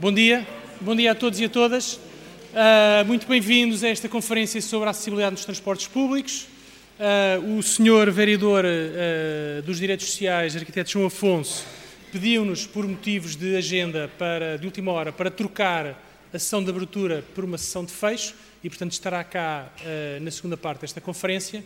Bom dia, bom dia a todos e a todas. Uh, muito bem-vindos a esta conferência sobre a acessibilidade nos transportes públicos. Uh, o senhor vereador uh, dos Direitos Sociais, arquiteto João Afonso, pediu-nos, por motivos de agenda para, de última hora, para trocar a sessão de abertura por uma sessão de fecho e, portanto, estará cá na segunda parte desta conferência.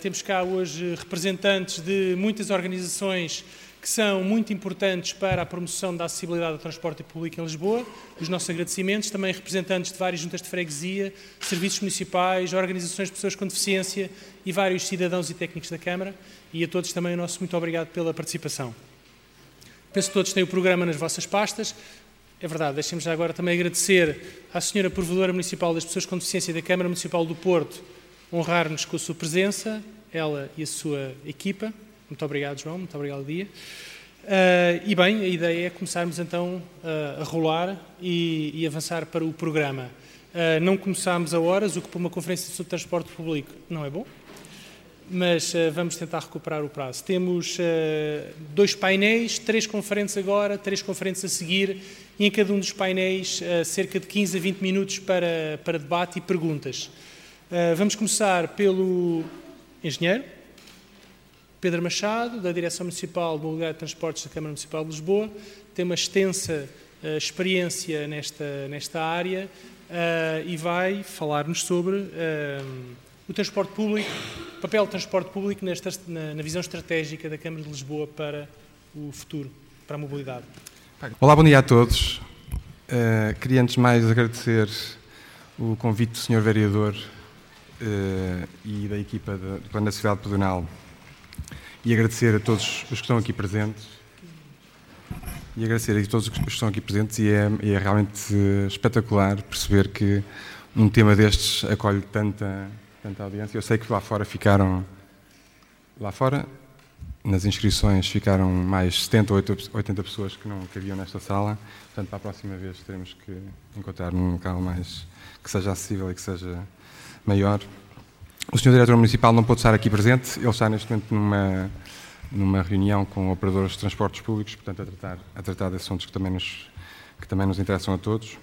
temos cá hoje representantes de muitas organizações que são muito importantes para a promoção da acessibilidade ao transporte público em Lisboa. Os nossos agradecimentos, também representantes de várias juntas de freguesia, serviços municipais, organizações de pessoas com deficiência e vários cidadãos e técnicos da Câmara. E a todos também o nosso muito obrigado pela participação. Penso que todos têm o programa nas vossas pastas. É verdade, deixemos já agora também agradecer à Senhora Provedora Municipal das Pessoas com Deficiência da Câmara Municipal do Porto honrar-nos com a sua presença, ela e a sua equipa. Muito obrigado, João. Muito obrigado, Dia. Uh, e bem, a ideia é começarmos então uh, a rolar e, e, avançar para o programa. Uh, não começámos a horas, o que para uma conferência sobre transporte público não é bom, mas vamos tentar recuperar o prazo. Temos dois painéis, três conferentes agora, três conferentes a seguir, e em cada um dos painéis cerca de 15 a 20 minutos para, para debate e perguntas. vamos começar pelo engenheiro. Pedro Machado, da Direção Municipal de Mobilidade e Transportes da Câmara Municipal de Lisboa, tem uma extensa uh, experiência nesta, nesta área uh, e vai falar-nos sobre uh, o transporte público, o papel do transporte público nesta, na, na, visão estratégica da Câmara de Lisboa para o futuro, para a mobilidade. Olá, bom dia a todos. queria antes mais agradecer o convite do Sr. Vereador e da equipa do Plano da Cidade Pedonal e agradecer a todos os que estão aqui presentes. E agradecer a todos os que estão aqui presentes e é, é realmente espetacular perceber que um tema destes acolhe tanta, tanta audiência. Eu sei que lá fora ficaram, lá fora, nas inscrições ficaram mais 70 ou 80 pessoas que não cabiam nesta sala. Portanto, para a próxima vez teremos que encontrar num local mais que seja acessível e que seja maior. O Sr. Diretor Municipal não pôde estar aqui presente, ele está neste momento numa, numa reunião com operadores de transportes públicos, portanto, a tratar, a tratar de assuntos que também nos, que também nos interessam a todos.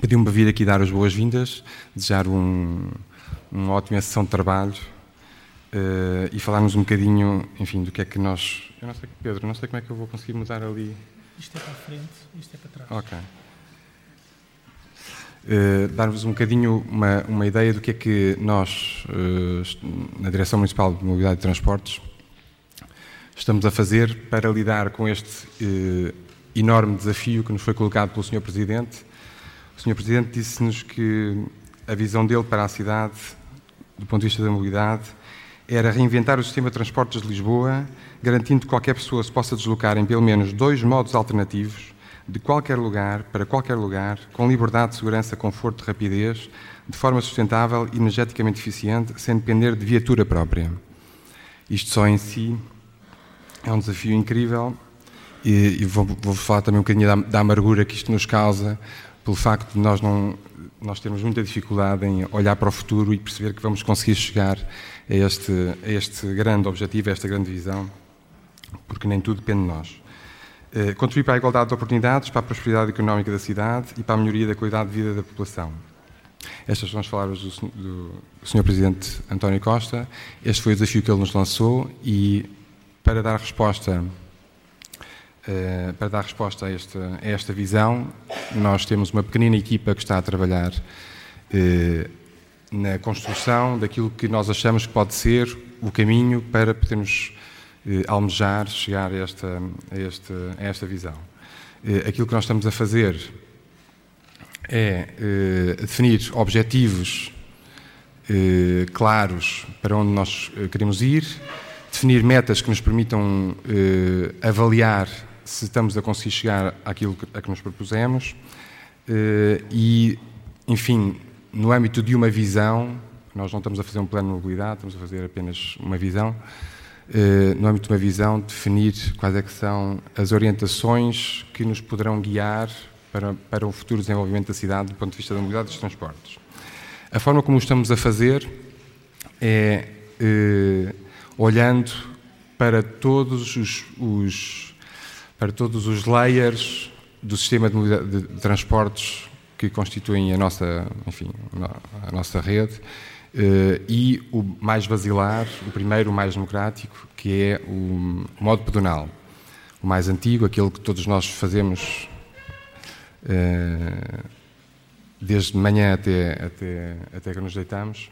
Pediu-me para vir aqui dar as boas-vindas, desejar um, uma ótima sessão de trabalho uh, e falarmos um bocadinho, enfim, do que é que nós. Eu não sei, Pedro, não sei como é que eu vou conseguir mudar ali. Isto é para a frente, isto é para trás. Ok. Uh, dar-vos um bocadinho uma, uma ideia do que é que nós, uh, na Direção Municipal de Mobilidade e Transportes, estamos a fazer para lidar com este uh, enorme desafio que nos foi colocado pelo Sr. Presidente. O Sr. Presidente disse-nos que a visão dele para a cidade, do ponto de vista da mobilidade, era reinventar o sistema de transportes de Lisboa, garantindo que qualquer pessoa se possa deslocar em pelo menos dois modos alternativos de qualquer lugar, para qualquer lugar, com liberdade, segurança, conforto, rapidez, de forma sustentável e energeticamente eficiente, sem depender de viatura própria. Isto só em si é um desafio incrível e, e vou, vou, falar também um bocadinho da, da, amargura que isto nos causa, pelo facto de nós não nós termos muita dificuldade em olhar para o futuro e perceber que vamos conseguir chegar a este, a este grande objetivo, a esta grande visão, porque nem tudo depende de nós. Eh, contribuir para a igualdade de oportunidades, para a prosperidade económica da cidade e para a melhoria da qualidade de vida da população. Estas são as palavras do, do, do Sr. Presidente António Costa. Este foi o desafio que ele nos lançou e para dar resposta uh, para dar resposta a esta, a esta visão, nós temos uma pequenina equipa que está a trabalhar uh, na construção daquilo que nós achamos que pode ser o caminho para podermos almejar chegar a esta, a, esta, a esta visão. Eh, aquilo que nós estamos a fazer é eh, definir objetivos claros para onde nós queremos ir, definir metas que nos permitam avaliar se estamos a conseguir chegar àquilo a que nos propusemos e, enfim, no âmbito de uma visão, nós não estamos a fazer um plano de mobilidade, estamos a fazer apenas uma visão, eh, no âmbito de uma visão, definir quais é que são as orientações que nos poderão guiar para, para o futuro desenvolvimento da cidade do ponto de vista da mobilidade dos transportes. A forma como estamos a fazer é eh, olhando para todos os, os, para todos os layers do sistema de, de, de, transportes que constituem a nossa, enfim, a nossa rede e o mais basilar, o primeiro, o mais democrático, que é o modo pedonal. O mais antigo, aquele que todos nós fazemos uh, desde manhã até, até, até que nos deitamos,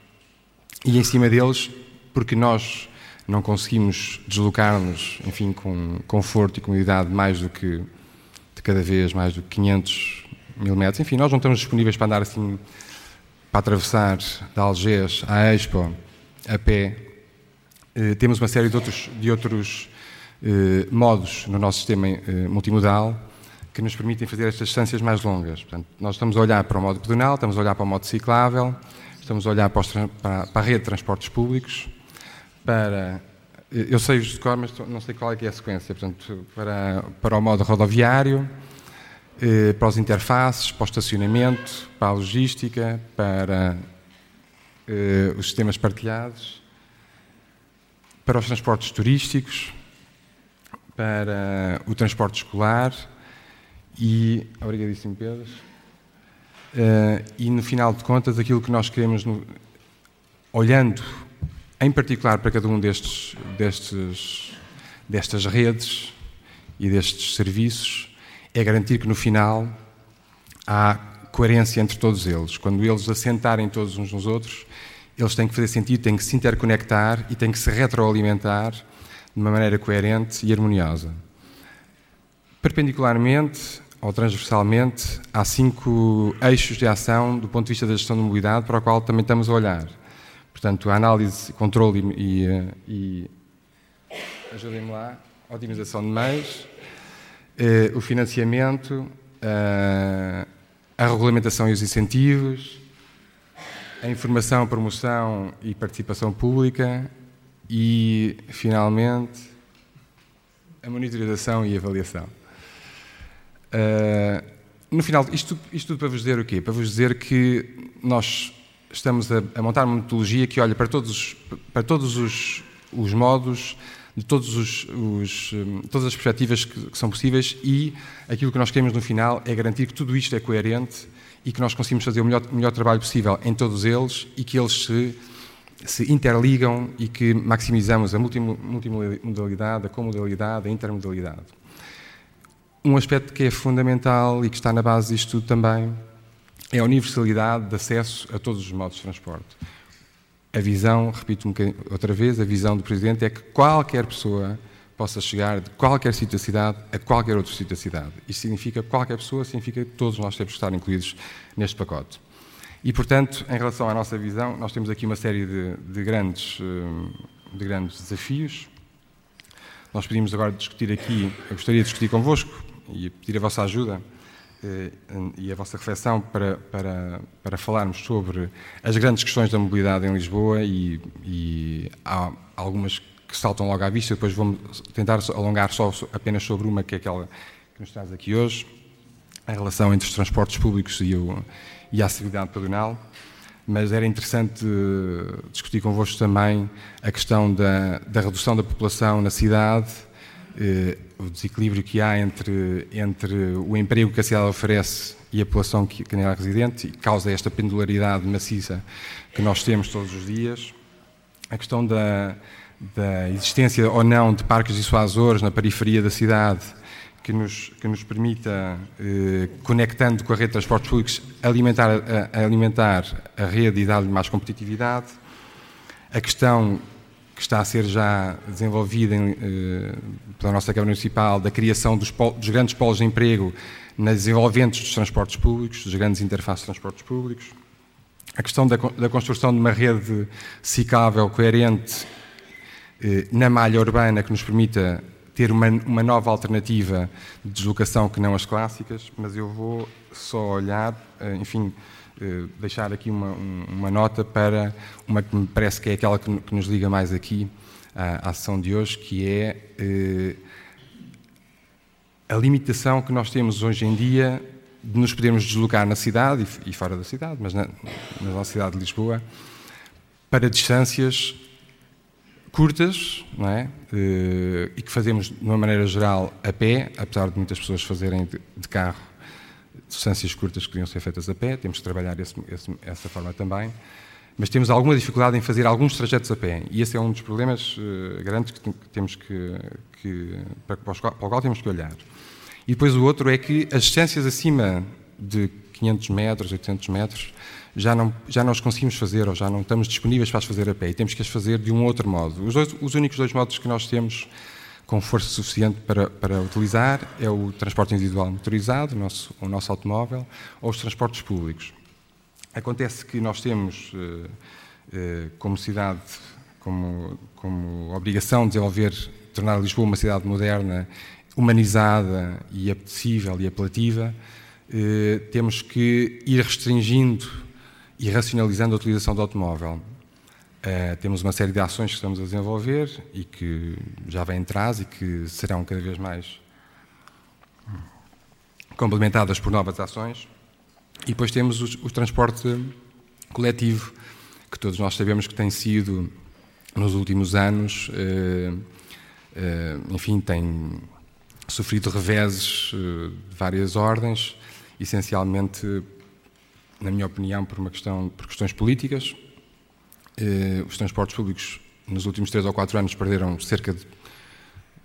e em cima deles, porque nós não conseguimos deslocar-nos, enfim, com conforto e comodidade mais do que, de cada vez, mais do que 500 mil metros. Enfim, nós não estamos disponíveis para andar assim, para atravessar de Algés à Expo a pé. Eh, temos uma série de outros, de outros eh, modos no nosso sistema eh, multimodal que nos permitem fazer estas distâncias mais longas. Portanto, nós estamos a olhar para o modo pedonal, estamos a olhar para o modo ciclável, estamos a olhar para a rede de transportes públicos, para. Eu sei os de cor, mas não sei qual é, é a sequência. Portanto, para, para o modo rodoviário, eh, para os interfaces, para o estacionamento, para a logística, para eh, os sistemas partilhados, para os transportes turísticos, para o transporte escolar e. Obrigadíssimo, Pedro. Uh, e no final de contas, aquilo que nós queremos, no, olhando em particular para cada um destes, destes, destas redes e destes serviços, é garantir que no final há coerência entre todos eles. Quando eles assentarem todos uns nos outros, eles têm que fazer sentido, têm que se interconectar e têm que se retroalimentar de uma maneira coerente e harmoniosa. Perpendicularmente ou transversalmente, há cinco eixos de ação do ponto de vista da gestão de mobilidade para o qual também estamos a olhar. Portanto, a análise, controle e, e, e ajudem-me lá, otimização de meios, eh, o financiamento, eh, a regulamentação e os incentivos, a informação, promoção e participação pública e, finalmente, a monitorização e avaliação. Uh, no final, isto, isto tudo para vos dizer o quê? Para vos dizer que nós estamos a, a, montar uma metodologia que olha para todos, para todos os, os modos, de todos os, os, todas as perspectivas que, que, são possíveis e aquilo que nós queremos no final é garantir que tudo isto é coerente e que nós conseguimos fazer o melhor, melhor trabalho possível em todos eles e que eles se, se interligam e que maximizamos a multimodalidade, a comodalidade, a intermodalidade. Um aspecto que é fundamental e que está na base disto tudo também é a universalidade de acesso a todos os modos de transporte. A visão, repito um outra vez, a visão do Presidente é que qualquer pessoa possa chegar de qualquer sítio da cidade a qualquer outro sítio da cidade. Isto significa qualquer pessoa, significa que todos nós temos que estar incluídos neste pacote. E, portanto, em relação à nossa visão, nós temos aqui uma série de, de grandes, eh, de grandes desafios. Nós pedimos agora discutir aqui, eu gostaria de discutir convosco e pedir a vossa ajuda e a vossa reflexão para, para, para falarmos sobre as grandes questões da mobilidade em Lisboa e, e há algumas que saltam logo à vista, depois vou tentar alongar só apenas sobre uma, que é aquela que nos traz aqui hoje, a relação entre os transportes públicos e, o, e a acessibilidade pedonal, mas era interessante eh, discutir convosco também a questão da, da redução da população na cidade, eh, o desequilíbrio que há entre, entre o emprego que a cidade oferece e a população que, que nela é residente, e causa esta pendularidade maciça que nós temos todos os dias. A questão da, da existência ou não de parques dissuasores na periferia da cidade, que nos, que nos permita, eh, conectando com a rede de transportes públicos, alimentar a, a alimentar a rede e dar-lhe mais competitividade. A questão que está a ser já desenvolvida em, eh, pela nossa Câmara Municipal, da criação dos, dos, grandes polos de emprego nas desenvolventes dos transportes públicos, dos grandes interfaces de transportes públicos, a questão da, da construção de uma rede ciclável coerente eh, na malha urbana que nos permita ter uma, uma, nova alternativa de deslocação que não as clássicas, mas eu vou só olhar, eh, enfim, deixar aqui uma, uma, nota para uma que me parece que é aquela que, que nos liga mais aqui à, à sessão de hoje, que é eh, a limitação que nós temos hoje em dia de nos podermos deslocar na cidade e, fora da cidade, mas na, na nossa cidade de Lisboa, para distâncias curtas, não é? e que fazemos de uma maneira geral a pé, apesar de muitas pessoas fazerem de carro distâncias curtas que deviam ser feitas a pé, temos que trabalhar esse, esse, essa forma também mas temos alguma dificuldade em fazer alguns trajetos a pé. E esse é um dos problemas uh, grandes que temos que, que para, para, o qual temos que olhar. E depois o outro é que as distâncias acima de 500 metros, 800 metros, já não, já não as conseguimos fazer ou já não estamos disponíveis para as fazer a pé e temos que as fazer de um outro modo. Os, dois, os únicos dois modos que nós temos com força suficiente para, para utilizar é o transporte individual motorizado, o nosso, o nosso automóvel, ou os transportes públicos. Acontece que nós temos, eh, eh, como cidade, como, como obrigação de desenvolver, tornar Lisboa uma cidade moderna, humanizada e apetecível e apelativa, eh, temos que ir restringindo e racionalizando a utilização do automóvel. Temos uma série de ações que estamos a desenvolver e que já vêm atrás e que serão cada vez mais complementadas por novas ações. E depois temos o, o transporte coletivo, que todos nós sabemos que tem sido, nos últimos anos, eh, eh, enfim, tem sofrido reveses de várias ordens, essencialmente, na minha opinião, por, uma questão, por questões políticas. Eh, os transportes públicos, nos últimos três ou quatro anos, perderam cerca de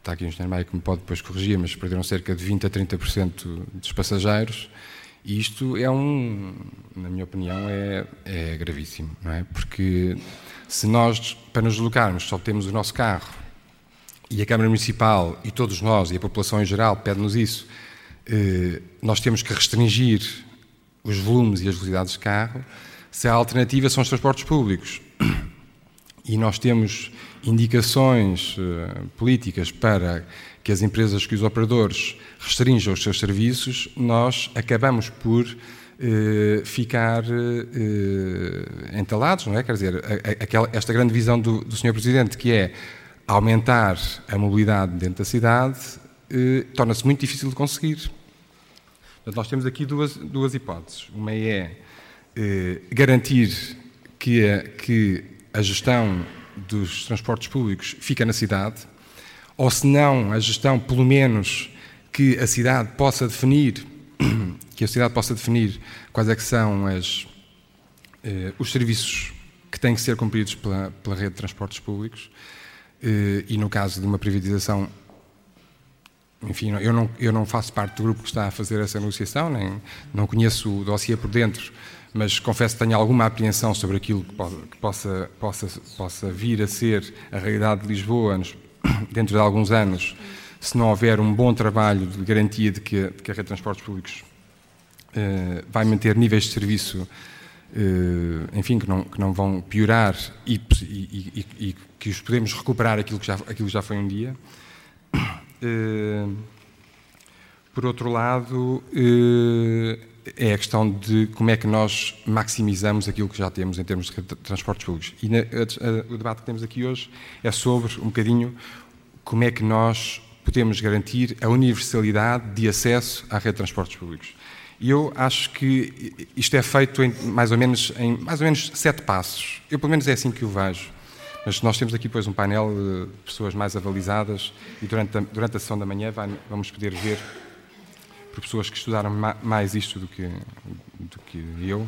está aqui o engenheiro Maia que me pode depois corrigir, mas perderam cerca de 20 a 30% dos passageiros. E isto é um, na minha opinião, é, é gravíssimo, não é? Porque se nós, para nos deslocarmos, só temos o nosso carro e a Câmara Municipal e todos nós e a população em geral pede-nos isso, eh, nós temos que restringir os volumes e as velocidades de carro, se a alternativa são os transportes públicos e nós temos indicações eh, políticas para que as empresas, que os operadores restringam os seus serviços, nós acabamos por eh, ficar eh, entalados, não é? Quer dizer, aquela, esta grande visão do, do Sr. Presidente, que é aumentar a mobilidade dentro da cidade, eh, torna-se muito difícil de conseguir. Portanto, nós temos aqui duas, duas hipóteses. Uma é eh, garantir que a, que a gestão dos transportes públicos fica na cidade, ou se não, a gestão, pelo menos, que a cidade possa definir, que a cidade possa definir quais é que são as, eh, os serviços que têm que ser cumpridos pela, pela rede de transportes públicos, eh, e no caso de uma privatização, enfim, eu não, eu não faço parte do grupo que está a fazer essa negociação, nem não conheço o dossiê por dentro, mas confesso que tenho alguma apreensão sobre aquilo que, possa, possa, possa vir a ser a realidade de Lisboa dentro de alguns anos, se não houver um bom trabalho de garantia de que, de que a rede de transportes públicos uh, vai manter níveis de serviço, uh, enfim, que não, que não vão piorar e, e, e, e, que os podemos recuperar aquilo que já, aquilo que já foi um dia. Uh, por outro lado, é a questão de como é que nós maximizamos aquilo que já temos em termos de transportes públicos. E na, a, a, o debate que temos aqui hoje é sobre um bocadinho como é que nós podemos garantir a universalidade de acesso à rede de transportes públicos. E eu acho que isto é feito em mais ou menos em mais ou menos sete passos. Eu pelo menos é assim que o vejo. Mas nós temos aqui depois um painel de pessoas mais avalizadas e durante a, durante a sessão da manhã vai, vamos poder ver por pessoas que estudaram mais isto do que do que eu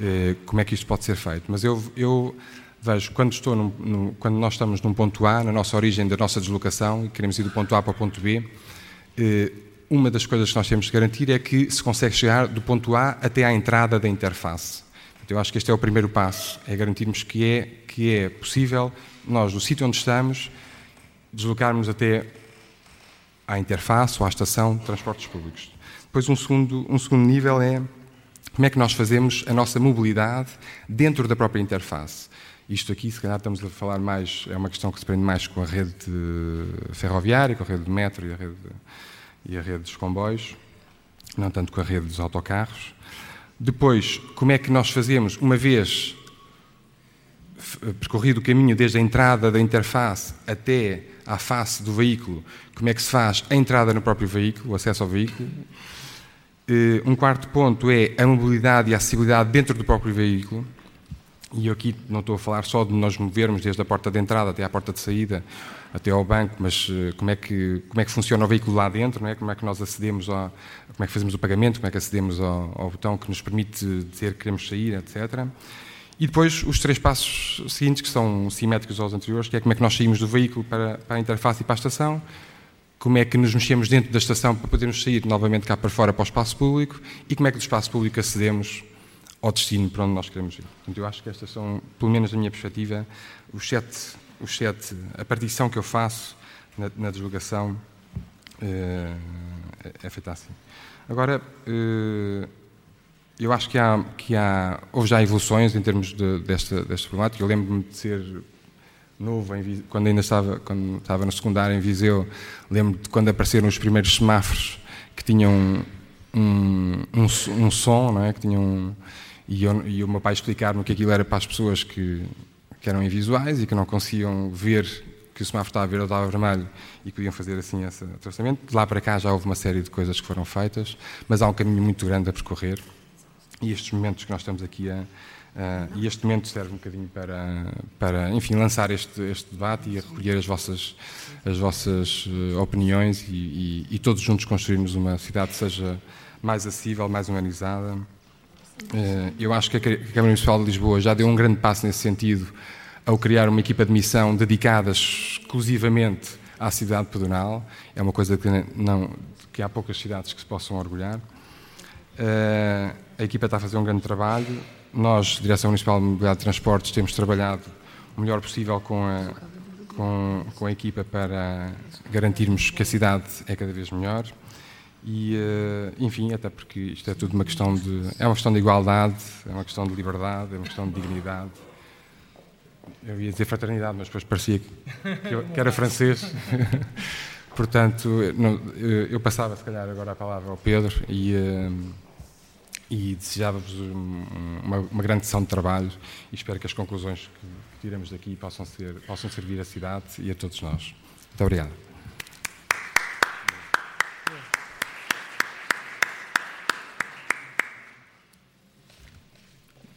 eh, como é que isto pode ser feito. Mas eu eu vejo, quando, estou num, num, quando nós estamos num ponto A, na nossa origem da nossa deslocação, e queremos ir do ponto A para o ponto B, eh, uma das coisas que nós temos de garantir é que se consegue chegar do ponto A até à entrada da interface. Eu acho que este é o primeiro passo, é garantirmos que é, que é possível nós, do sítio onde estamos, deslocarmos até à interface ou à estação de transportes públicos. Depois, um segundo, um segundo nível é como é que nós fazemos a nossa mobilidade dentro da própria interface. Isto aqui, se calhar, estamos a falar mais, é uma questão que se prende mais com a rede ferroviária, com a rede do metro e a rede, e a rede dos comboios, não tanto com a rede dos autocarros. Depois, como é que nós fazemos, uma vez percorrido o caminho desde a entrada da interface até à face do veículo, como é que se faz a entrada no próprio veículo, o acesso ao veículo. Eh, um quarto ponto é a mobilidade e a acessibilidade dentro do próprio veículo. e eu aqui não estou a falar só de nós movermos desde a porta de entrada até à porta de saída, até ao banco, mas eh, como é que, como é que funciona o veículo lá dentro, não é? como é que nós acedemos, ao, como é que fazemos o pagamento, como é que acedemos ao, ao botão que nos permite dizer que queremos sair, etc. E depois os três passos seguintes, que são simétricos aos anteriores, que é como é que nós saímos do veículo para, para a interface e para a estação, como é que nos mexemos dentro da estação para podermos sair novamente cá para fora para o espaço público e como é que do espaço público acedemos ao destino para onde nós queremos ir. Portanto, eu acho que estas são, pelo menos na minha perspectiva, os sete, os sete a partição que eu faço na, na deslocação é, é, feita assim. Agora, é, eu acho que há, que há, houve já evoluções em termos de, desta, desta problemática. Eu lembro-me de ser novo, quando ainda estava, quando estava no secundário em Viseu, lembro de quando apareceram os primeiros semáforos que tinham um, um, um som, não é? que tinham e, eu, e o meu pai explicar-me que aquilo era para as pessoas que, que eram invisuais e que não conseguiam ver que o semáforo estava verde ou estava vermelho e podiam fazer assim esse tratamento. De lá para cá já houve uma série de coisas que foram feitas, mas há um caminho muito grande a percorrer e estes momentos que nós estamos aqui a, Uh, e este momento serve um bocadinho para, para enfim, lançar este, este debate e recolher as vossas, as vossas uh, opiniões e, e, e, todos juntos construirmos uma cidade que seja mais acessível, mais humanizada eh, eu acho que a Câmara Municipal de Lisboa já deu um grande passo nesse sentido ao criar uma equipa de missão dedicada exclusivamente à cidade pedonal. É uma coisa que, não, que há poucas cidades que se possam orgulhar. Eh, a equipa está a fazer um grande trabalho. Nós, Direção Municipal de Mobilidade e Transportes, temos trabalhado o melhor possível com a, com, com a equipa para garantirmos que a cidade é cada vez melhor. E, eh, enfim, até porque isto é tudo uma questão de. É uma questão de igualdade, é uma questão de liberdade, é uma questão de dignidade. Eu ia dizer fraternidade, mas depois parecia que, que era francês. Portanto, eu passava, se calhar, agora a palavra ao Pedro e, eh, e desejava-vos uma, uma, grande sessão de trabalho e espero que as conclusões que tiramos daqui possam, ser, possam servir à cidade e a todos nós. Muito obrigado.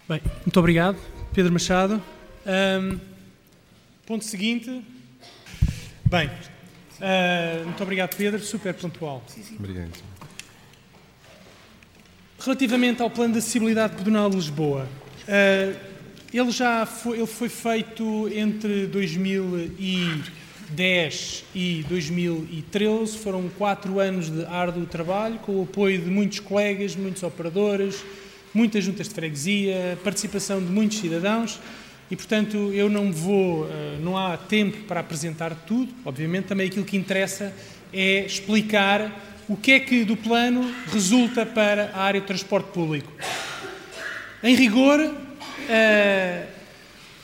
Bem, muito obrigado, Pedro Machado. Um, ponto seguinte. Bem, uh, muito obrigado, Pedro, super pontual. Obrigado. Relativamente ao plano de acessibilidade pedonal de Lisboa, uh, ele já foi, ele foi feito entre 2010 e 2013. Foram quatro anos de árduo trabalho, com o apoio de muitos colegas, muitos operadores, muitas juntas de freguesia, participação de muitos cidadãos e, portanto, eu não vou, eh, não há tempo para apresentar tudo. Obviamente, também aquilo que interessa é explicar o que é que do plano resulta para a área de transporte público. Em rigor, eh,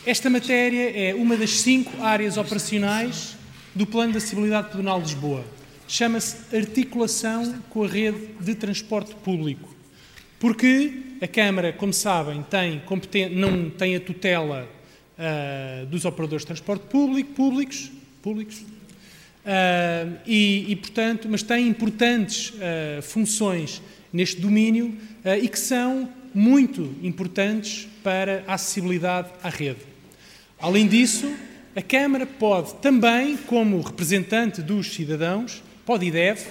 esta matéria é uma das cinco áreas operacionais do Plano de Acessibilidade Pedonal de Lisboa. Chama-se Articulação com a Rede de Transporte Público. Porque a Câmara, como sabem, tem não tem a tutela uh, dos operadores de transporte público, públicos, públicos uh, e, e, portanto, mas tem importantes uh, funções neste domínio e que são muito importantes para a acessibilidade à rede. Além disso, a Câmara pode também, como representante dos cidadãos, pode e deve,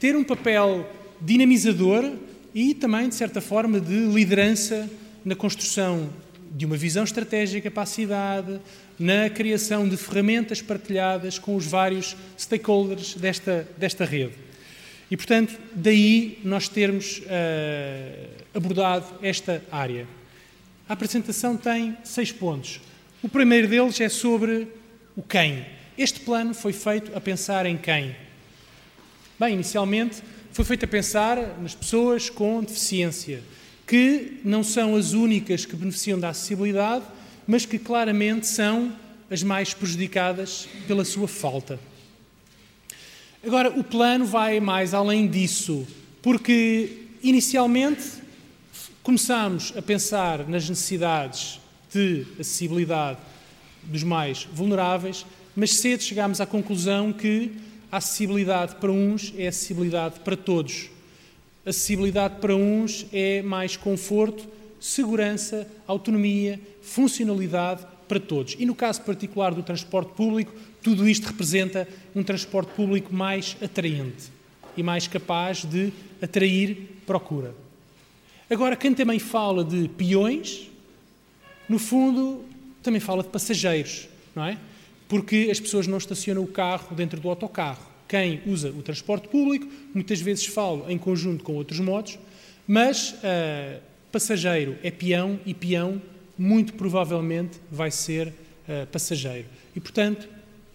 ter um papel dinamizador e também, de certa forma, de liderança na construção de uma visão estratégica para a cidade, na criação de ferramentas partilhadas com os vários stakeholders desta, desta rede. E, portanto, daí nós termos uh, abordado esta área. A apresentação tem seis pontos. O primeiro deles é sobre o quem. Este plano foi feito a pensar em quem? Bem, inicialmente foi feito a pensar nas pessoas com deficiência, que não são as únicas que beneficiam da acessibilidade, mas que claramente são as mais prejudicadas pela sua falta. Agora, o plano vai mais além disso, porque inicialmente começámos a pensar nas necessidades de acessibilidade dos mais vulneráveis, mas cedo chegámos à conclusão que a acessibilidade para uns é acessibilidade para todos. Acessibilidade para uns é mais conforto segurança, autonomia, funcionalidade para todos. E no caso particular do transporte público, tudo isto representa um transporte público mais atraente e mais capaz de atrair procura. Agora, quem também fala de peões, no fundo, também fala de passageiros, não é? Porque as pessoas não estacionam o carro dentro do autocarro. Quem usa o transporte público, muitas vezes fala em conjunto com outros modos, mas uh, passageiro é peão e peão muito provavelmente vai ser uh, passageiro. E, portanto,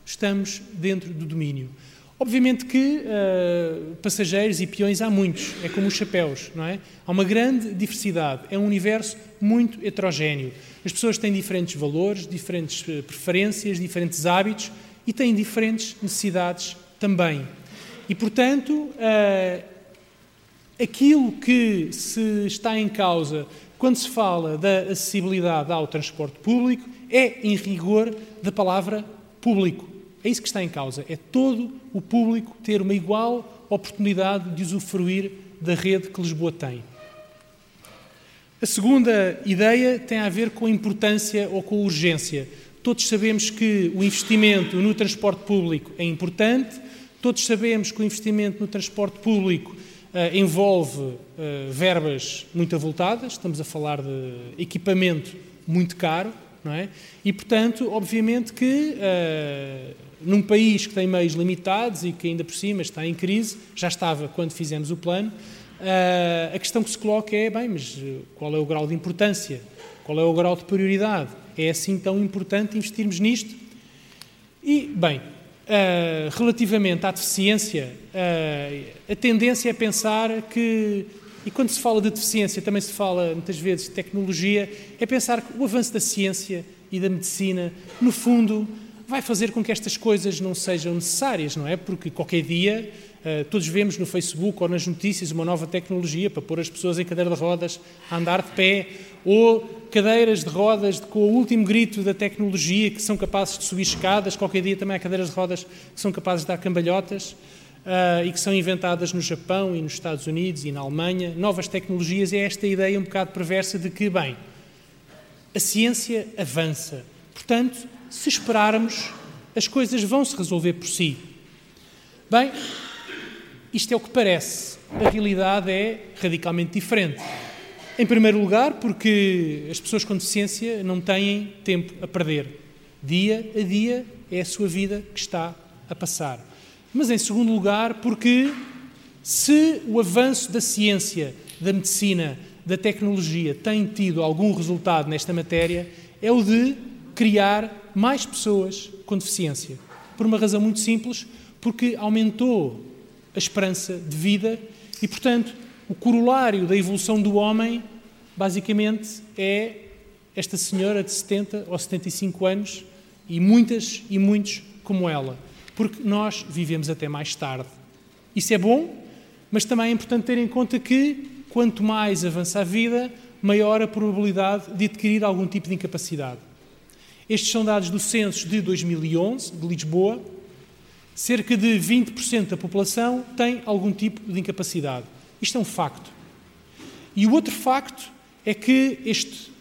estamos dentro do domínio. Obviamente que uh, passageiros e peões há muitos, é como os chapéus, não é? Há uma grande diversidade, é um universo muito heterogéneo. As pessoas têm diferentes valores, diferentes preferências, diferentes hábitos e têm diferentes necessidades também. E, portanto, uh, aquilo que se está em causa quando se fala da acessibilidade ao transporte público é, em rigor, da palavra público. É isso que está em causa. É todo o público ter uma igual oportunidade de usufruir da rede que Lisboa tem. A segunda ideia tem a ver com a importância ou com a urgência. Todos sabemos que o investimento no transporte público é importante, todos sabemos que o investimento no transporte público uh, envolve uh, verbas muito avultadas, estamos a falar de equipamento muito caro, não é? E, portanto, obviamente que uh, num país que tem meios limitados e que ainda por cima está em crise, já estava quando fizemos o plano, a questão que se coloca é, bem, mas qual é o grau de importância? Qual é o grau de prioridade? É assim tão importante investirmos nisto? E, bem, uh, relativamente à deficiência, a tendência é pensar que e quando se fala de deficiência, também se fala muitas vezes de tecnologia, é pensar que o avanço da ciência e da medicina, no fundo, vai fazer com que estas coisas não sejam necessárias, não é? Porque qualquer dia uh, todos vemos no Facebook ou nas notícias uma nova tecnologia para pôr as pessoas em cadeira de rodas a andar de pé, ou cadeiras de rodas com o último grito da tecnologia que são capazes de subir escadas, qualquer dia também há cadeiras de rodas que são capazes de dar cambalhotas uh, e que são inventadas no Japão e nos Estados Unidos e na Alemanha, novas tecnologias, é esta ideia um bocado perversa de que, bem, a ciência avança. Portanto, se esperarmos, as coisas vão se resolver por si. Bem, isto é o que parece. A realidade é radicalmente diferente. Em primeiro lugar, porque as pessoas com deficiência não têm tempo a perder. Dia a dia é a sua vida que está a passar. Mas, em segundo lugar, porque se o avanço da ciência, da medicina, da tecnologia tem tido algum resultado nesta matéria, é o de criar mais pessoas com deficiência. Por uma razão muito simples, porque aumentou a esperança de vida e, portanto, o corolário da evolução do homem, basicamente, é esta senhora de 70 ou 75 anos e muitas e muitos como ela porque nós vivemos até mais tarde. Isso é bom, mas também é importante ter em conta que quanto mais avança a vida, maior a probabilidade de adquirir algum tipo de incapacidade. Estes são dados do censo de 2011, de Lisboa. Cerca de 20% da população tem algum tipo de incapacidade. Isto é um facto. E o outro facto é que este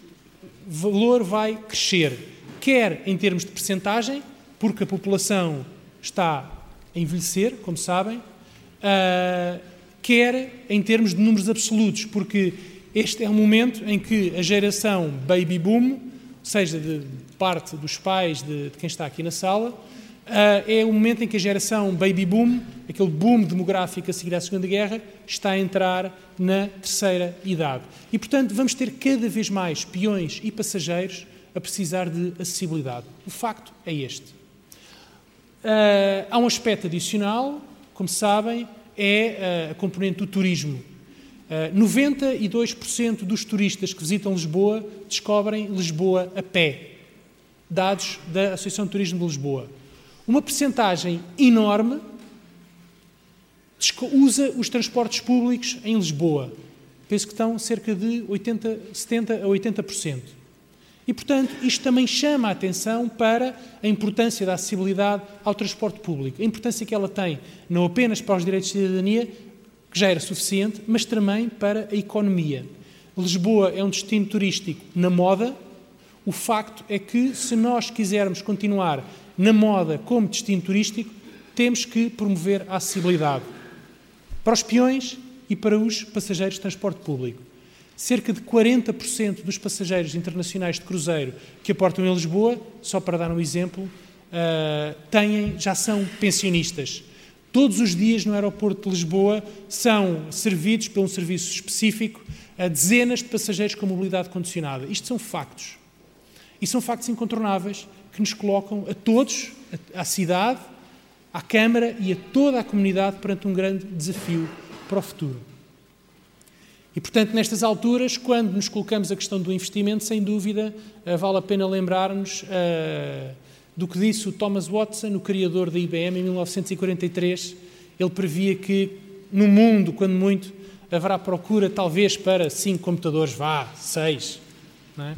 valor vai crescer, quer em termos de percentagem, porque a população está a envelhecer, como sabem, uh, quer em termos de números absolutos, porque este é um momento em que a geração baby boom, seja de parte dos pais de, de quem está aqui na sala, é o momento em que a geração baby boom, aquele boom demográfico a seguir à Segunda Guerra, está a entrar na terceira idade. E, portanto, vamos ter cada vez mais peões e passageiros a precisar de acessibilidade. O facto é este. Uh, há um aspecto adicional, como sabem, é uh, a componente do turismo. Uh, 92% dos turistas que visitam Lisboa descobrem Lisboa a pé. Dados da Associação de Turismo de Lisboa. Uma percentagem enorme usa os transportes públicos em Lisboa. Penso que estão cerca de 80, 70 a 80%. E, portanto, isto também chama a atenção para a importância da acessibilidade ao transporte público. A importância que ela tem, não apenas para os direitos de cidadania, que já era suficiente, mas também para a economia. Lisboa é um destino turístico na moda. O facto é que, se nós quisermos continuar na moda como destino turístico, temos que promover a acessibilidade para os peões e para os passageiros de transporte público. Cerca de 40% dos passageiros internacionais de cruzeiro que aportam em Lisboa, só para dar um exemplo, uh, têm, já são pensionistas. Todos os dias no aeroporto de Lisboa são servidos por um serviço específico a dezenas de passageiros com mobilidade condicionada. Isto são factos. E são factos incontornáveis que nos colocam a todos, à cidade, à Câmara e a toda a comunidade perante um grande desafio para o futuro. E, portanto, nestas alturas, quando nos colocamos a questão do investimento, sem dúvida, eh, vale a pena lembrar-nos uh, do que disse o Thomas Watson, o criador da IBM, em 1943. Ele previa que, no mundo, quando muito, haverá procura, talvez, para cinco computadores, vá, seis. É?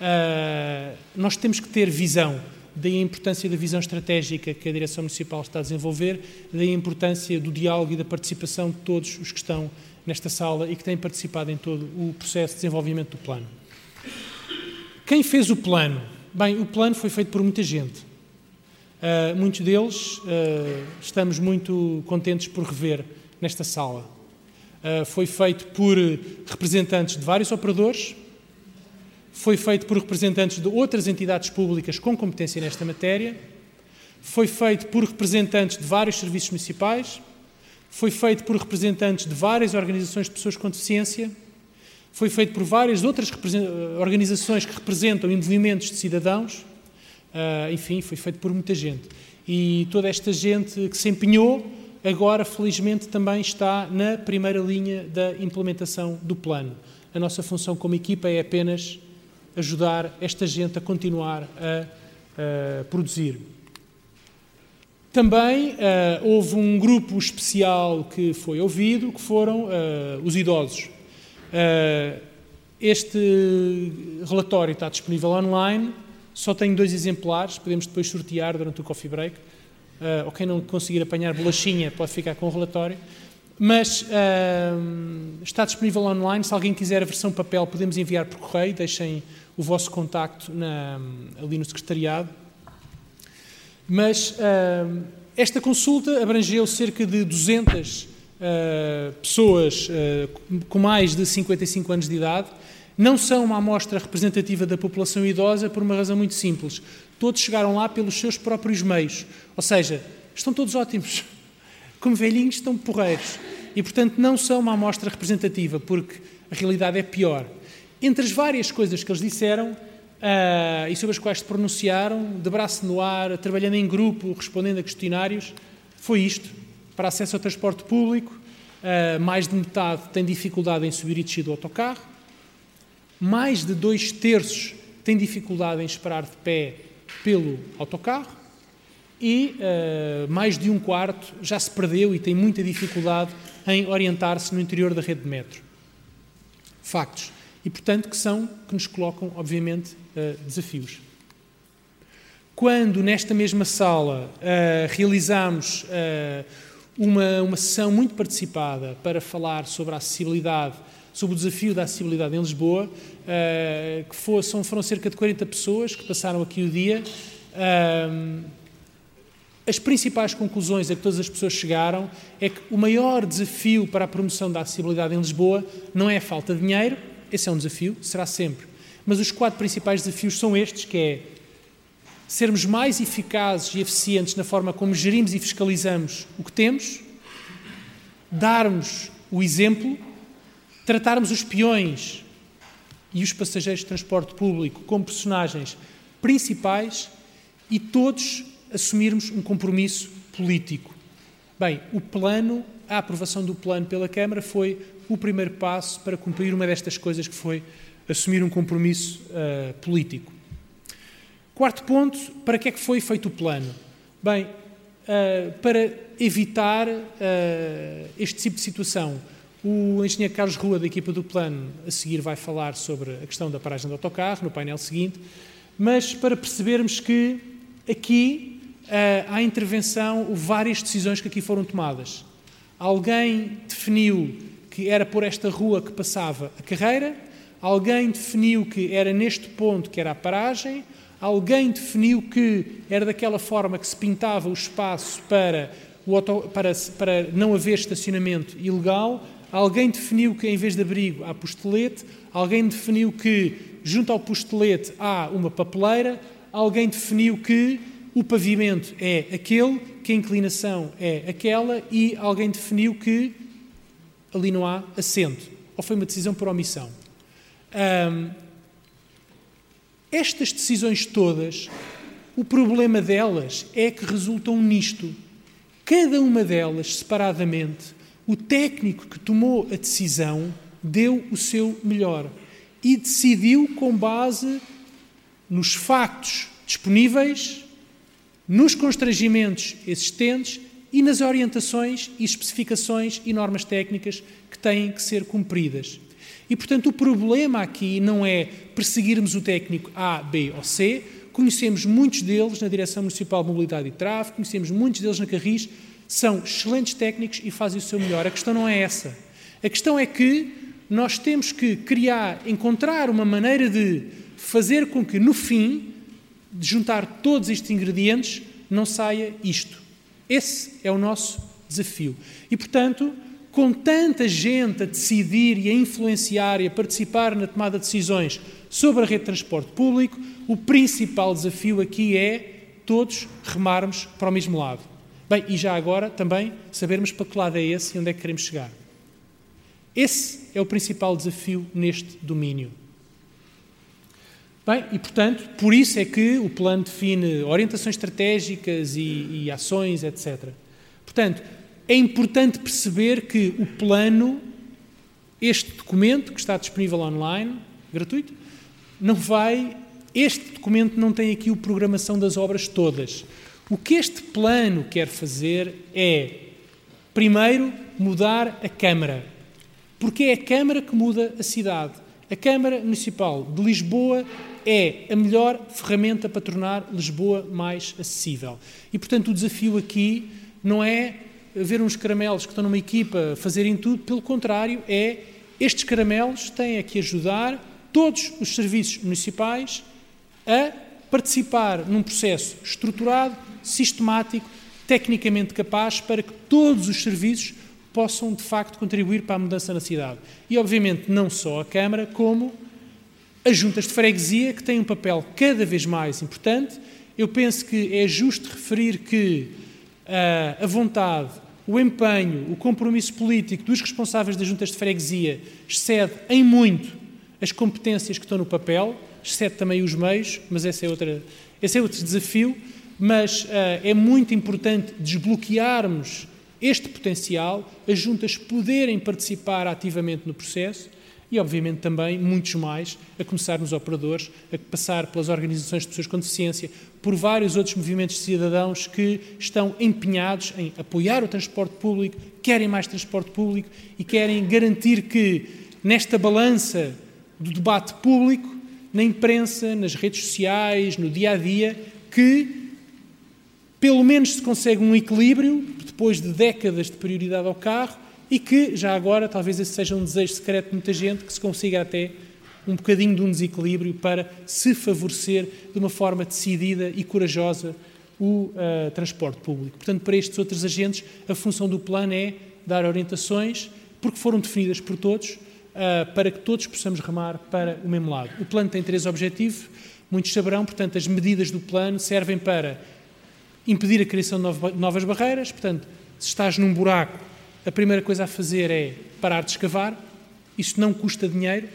Uh, nós temos que ter visão daí a importância da visão estratégica que a Direção Municipal está a desenvolver, daí a importância do diálogo e da participação de todos os que estão nesta sala e que têm participado em todo o processo de desenvolvimento do plano. Quem fez o plano? Bem, o plano foi feito por muita gente. Uh, muitos deles uh, estamos muito contentes por rever nesta sala. Uh, foi feito por representantes de vários operadores, foi feito por representantes de outras entidades públicas com competência nesta matéria, foi feito por representantes de vários serviços municipais, foi feito por representantes de várias organizações de pessoas com deficiência, foi feito por várias outras organizações que representam movimentos de cidadãos, uh, enfim, foi feito por muita gente. E toda esta gente que se empenhou, agora felizmente também está na primeira linha da implementação do plano. A nossa função como equipa é apenas ajudar esta gente a continuar a, a produzir. Também uh, houve um grupo especial que foi ouvido, que foram uh, os idosos. Uh, este relatório está disponível online, só tenho dois exemplares, podemos depois sortear durante o coffee break. Ou quem não conseguir apanhar bolachinha pode ficar com o relatório. Mas está disponível online. Se alguém quiser a versão papel, podemos enviar por correio. Deixem o vosso contacto na, ali no secretariado. Mas uh, esta consulta abrangeu cerca de 200 uh, pessoas uh, com mais de 55 anos de idade. Não são uma amostra representativa da população idosa por uma razão muito simples. Todos chegaram lá pelos seus próprios meios. Ou seja, estão todos ótimos. Como velhinhos, estão porreiros. E, portanto, não são uma amostra representativa, porque a realidade é pior. Entre as várias coisas que eles disseram uh, e sobre as quais se pronunciaram, de braço no ar, trabalhando em grupo, respondendo a questionários, foi isto. Para acesso ao transporte público, uh, mais de metade tem dificuldade em subir e descer do autocarro, mais de dois terços têm dificuldade em esperar de pé pelo autocarro e uh, mais de um quarto já se perdeu e tem muita dificuldade em orientar-se no interior da rede de metro. Factos e, portanto, que são, que nos colocam, obviamente, desafios. Quando, nesta mesma sala, realizámos uma, uma sessão muito participada para falar sobre a acessibilidade, sobre o desafio da acessibilidade em Lisboa, que for, são, foram cerca de 40 pessoas que passaram aqui o dia, as principais conclusões a que todas as pessoas chegaram é que o maior desafio para a promoção da acessibilidade em Lisboa não é a falta de dinheiro, esse é um desafio, será sempre. Mas os quatro principais desafios são estes, que é sermos mais eficazes e eficientes na forma como gerimos e fiscalizamos o que temos, darmos o exemplo, tratarmos os peões e os passageiros de transporte público como personagens principais e todos assumirmos um compromisso político. Bem, o plano, a aprovação do plano pela Câmara foi o primeiro passo para cumprir uma destas coisas que foi assumir um compromisso uh, político. Quarto ponto, para que é que foi feito o plano? Bem, uh, para evitar uh, este tipo de situação. O engenheiro Carlos Rua, da equipa do plano, a seguir vai falar sobre a questão da paragem do autocarro, no painel seguinte, mas para percebermos que aqui uh, há intervenção, várias decisões que aqui foram tomadas. Alguém definiu que era por esta rua que passava a carreira, alguém definiu que era neste ponto que era a paragem, alguém definiu que era daquela forma que se pintava o espaço para, o auto, para, para não haver estacionamento ilegal, alguém definiu que em vez de abrigo há postelete, alguém definiu que junto ao postelete há uma papeleira, alguém definiu que o pavimento é aquele, que a inclinação é aquela e alguém definiu que ali não há assento. Ou foi uma decisão por omissão. Estas decisões todas, o problema delas é que resultam nisto. Cada uma delas, separadamente, o técnico que tomou a decisão deu o seu melhor e decidiu com base nos factos disponíveis, nos constrangimentos existentes e nas orientações e especificações e normas técnicas que têm que ser cumpridas. E, portanto, o problema aqui não é perseguirmos o técnico A, B ou C. Conhecemos muitos deles na Direção Municipal de Mobilidade e Tráfego, conhecemos muitos deles na Carris, são excelentes técnicos e fazem o seu melhor. A questão não é essa. A questão é que nós temos que criar, encontrar uma maneira de fazer com que, no fim, de juntar todos estes ingredientes, não saia isto. Esse é o nosso desafio. E, portanto, com tanta gente a decidir e a influenciar e a participar na tomada de decisões sobre a rede de transporte público, o principal desafio aqui é todos remarmos para o mesmo lado. Bem, e já agora também sabermos para que lado é esse e onde é que queremos chegar. Esse é o principal desafio neste domínio. Bem, e portanto, por isso é que o plano define orientações estratégicas e, e ações, etc. Portanto, é importante perceber que o plano, este documento que está disponível online, gratuito, não vai. Este documento não tem aqui a programação das obras todas. O que este plano quer fazer é, primeiro, mudar a Câmara. Porque é a Câmara que muda a cidade. A Câmara Municipal de Lisboa é a melhor ferramenta para tornar Lisboa mais acessível. E, portanto, o desafio aqui não é ver uns caramelos que estão numa equipa fazerem tudo, pelo contrário, é estes caramelos têm que ajudar todos os serviços municipais a participar num processo estruturado, sistemático, tecnicamente capaz para que todos os serviços possam de facto contribuir para a mudança na cidade. E obviamente não só a Câmara, como as juntas de freguesia, que têm um papel cada vez mais importante. Eu penso que é justo referir que uh, a vontade o empenho, o compromisso político dos responsáveis das juntas de freguesia excede em muito as competências que estão no papel, excede também os meios, mas esse é, outra, esse é outro desafio. Mas uh, é muito importante desbloquearmos este potencial, as juntas poderem participar ativamente no processo e, obviamente, também muitos mais, a começar nos operadores, a passar pelas organizações de pessoas com deficiência, por vários outros movimentos de cidadãos que estão empenhados em apoiar o transporte público, querem mais transporte público e querem garantir que, nesta balança do debate público, na imprensa, nas redes sociais, no dia a dia, que pelo menos se consegue um equilíbrio, depois de décadas de prioridade ao carro, e que, já agora, talvez esse seja um desejo secreto de muita gente, que se consiga até um bocadinho de um desequilíbrio para se favorecer de uma forma decidida e corajosa o uh, transporte público. Portanto, para estes outros agentes, a função do plano é dar orientações, porque foram definidas por todos, uh, para que todos possamos remar para o mesmo lado. O plano tem três objetivos, muitos saberão, portanto, as medidas do plano servem para impedir a criação de novas barreiras, portanto, se estás num buraco a primeira coisa a fazer é parar de escavar, isso não custa dinheiro.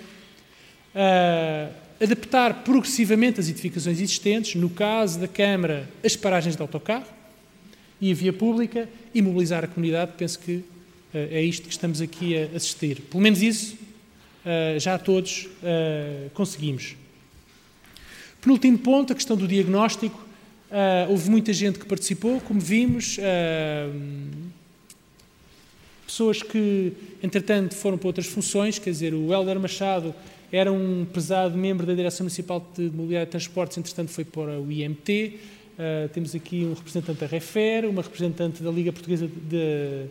Uh, adaptar progressivamente as edificações existentes, no caso da Câmara, as paragens de autocarro e a via pública, e mobilizar a comunidade. Penso que uh, é isto que estamos aqui a assistir. Pelo menos isso uh, já todos conseguimos. Penúltimo ponto, a questão do diagnóstico. Houve muita gente que participou, como vimos pessoas que, entretanto, foram para outras funções, quer dizer, o Helder Machado era um pesado membro da Direção Municipal de Mobilidade e Transportes, entretanto foi para o IMT, uh, temos aqui um representante da REFER, uma representante da Liga Portuguesa de,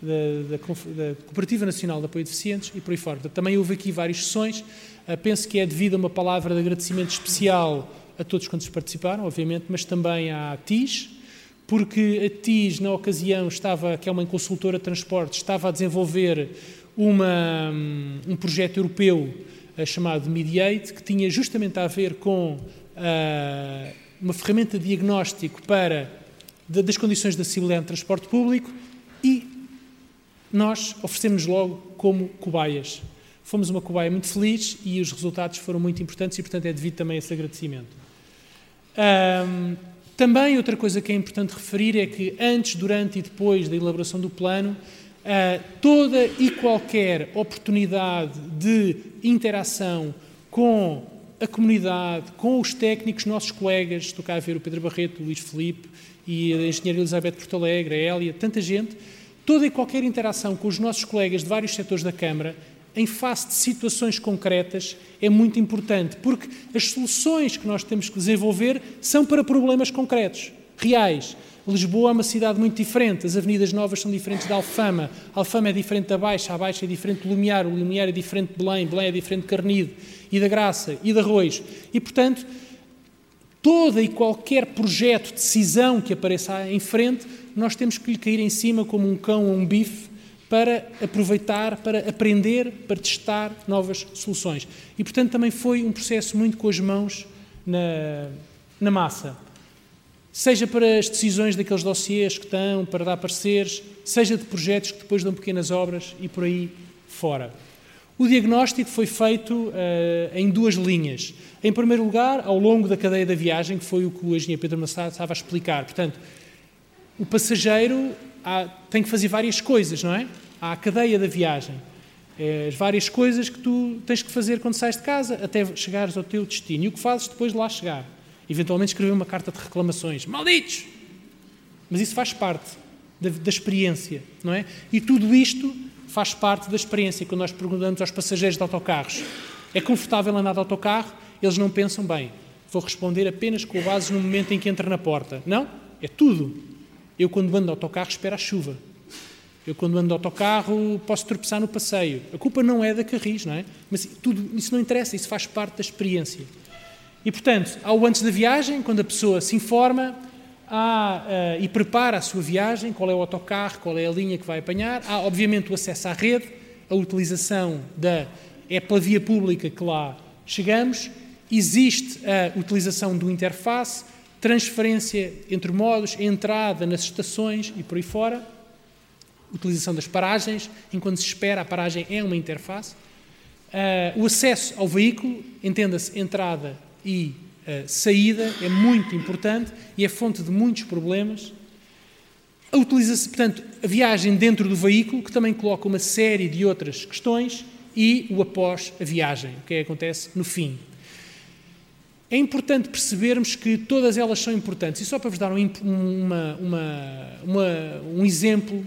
da, da, da, Cooperativa Nacional de Apoio a Deficientes e por aí fora. Também houve aqui várias sessões, uh, penso que é devido a uma palavra de agradecimento especial a todos quantos participaram, obviamente, mas também à TIS, porque a TIS, na ocasião, estava, que é uma consultora de transportes, estava a desenvolver uma, um projeto europeu uh, chamado Mediate, que tinha justamente a ver com uh, uma ferramenta de diagnóstico para de, das condições de acessibilidade de transporte público e nós oferecemos logo como cobaias. Fomos uma cobaia muito feliz e os resultados foram muito importantes e, portanto, é devido também esse agradecimento. Um, também outra coisa que é importante referir é que antes, durante e depois da elaboração do plano, uh, toda e qualquer oportunidade de interação com a comunidade, com os técnicos, nossos colegas, estou cá a ver o Pedro Barreto, o Luís Felipe e a engenheira Elizabeth Porto Alegre, a Hélia, tanta gente, toda e qualquer interação com os nossos colegas de vários setores da Câmara em face de situações concretas é muito importante, porque as soluções que nós temos que desenvolver são para problemas concretos, reais. Lisboa é uma cidade muito diferente, as avenidas novas são diferentes da Alfama, a Alfama é diferente da Baixa, a Baixa é diferente do Lumiar, o Lumiar é diferente de Belém, Belém é diferente de Carnide e da Graça e de Arroz. E, portanto, todo e qualquer projeto, decisão que apareça em frente, nós temos que lhe cair em cima como um cão ou um bife para aproveitar, para aprender, para testar novas soluções. E, portanto, também foi um processo muito com as mãos na, na massa. Seja para as decisões daqueles dossiês que estão, para dar pareceres, seja de projetos que depois dão pequenas obras e por aí fora. O diagnóstico foi feito uh, em duas linhas. Em primeiro lugar, ao longo da cadeia da viagem, que foi o que o engenheiro Pedro Massado estava a explicar. Portanto, o passageiro há, tem que fazer várias coisas, não é? Há a cadeia da viagem. É, as várias coisas que tu tens que fazer quando sais de casa até chegares ao teu destino. E o que fazes depois de lá chegar? Eventualmente escrever uma carta de reclamações. Malditos! Mas isso faz parte da, da experiência, não é? E tudo isto faz parte da experiência. Quando nós perguntamos aos passageiros de autocarros, é confortável andar de autocarro? Eles não pensam bem. Vou responder apenas com base no momento em que entra na porta. Não, é tudo. Eu, quando ando de autocarro, espero a chuva. Eu, quando ando de autocarro, posso tropeçar no passeio. A culpa não é da Carris, não é? Mas tudo isso não interessa, isso faz parte da experiência. E, portanto, ao antes da viagem, quando a pessoa se informa há, uh, e prepara a sua viagem, qual é o autocarro, qual é a linha que vai apanhar, há, obviamente, o acesso à rede, a utilização da. É pela via pública que lá chegamos, existe a utilização do interface, transferência entre modos, entrada nas estações e por aí fora, utilização das paragens, enquanto se espera, a paragem é uma interface. Uh, o acesso ao veículo, entenda-se entrada e uh, saída, é muito importante e é fonte de muitos problemas. A utilização, portanto, a viagem dentro do veículo, que também coloca uma série de outras questões, e o após a viagem, o que é acontece no fim. É importante percebermos que todas elas são importantes. E só para vos dar um, uma, uma, uma, um exemplo,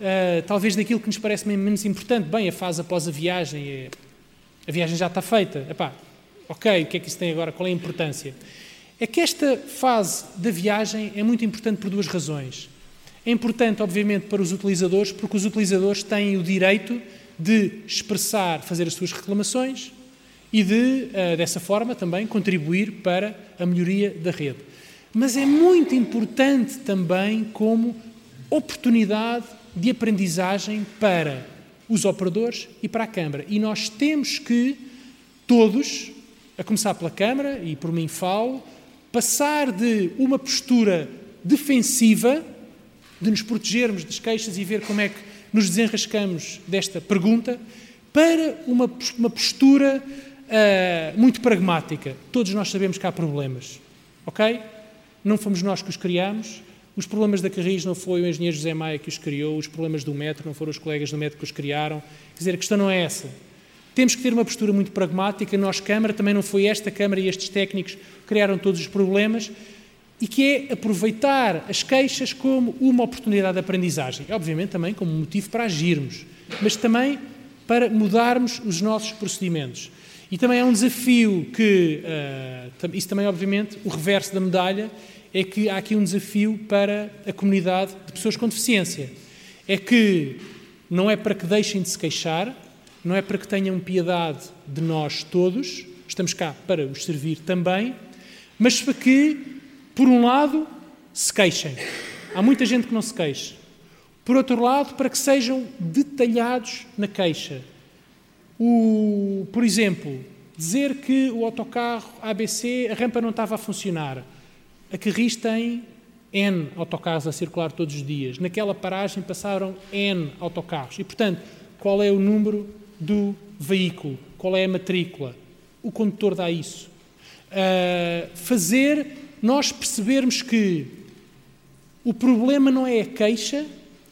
uh, talvez daquilo que nos parece menos importante, bem, a fase após a viagem, é, a viagem já está feita. Epá, ok, o que é que isso tem agora? Qual é a importância? É que esta fase da viagem é muito importante por duas razões. É importante, obviamente, para os utilizadores, porque os utilizadores têm o direito de expressar, fazer as suas reclamações, e de, uh, dessa forma, também contribuir para a melhoria da rede. Mas é muito importante também como oportunidade de aprendizagem para os operadores e para a Câmara. E nós temos que, todos, a começar pela Câmara, e por mim falo, passar de uma postura defensiva, de nos protegermos das queixas e ver como é que nos desenrascamos desta pergunta, para uma, uma postura uh, muito pragmática. Todos nós sabemos que há problemas, ok? Não fomos nós que os criamos. Os problemas da Carris não foi o engenheiro José Maia que os criou, os problemas do metro não foram os colegas do metro que os criaram. Quer dizer, a questão não é essa. Temos que ter uma postura muito pragmática. Nós, Câmara, também não foi esta Câmara e estes técnicos que criaram todos os problemas e que é aproveitar as queixas como uma oportunidade de aprendizagem. Obviamente também como motivo para agirmos, mas também para mudarmos os nossos procedimentos. E também é um desafio que, uh, isso também, obviamente, o reverso da medalha é que há aqui um desafio para a comunidade de pessoas com deficiência. É que não é para que deixem de se queixar, não é para que tenham piedade de nós todos, estamos cá para os servir também, mas para que, por um lado, se queixem. Há muita gente que não se queixa. Por outro lado, para que sejam detalhados na queixa. O, por exemplo, dizer que o autocarro ABC, a rampa não estava a funcionar. A Carris tem N autocarros a circular todos os dias. Naquela paragem passaram N autocarros. E, portanto, qual é o número do veículo? Qual é a matrícula? O condutor dá isso. Uh, fazer nós percebermos que o problema não é a queixa,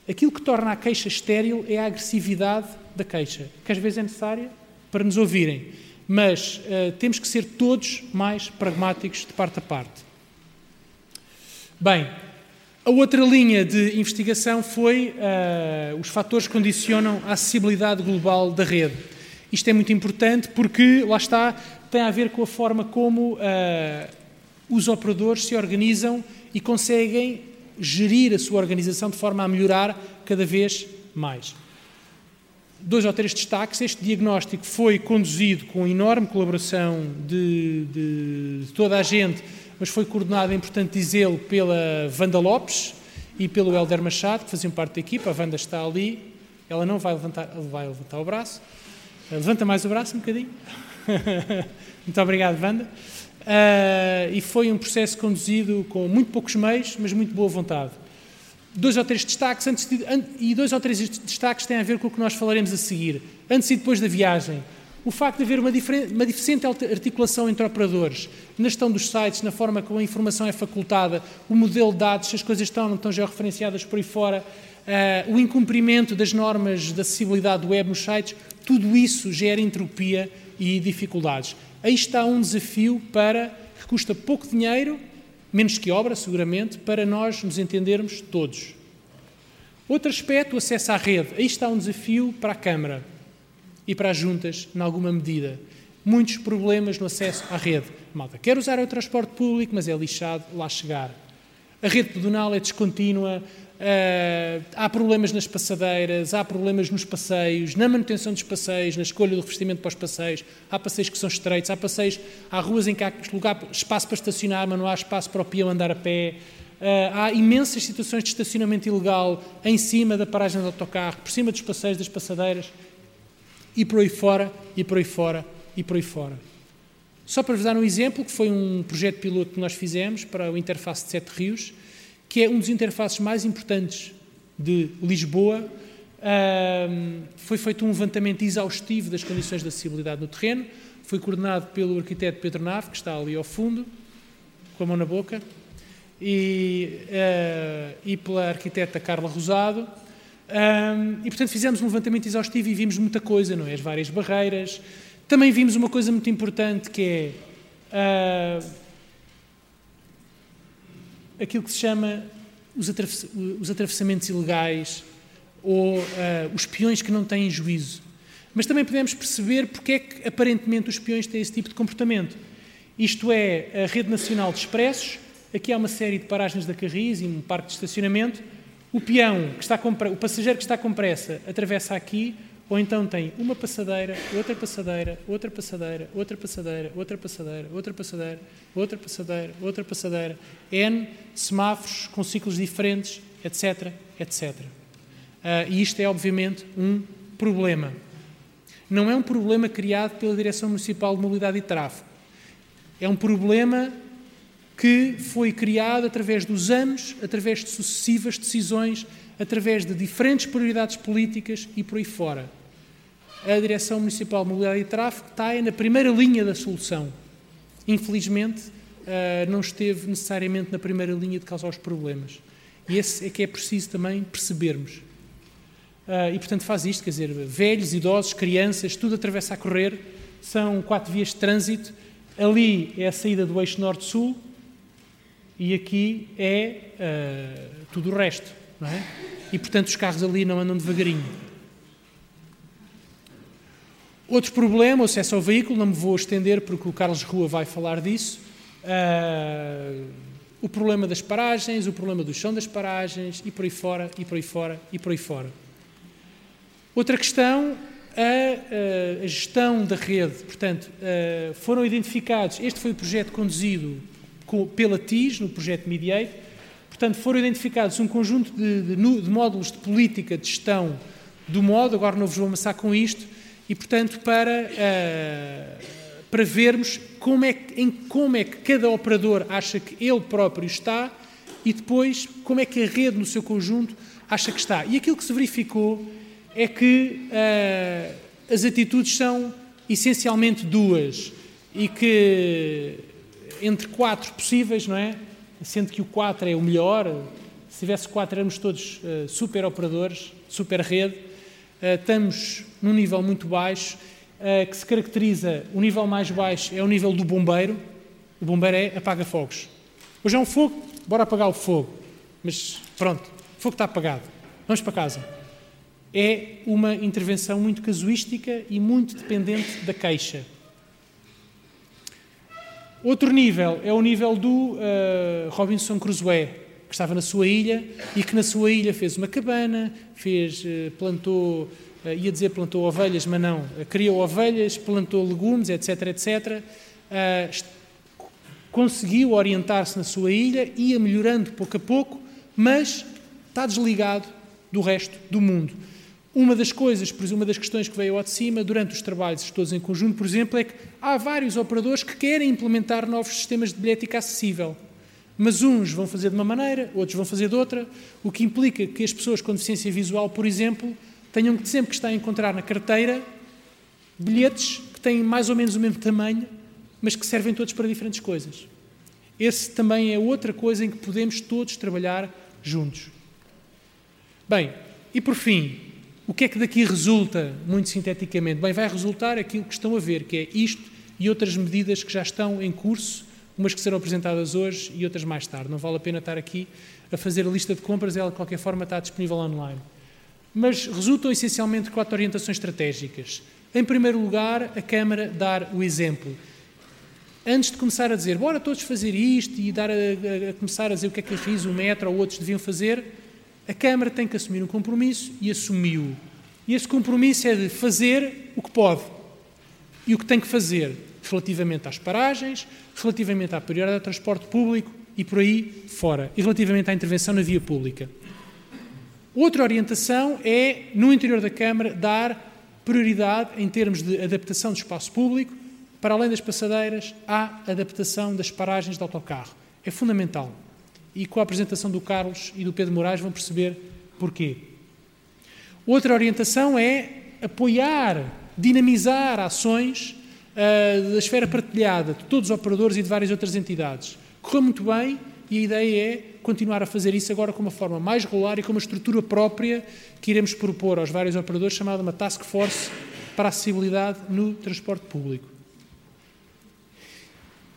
aquilo que torna a queixa estéril é a agressividade da queixa, que às vezes é necessária para nos ouvirem. Mas uh, temos que ser todos mais pragmáticos de parte a parte. Bem, a outra linha de investigação foi uh, os fatores que condicionam a acessibilidade global da rede. Isto é muito importante porque, lá está, tem a ver com a forma como uh, os operadores se organizam e conseguem gerir a sua organização de forma a melhorar cada vez mais. Dois ou três destaques. Este diagnóstico foi conduzido com enorme colaboração de, de, de toda a gente mas foi coordenado, é importante dizê-lo, pela Wanda Lopes e pelo Helder Machado, que faziam parte da equipa. A Wanda está ali, ela não vai levantar, vai levantar o braço. Levanta mais o braço um bocadinho. muito obrigado, Wanda. Uh, e foi um processo conduzido com muito poucos meios, mas muito boa vontade. Dois ou três destaques, antes de, an, e dois ou três destaques têm a ver com o que nós falaremos a seguir. Antes e depois da viagem, o facto de haver uma, uma deficiente articulação entre operadores na gestão dos sites, na forma como a informação é facultada, o modelo de dados, se as coisas estão ou não estão georreferenciadas por aí fora, uh, o incumprimento das normas de acessibilidade web nos sites, tudo isso gera entropia e dificuldades. Aí está um desafio para que custa pouco dinheiro, menos que obra, seguramente, para nós nos entendermos todos. Outro aspecto, o acesso à rede. Aí está um desafio para a Câmara e para as juntas, em alguma medida. Muitos problemas no acesso à rede. Malta quer usar o transporte público, mas é lixado lá chegar. A rede pedonal é descontínua, uh, há problemas nas passadeiras, há problemas nos passeios, na manutenção dos passeios, na escolha do revestimento para os passeios. Há passeios que são estreitos, há passeios, há ruas em que há lugar, espaço para estacionar, mas não há espaço para o peão andar a pé. Uh, há imensas situações de estacionamento ilegal em cima da paragem do autocarro, por cima dos passeios, das passadeiras e por aí fora, e por aí fora, e por aí fora. Só para vos dar um exemplo, que foi um projeto piloto que nós fizemos para o Interface de Sete Rios, que é um dos interfaces mais importantes de Lisboa. Um, foi feito um levantamento exaustivo das condições de acessibilidade no terreno, foi coordenado pelo arquiteto Pedro Nave, que está ali ao fundo, com a mão na boca, e, uh, e pela arquiteta Carla Rosado, um, e, portanto, fizemos um levantamento exaustivo e vimos muita coisa, não é? As várias barreiras. Também vimos uma coisa muito importante que é uh, aquilo que se chama os, os atravessamentos ilegais ou uh, os peões que não têm juízo. Mas também podemos perceber porque é que, aparentemente, os peões têm esse tipo de comportamento. Isto é, a Rede Nacional de Expressos, aqui há uma série de paragens da Carris e um parque de estacionamento, o peão, que está com, o passageiro que está com pressa, atravessa aqui, ou então tem uma passadeira, outra passadeira, outra passadeira, outra passadeira, outra passadeira, outra passadeira, outra passadeira, outra passadeira, N semáforos com ciclos diferentes, etc, etc. Uh, e isto é, obviamente, um problema. Não é um problema criado pela Direção Municipal de Mobilidade e Tráfego. É um problema que foi criado através dos anos, através de sucessivas decisões, através de diferentes prioridades políticas e por aí fora. A Direção Municipal de Mobilidade e Tráfego está na primeira linha da solução. Infelizmente, eh, não esteve necessariamente na primeira linha de causar os problemas. E esse é que é preciso também percebermos. Eh, e, portanto, faz isto, quer dizer, velhos, idosos, crianças, tudo atravessa a correr, são quatro vias de trânsito. Ali é a saída do eixo norte-sul, e aqui é uh, tudo o resto, não é? E portanto os carros ali não andam devagarinho. Outro problema, o acesso ao veículo, não me vou estender porque o Carlos Rua vai falar disso. Uh, o problema das paragens, o problema do chão das paragens e por aí fora, e por aí fora, e por aí fora. Outra questão, a, a gestão da rede. Portanto, foram identificados, este foi o projeto conduzido pela TIS, no projeto Mediate, portanto, foram identificados um conjunto de, de, de módulos de política de gestão do modo, agora não vos vou amassar com isto, e, portanto, para, para vermos como é, em como é que cada operador acha que ele próprio está e depois como é que a rede no seu conjunto acha que está. E aquilo que se verificou é que uh, as atitudes são essencialmente duas e que entre quatro possíveis, não é? Sendo que o quatro é o melhor, se tivesse quatro éramos todos uh, super operadores, super rede, uh, estamos num nível muito baixo, que se caracteriza, o nível mais baixo é o nível do bombeiro, o bombeiro é apaga fogos. Hoje é um fogo, bora apagar o fogo. Mas pronto, o fogo está apagado. Vamos para casa. É uma intervenção muito casuística e muito dependente da queixa. Outro nível é o nível do uh, Robinson Crusoe, que estava na sua ilha e que na sua ilha fez uma cabana, fez, uh, plantou, uh, ia dizer plantou ovelhas, mas não, criou ovelhas, plantou legumes, etc, etc conseguiu orientar-se na sua ilha, ia melhorando pouco a pouco, mas está desligado do resto do mundo. Uma das coisas, uma das questões que veio ao de cima durante os trabalhos todos em conjunto, por exemplo, é que há vários operadores que querem implementar novos sistemas de bilhética acessível. Mas uns vão fazer de uma maneira, outros vão fazer de outra, o que implica que as pessoas com deficiência visual, por exemplo, tenham que sempre que estar a encontrar na carteira bilhetes que têm mais ou menos o mesmo tamanho mas que servem todos para diferentes coisas. Esse também é outra coisa em que podemos todos trabalhar juntos. Bem, e por fim, o que é que daqui resulta, muito sinteticamente? Bem, vai resultar aquilo que estão a ver, que é isto e outras medidas que já estão em curso, umas que serão apresentadas hoje e outras mais tarde. Não vale a pena estar aqui a fazer a lista de compras, ela de qualquer forma está disponível online. Mas resultam essencialmente quatro orientações estratégicas. Em primeiro lugar, a Câmara dar o exemplo antes de começar a dizer, bora todos fazer isto e dar a, a, a começar a dizer o que é que a RIS, o Metro ou outros deviam fazer, a Câmara tem que assumir um compromisso e assumiu. E esse compromisso é de fazer o que pode e o que tem que fazer relativamente às paragens, relativamente à prioridade do transporte público e por aí fora, e relativamente à intervenção na via pública. Outra orientação é, no interior da Câmara, dar prioridade em termos de adaptação do espaço público para além das passadeiras, há adaptação das paragens de autocarro. É fundamental. E com a apresentação do Carlos e do Pedro Moraes vão perceber porquê. Outra orientação é apoiar, dinamizar ações uh, da esfera partilhada de todos os operadores e de várias outras entidades. Correu muito bem e a ideia é continuar a fazer isso agora com uma forma mais regular e com uma estrutura própria que iremos propor aos vários operadores, chamada uma Task Force para a acessibilidade no transporte público.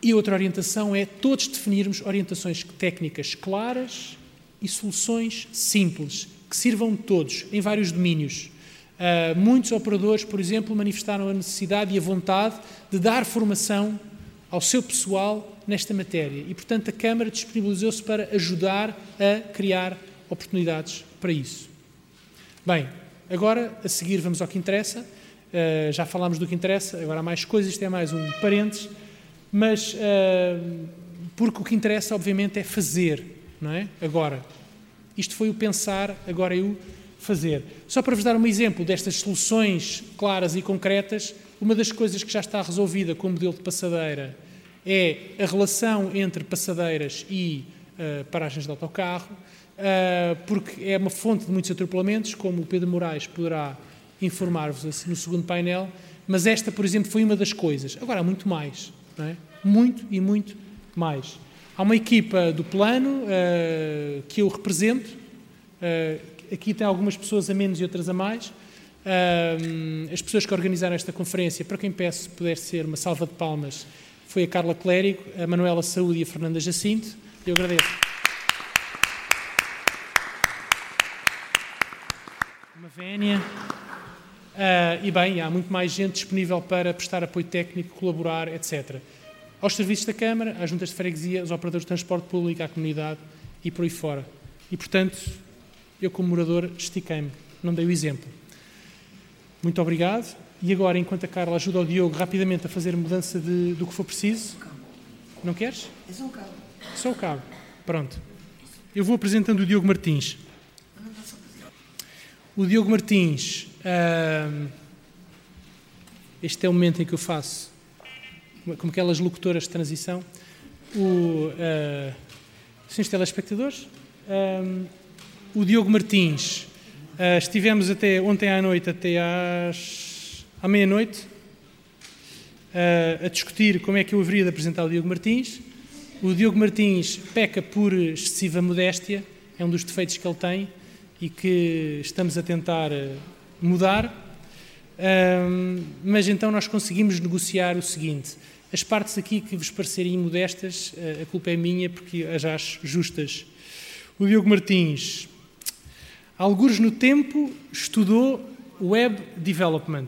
E outra orientação é todos definirmos orientações técnicas claras e soluções simples, que sirvam todos, em vários domínios. Uh, muitos operadores, por exemplo, manifestaram a necessidade e a vontade de dar formação ao seu pessoal nesta matéria. E, portanto, a Câmara disponibilizou-se para ajudar a criar oportunidades para isso. Bem, agora, a seguir, vamos ao que interessa. Uh, já falámos do que interessa, agora há mais coisas, isto é mais um parênteses mas uh, porque o que interessa, obviamente, é fazer, não é? Agora. Isto foi o pensar, agora é fazer. Só para vos dar um exemplo destas soluções claras e concretas, uma das coisas que já está resolvida com o modelo de passadeira é a relação entre passadeiras e uh, paragens de autocarro, uh, porque é uma fonte de muitos atropelamentos, como o Pedro Moraes poderá informar-vos no segundo painel, mas esta, por exemplo, foi uma das coisas. Agora há muito mais é? muito e muito mais. Há uma equipa do plano uh, que eu represento, aqui tem algumas pessoas a menos e outras a mais. As pessoas que organizaram esta conferência, para quem peço puder ser uma salva de palmas, foi a Carla Clérigo, a Manuela Saúde e a Fernanda Jacinto. Eu agradeço. Uma vénia. Uh, e bem, há muito mais gente disponível para prestar apoio técnico, colaborar, etc. Aos serviços da Câmara, às juntas de freguesia, aos operadores de transporte público, à comunidade e por aí fora. E, portanto, eu como morador estiquei-me, não dei o exemplo. Muito obrigado. E agora, enquanto a Carla ajuda o Diogo rapidamente a fazer mudança de, do que for preciso. Não queres? É só o cabo. Só o cabo. Pronto. Eu vou apresentando o Diogo Martins. O Diogo Martins. Uh, este é o momento em que eu faço, como aquelas locutoras de transição, o. Uh, senhores telespectadores, uh, o Diogo Martins. Uh, estivemos até ontem à noite, até às, à meia-noite, uh, a discutir como é que eu haveria de apresentar o Diogo Martins. O Diogo Martins peca por excessiva modéstia, é um dos defeitos que ele tem e que estamos a tentar uh, mudar. mas então nós conseguimos negociar o seguinte: as partes aqui que vos parecerem imodestas, a culpa é minha porque as acho justas. O Diogo Martins, alguns no tempo, estudou Web Development.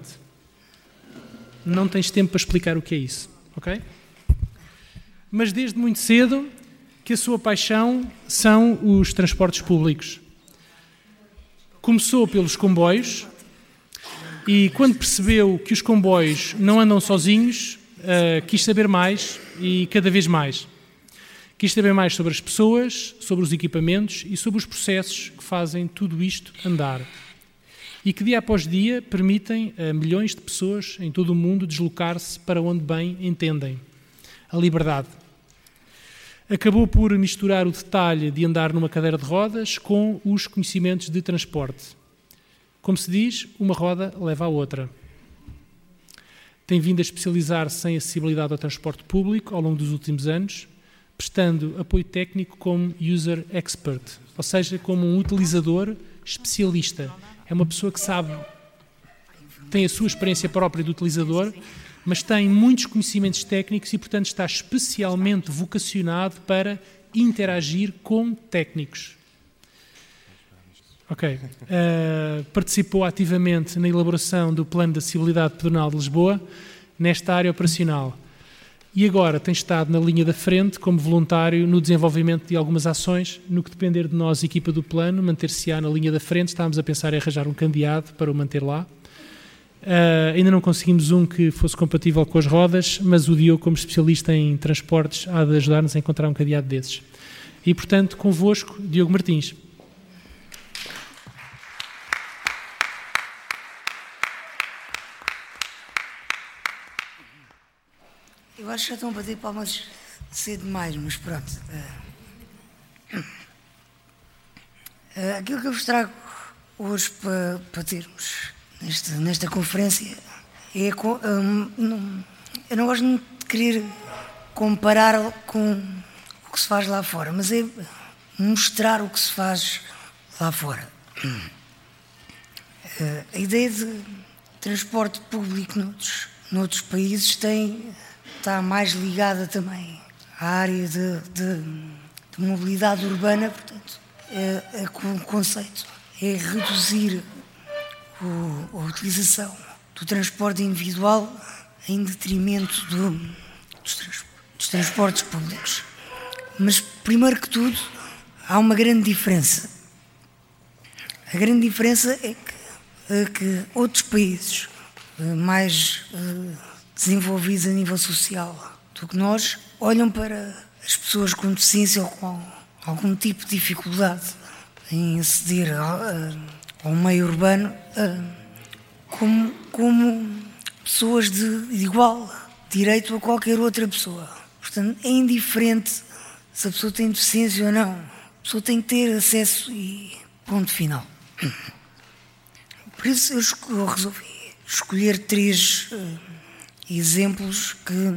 Não tens tempo para explicar o que é isso, ok? Mas desde muito cedo que a sua paixão são os transportes públicos. Começou pelos comboios e quando percebeu que os comboios não andam sozinhos, uh, quis saber mais e cada vez mais. Quis saber mais sobre as pessoas, sobre os equipamentos e sobre os processos que fazem tudo isto andar. E que dia após dia permitem a milhões de pessoas em todo o mundo deslocar-se para onde bem entendem a liberdade. Acabou por misturar o detalhe de andar numa cadeira de rodas com os conhecimentos de transporte. Como se diz, uma roda leva a outra tem vindo a especializar-se em acessibilidade ao transporte público ao longo dos últimos anos, prestando apoio técnico como user expert, ou seja, como um utilizador especialista. É uma pessoa que sabe, tem a sua experiência própria de utilizador, mas tem muitos conhecimentos técnicos e, portanto, está especialmente vocacionado para interagir com técnicos. Ok. Uh, participou ativamente na elaboração do Plano de Acessibilidade Pedonal de Lisboa, nesta área operacional. E agora tem estado na linha da frente como voluntário no desenvolvimento de algumas ações, no que depender de nós, equipa do plano, manter-se-á na linha da frente. Estávamos a pensar em arranjar um candidato para o manter lá. Uh, ainda não conseguimos um que fosse compatível com as rodas, mas o Diogo, como especialista em transportes, há de ajudar-nos a encontrar um candidato desses. E, portanto, convosco, Diogo Martins. Eu acho que já estão a bater palmas cedo demais, mas pronto. Uh, aquilo que eu vos trago hoje para, para termos nesta, nesta conferência é. Um, não, eu não gosto de querer comparar com o que se faz lá fora, mas é mostrar o que se faz lá fora. Uh, a ideia de transporte público noutros, noutros países tem está mais ligada também à área de, de, de mobilidade urbana, portanto, é, é, o conceito é reduzir o, a utilização do transporte individual em detrimento do, dos, trans, dos transportes públicos. Mas, primeiro que tudo, há uma grande diferença. A grande diferença é que, é que outros países eh, mais uh, desenvolvidos a nível social do que nós, olham para as pessoas com deficiência ou com algum tipo de dificuldade em aceder ao, meio urbano como, como pessoas de, igual direito a qualquer outra pessoa. Portanto, é indiferente se a pessoa tem deficiência ou não. A pessoa tem que ter acesso e ponto final. Por isso eu resolvi escolher três uh, exemplos que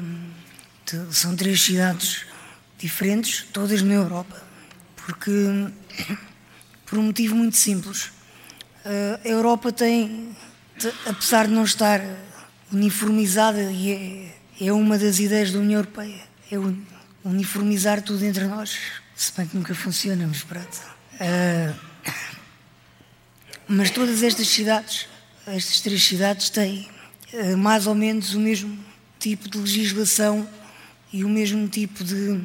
são três cidades diferentes, todas na Europa, porque por um motivo muito simples. A Europa tem, apesar de não estar uniformizada, e é, é uma das ideias da União Europeia, é uniformizar tudo entre nós, se bem que nunca funciona, mas pronto. Uh, mas todas estas cidades, estas três cidades, têm eh, mais ou menos o mesmo tipo de legislação e o mesmo tipo de,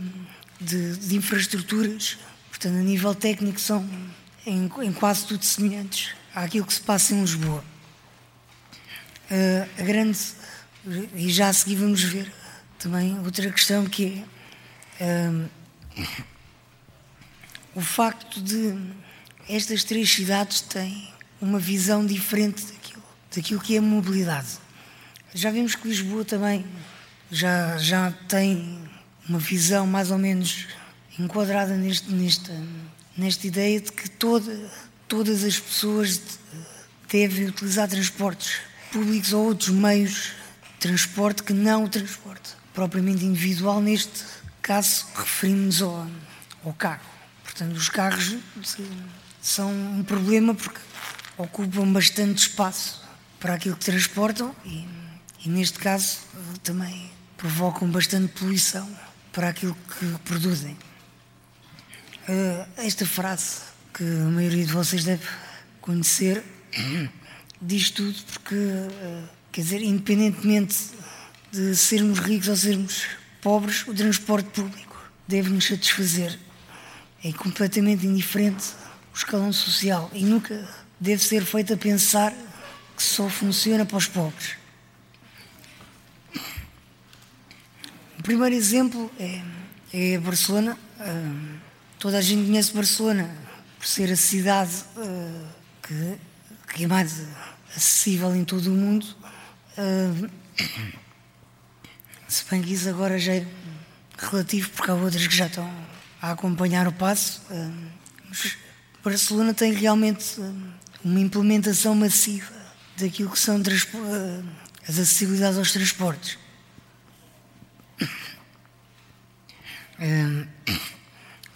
de, de infraestruturas. Portanto, a nível técnico, são em, em, quase tudo semelhantes àquilo que se passa em Lisboa. a grande, e já a seguir vamos ver também outra questão que é o facto de estas três cidades têm uma visão diferente daquilo, daquilo que é mobilidade. Já vimos que Lisboa também já, já tem uma visão mais ou menos enquadrada neste, nesta, nesta ideia de que toda, todas as pessoas devem utilizar transportes públicos ou outros meios de transporte que não o transporte propriamente individual, neste caso referimos ao, ao carro. Portanto, os carros são um problema porque ocupam bastante espaço para aquilo que transportam e, e neste caso também provocam bastante poluição para aquilo que produzem. Uh, esta frase que a maioria de vocês deve conhecer diz tudo porque, uh, quer dizer, independentemente de sermos ricos ou sermos pobres, o transporte público deve nos satisfazer. É completamente indiferente o escalão social e nunca deve ser feito a pensar que só funciona para os pobres. Primeiro exemplo é, é Barcelona. Uh, toda a gente conhece Barcelona por ser a cidade uh, que, que, é mais acessível em todo o mundo. Uh, se bem que isso agora já é relativo, porque há outras que já estão a acompanhar o passo. Mas Barcelona tem realmente uma implementação massiva daquilo que são as acessibilidades aos transportes.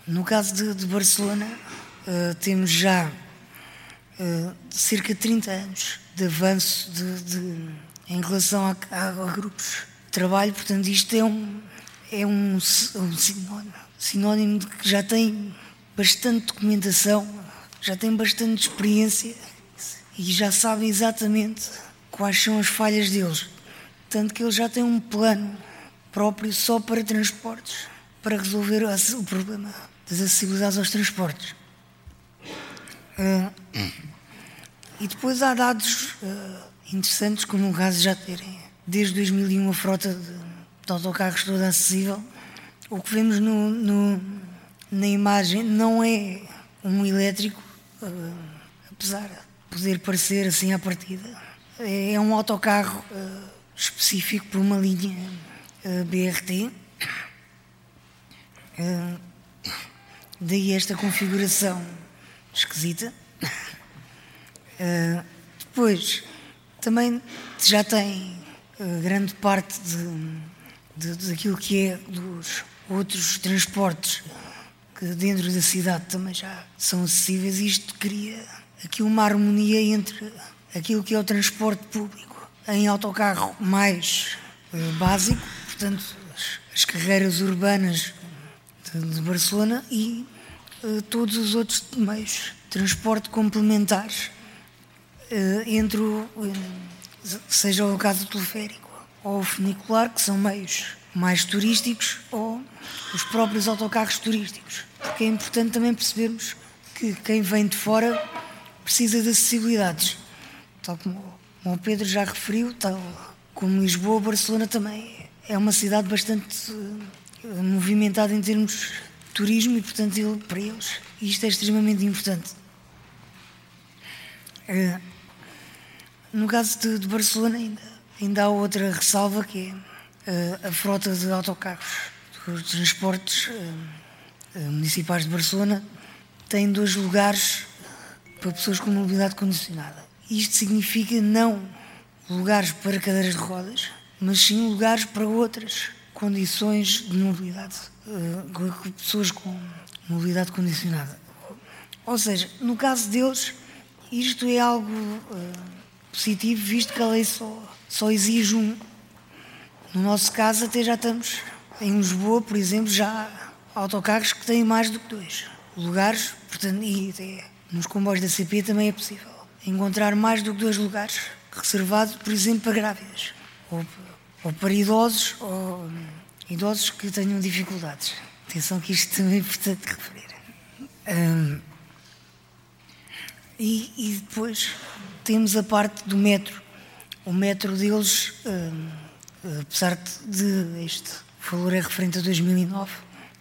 No caso de, de Barcelona, uh, temos já uh, cerca de 30 anos de avanço de, de, em relação a, a, a, grupos de trabalho, portanto, isto é um, é um, um sinónimo, sinónimo de que já tem bastante documentação, já tem bastante experiência e já sabem exatamente quais são as falhas deles. Tanto que eles já têm um plano próprio só para transportes, para resolver o problema das acessibilidades aos transportes. Uh, e depois há dados uh, interessantes, como o caso já terem, desde 2001, a frota de, autocarros toda acessível. O que vemos no, no, na imagem não é um elétrico, uh, apesar de poder parecer assim à partida. É um autocarro específico para uma linha BRT. Daí esta configuração esquisita. Uh, depois, também já tem grande parte de, de, daquilo que é dos outros transportes que dentro da cidade também já são acessíveis. Isto cria aqui uma harmonia entre aquilo que é o transporte público em autocarro mais básico, portanto, as, as carreiras urbanas de Barcelona e uh, todos os outros meios de transporte complementares uh, entre o, uh, seja o caso teleférico ou o funicular, que são meios mais turísticos, ou os próprios autocarros turísticos. Porque é importante também percebermos que quem vem de fora precisa de acessibilidades. Tal como o Pedro já referiu, tal como Lisboa, Barcelona também é uma cidade bastante movimentado em termos de turismo e, portanto, ele, para eles isto é extremamente importante. Uh, no caso de, de, Barcelona, ainda, ainda há outra ressalva que é uh, a frota de autocarros dos transportes municipais de Barcelona tem dois lugares para pessoas com mobilidade condicionada. Isto significa não lugares para cadeiras de rodas, mas sim lugares para outras condições de mobilidade, uh, pessoas com mobilidade condicionada. Ou seja, no caso deles, isto é algo uh, positivo, visto que a lei só, só exige um. No nosso caso, até já estamos em Lisboa, por exemplo, já há autocarros que têm mais do que dois lugares, portanto, e até nos comboios da CP também é possível encontrar mais do que dois lugares reservados, por exemplo, para grávidas ou ou para idosos ou idosos que tenham dificuldades. Atenção que isto também é importante referir. Um, e, e, depois temos a parte do metro, o metro deles, apesar de este valor é referente a 2009,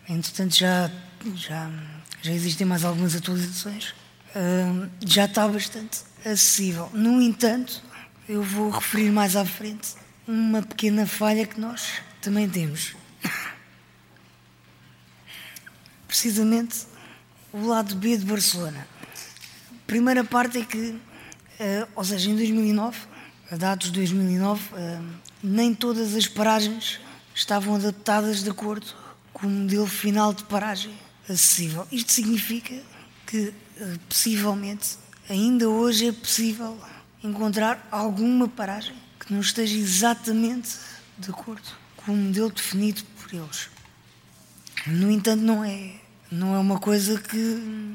entretanto já, já, já existem mais algumas atualizações, já está bastante acessível. No entanto, eu vou referir mais à frente uma pequena falha que nós também temos. Precisamente o lado B de Barcelona. Primeira parte é que, uh, ou seja, em 2009, a dados de 2009, uh, nem todas as paragens estavam adaptadas de acordo com o modelo final de paragem acessível. Isto significa que, uh, possivelmente, ainda hoje é possível encontrar alguma paragem que não esteja exatamente de acordo com o modelo definido por eles. No entanto, não é, não é uma coisa que,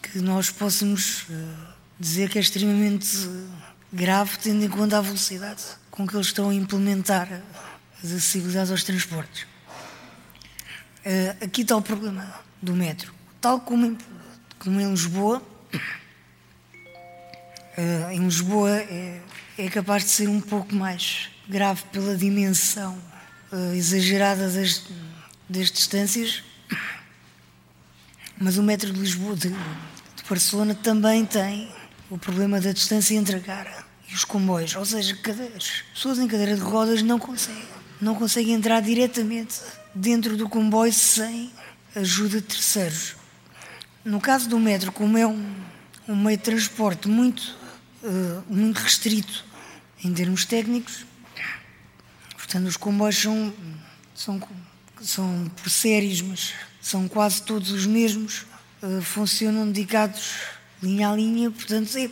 que nós possamos uh, dizer que é extremamente grave, tendo em conta a velocidade com que eles estão a implementar as acessibilidades aos transportes. Aqui está o problema do metro. Tal como em, como em Lisboa, em Lisboa é, é capaz de ser um pouco mais grave pela dimensão uh, exagerada das, das distâncias, mas o metro de Lisboa, de, de, Barcelona, também tem o problema da distância entre a cara e os comboios, ou seja, as pessoas em cadeira de rodas não conseguem, não conseguem entrar diretamente dentro do comboio sem ajuda de terceiros. No caso do metro, como é um, um meio de transporte muito, uh, muito restrito em termos técnicos, Portanto, os comboios são, são, são por séries, mas são quase todos os mesmos, uh, funcionam dedicados linha a linha, portanto, é,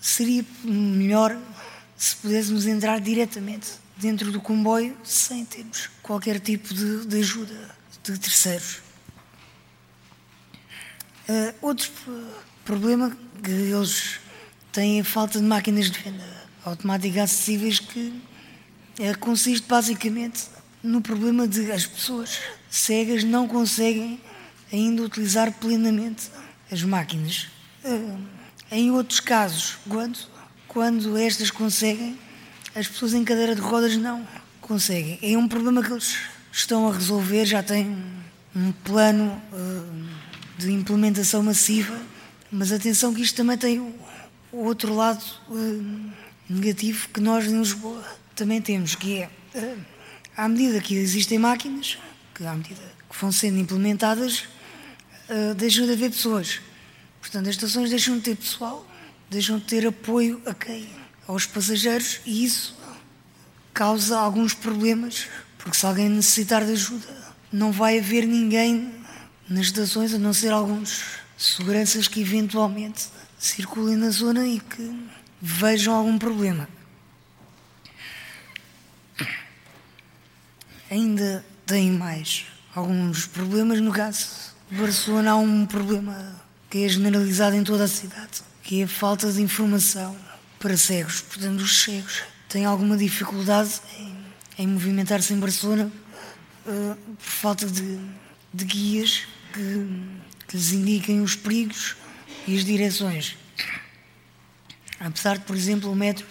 seria melhor se pudéssemos entrar diretamente dentro do comboio sem termos qualquer tipo de, de ajuda de terceiros. Uh, outro problema que eles têm é a falta de máquinas de venda automática acessíveis que é, consiste basicamente no problema de as pessoas cegas não conseguem ainda utilizar plenamente as máquinas. Eh, em outros casos, quando, quando estas conseguem, as pessoas em cadeira de rodas não conseguem. É um problema que eles estão a resolver, já têm um plano uh, de implementação massiva, mas atenção que isto também tem o, outro lado uh, negativo que nós em Lisboa também temos, que é, eh, à medida que existem máquinas, que à medida que vão sendo implementadas, eh, deixam de haver pessoas. Portanto, as estações deixam de ter pessoal, deixam de ter apoio a quem? Aos passageiros e isso causa alguns problemas, porque se alguém necessitar de ajuda, não vai haver ninguém nas estações, a não ser alguns seguranças que eventualmente circulem na zona e que vejam algum problema. ainda tem mais alguns problemas. No caso de Barcelona, há um problema que é generalizado em toda a cidade, que é a falta de informação para cegos. Portanto, os cegos têm alguma dificuldade em, em movimentar-se em Barcelona uh, por falta de, de guias que, que lhes indiquem os perigos e as direções. Apesar de, por exemplo, o metro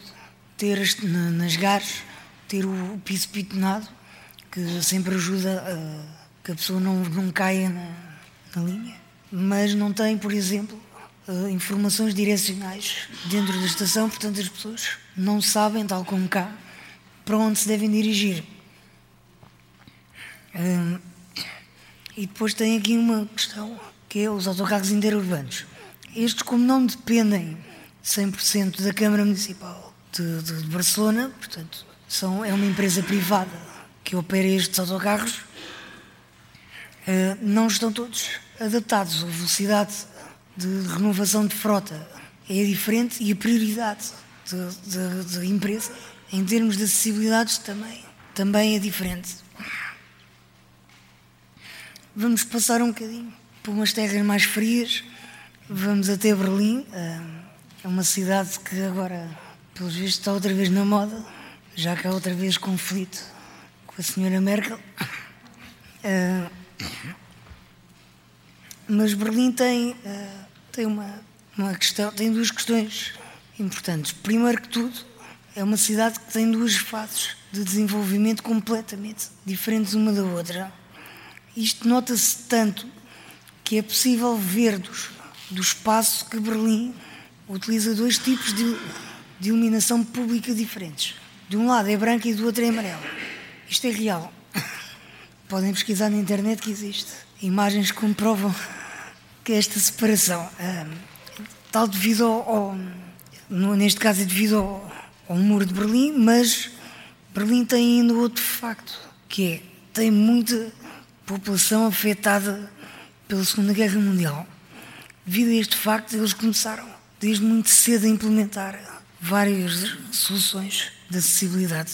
ter nas gares ter o piso pitonado, que sempre ajuda a que a pessoa não, não caia na, na linha. Mas não tem, por exemplo, uh, informações direcionais dentro da estação, portanto as pessoas não sabem, tal como cá, para onde se devem dirigir. E depois tem aqui uma questão, que é os autocarros interurbanos. Estes, como não dependem 100% da Câmara Municipal de, de, de Barcelona, portanto, são, é uma empresa privada que opera estes autocarros eh, não estão todos adaptados. A velocidade de renovação de frota é diferente e a prioridade da empresa em termos de acessibilidades também, também é diferente. Vamos passar um bocadinho por umas terras mais frias. Vamos até Berlim. Eh, é uma cidade que agora, pelos vistos, está outra vez na moda, já que há outra vez conflito com a senhora Merkel. Uh, mas Berlim tem, uh, tem uma, uma questão, tem duas questões importantes. Primeiro que tudo, é uma cidade que tem duas fases de desenvolvimento completamente diferentes uma da outra. Isto nota-se tanto que é possível ver dos, do espaço que Berlim utiliza dois tipos de, de iluminação pública diferentes. De um lado é branco e do outro é amarelo. Isto é real. Podem pesquisar na internet que existe. Imagens que comprovam que esta separação, ah, tal devido ao, ao, neste caso é devido ao, ao muro de Berlim, mas Berlim tem ainda outro facto, que é, tem muita população afetada pela Segunda Guerra Mundial. Devido a este facto, eles começaram desde muito cedo a implementar várias soluções de acessibilidade.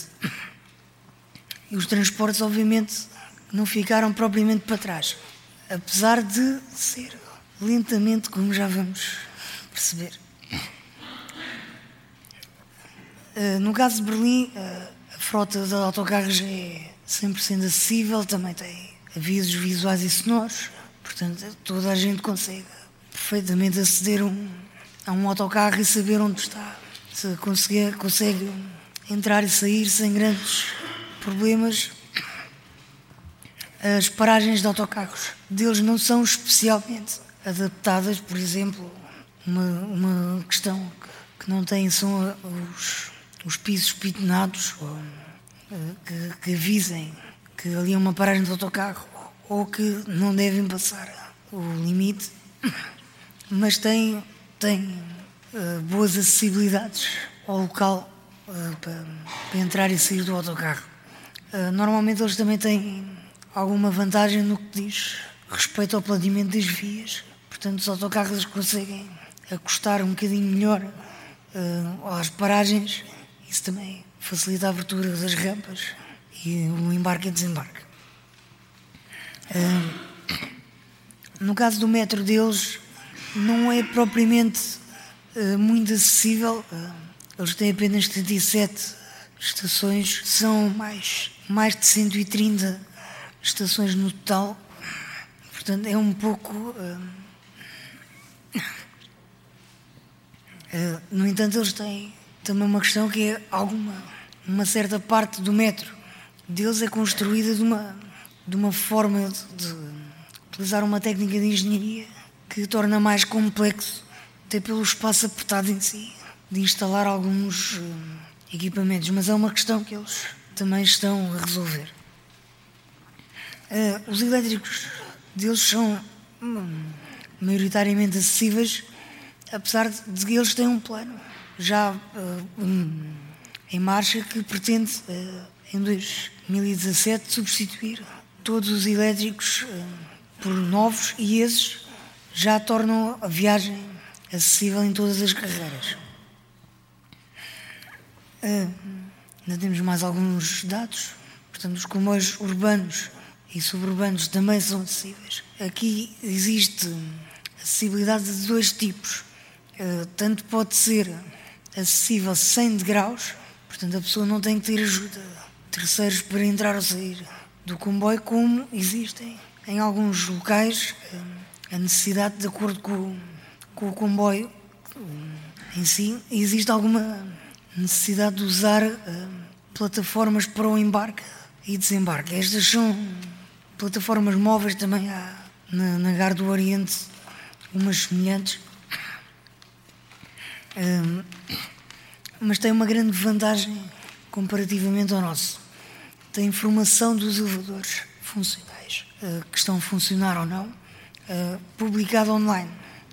E os transportes, obviamente, não ficaram propriamente para trás, apesar de ser lentamente, como já vamos perceber. Uh, no caso de Berlim, uh, a frota de autocarros é 100% acessível, também tem avisos visuais e sonoros, portanto, toda a gente consegue perfeitamente aceder um, a um autocarro e saber onde está. Se conseguir, consegue entrar e sair sem grandes problemas. As paragens de autocarros deles não são especialmente adaptadas, por exemplo, uma, uma questão que, que não tem são os, os pisos pitonados que, que avisem que ali é uma paragem de autocarro ou que não devem passar o limite, mas tem, tem uh, boas acessibilidades ao local uh, para, para, entrar e sair do autocarro. Uh, normalmente eles também têm alguma vantagem no que diz respeito ao planeamento das vias. Portanto, os autocarros conseguem acostar um bocadinho melhor às paragens. Isso também facilita a abertura das rampas e o embarque e desembarque. No caso do metro deles, não é propriamente uh, muito acessível. eles têm apenas 37 estações, são mais, mais de 130 estações no total. Portanto, é um pouco. Uh, uh, no entanto, eles têm também uma questão que é alguma. Uma certa parte do metro deles é construída de uma, de uma forma de, de utilizar uma técnica de engenharia que torna mais complexo, até pelo espaço apertado em si, de instalar alguns uh, equipamentos. Mas é uma questão que eles também estão a resolver. Uh, os elétricos deles são hum, maioritariamente acessíveis, apesar de que eles têm um plano já uh, um, em marcha que pretende, uh, em 2017, substituir todos os elétricos por novos e esses já tornam a viagem acessível em todas as carreiras. ainda temos mais alguns dados. Portanto, os comboios urbanos e suburbanos também são acessíveis. Aqui existe acessibilidade de dois tipos. Uh, tanto pode ser acessível 100 degraus, portanto a pessoa não tem que ter ajuda de terceiros para entrar ou sair do comboio, como existem em alguns locais uh, a necessidade, de acordo com, com o comboio em si, existe alguma necessidade de usar plataformas para o embarque e desembarque. Estas são plataformas móveis também há na, na Gar do Oriente umas semelhantes. Um, mas tem uma grande vantagem comparativamente ao nosso. Tem informação dos elevadores funcionais, uh, que estão a funcionar ou não, uh, publicado online.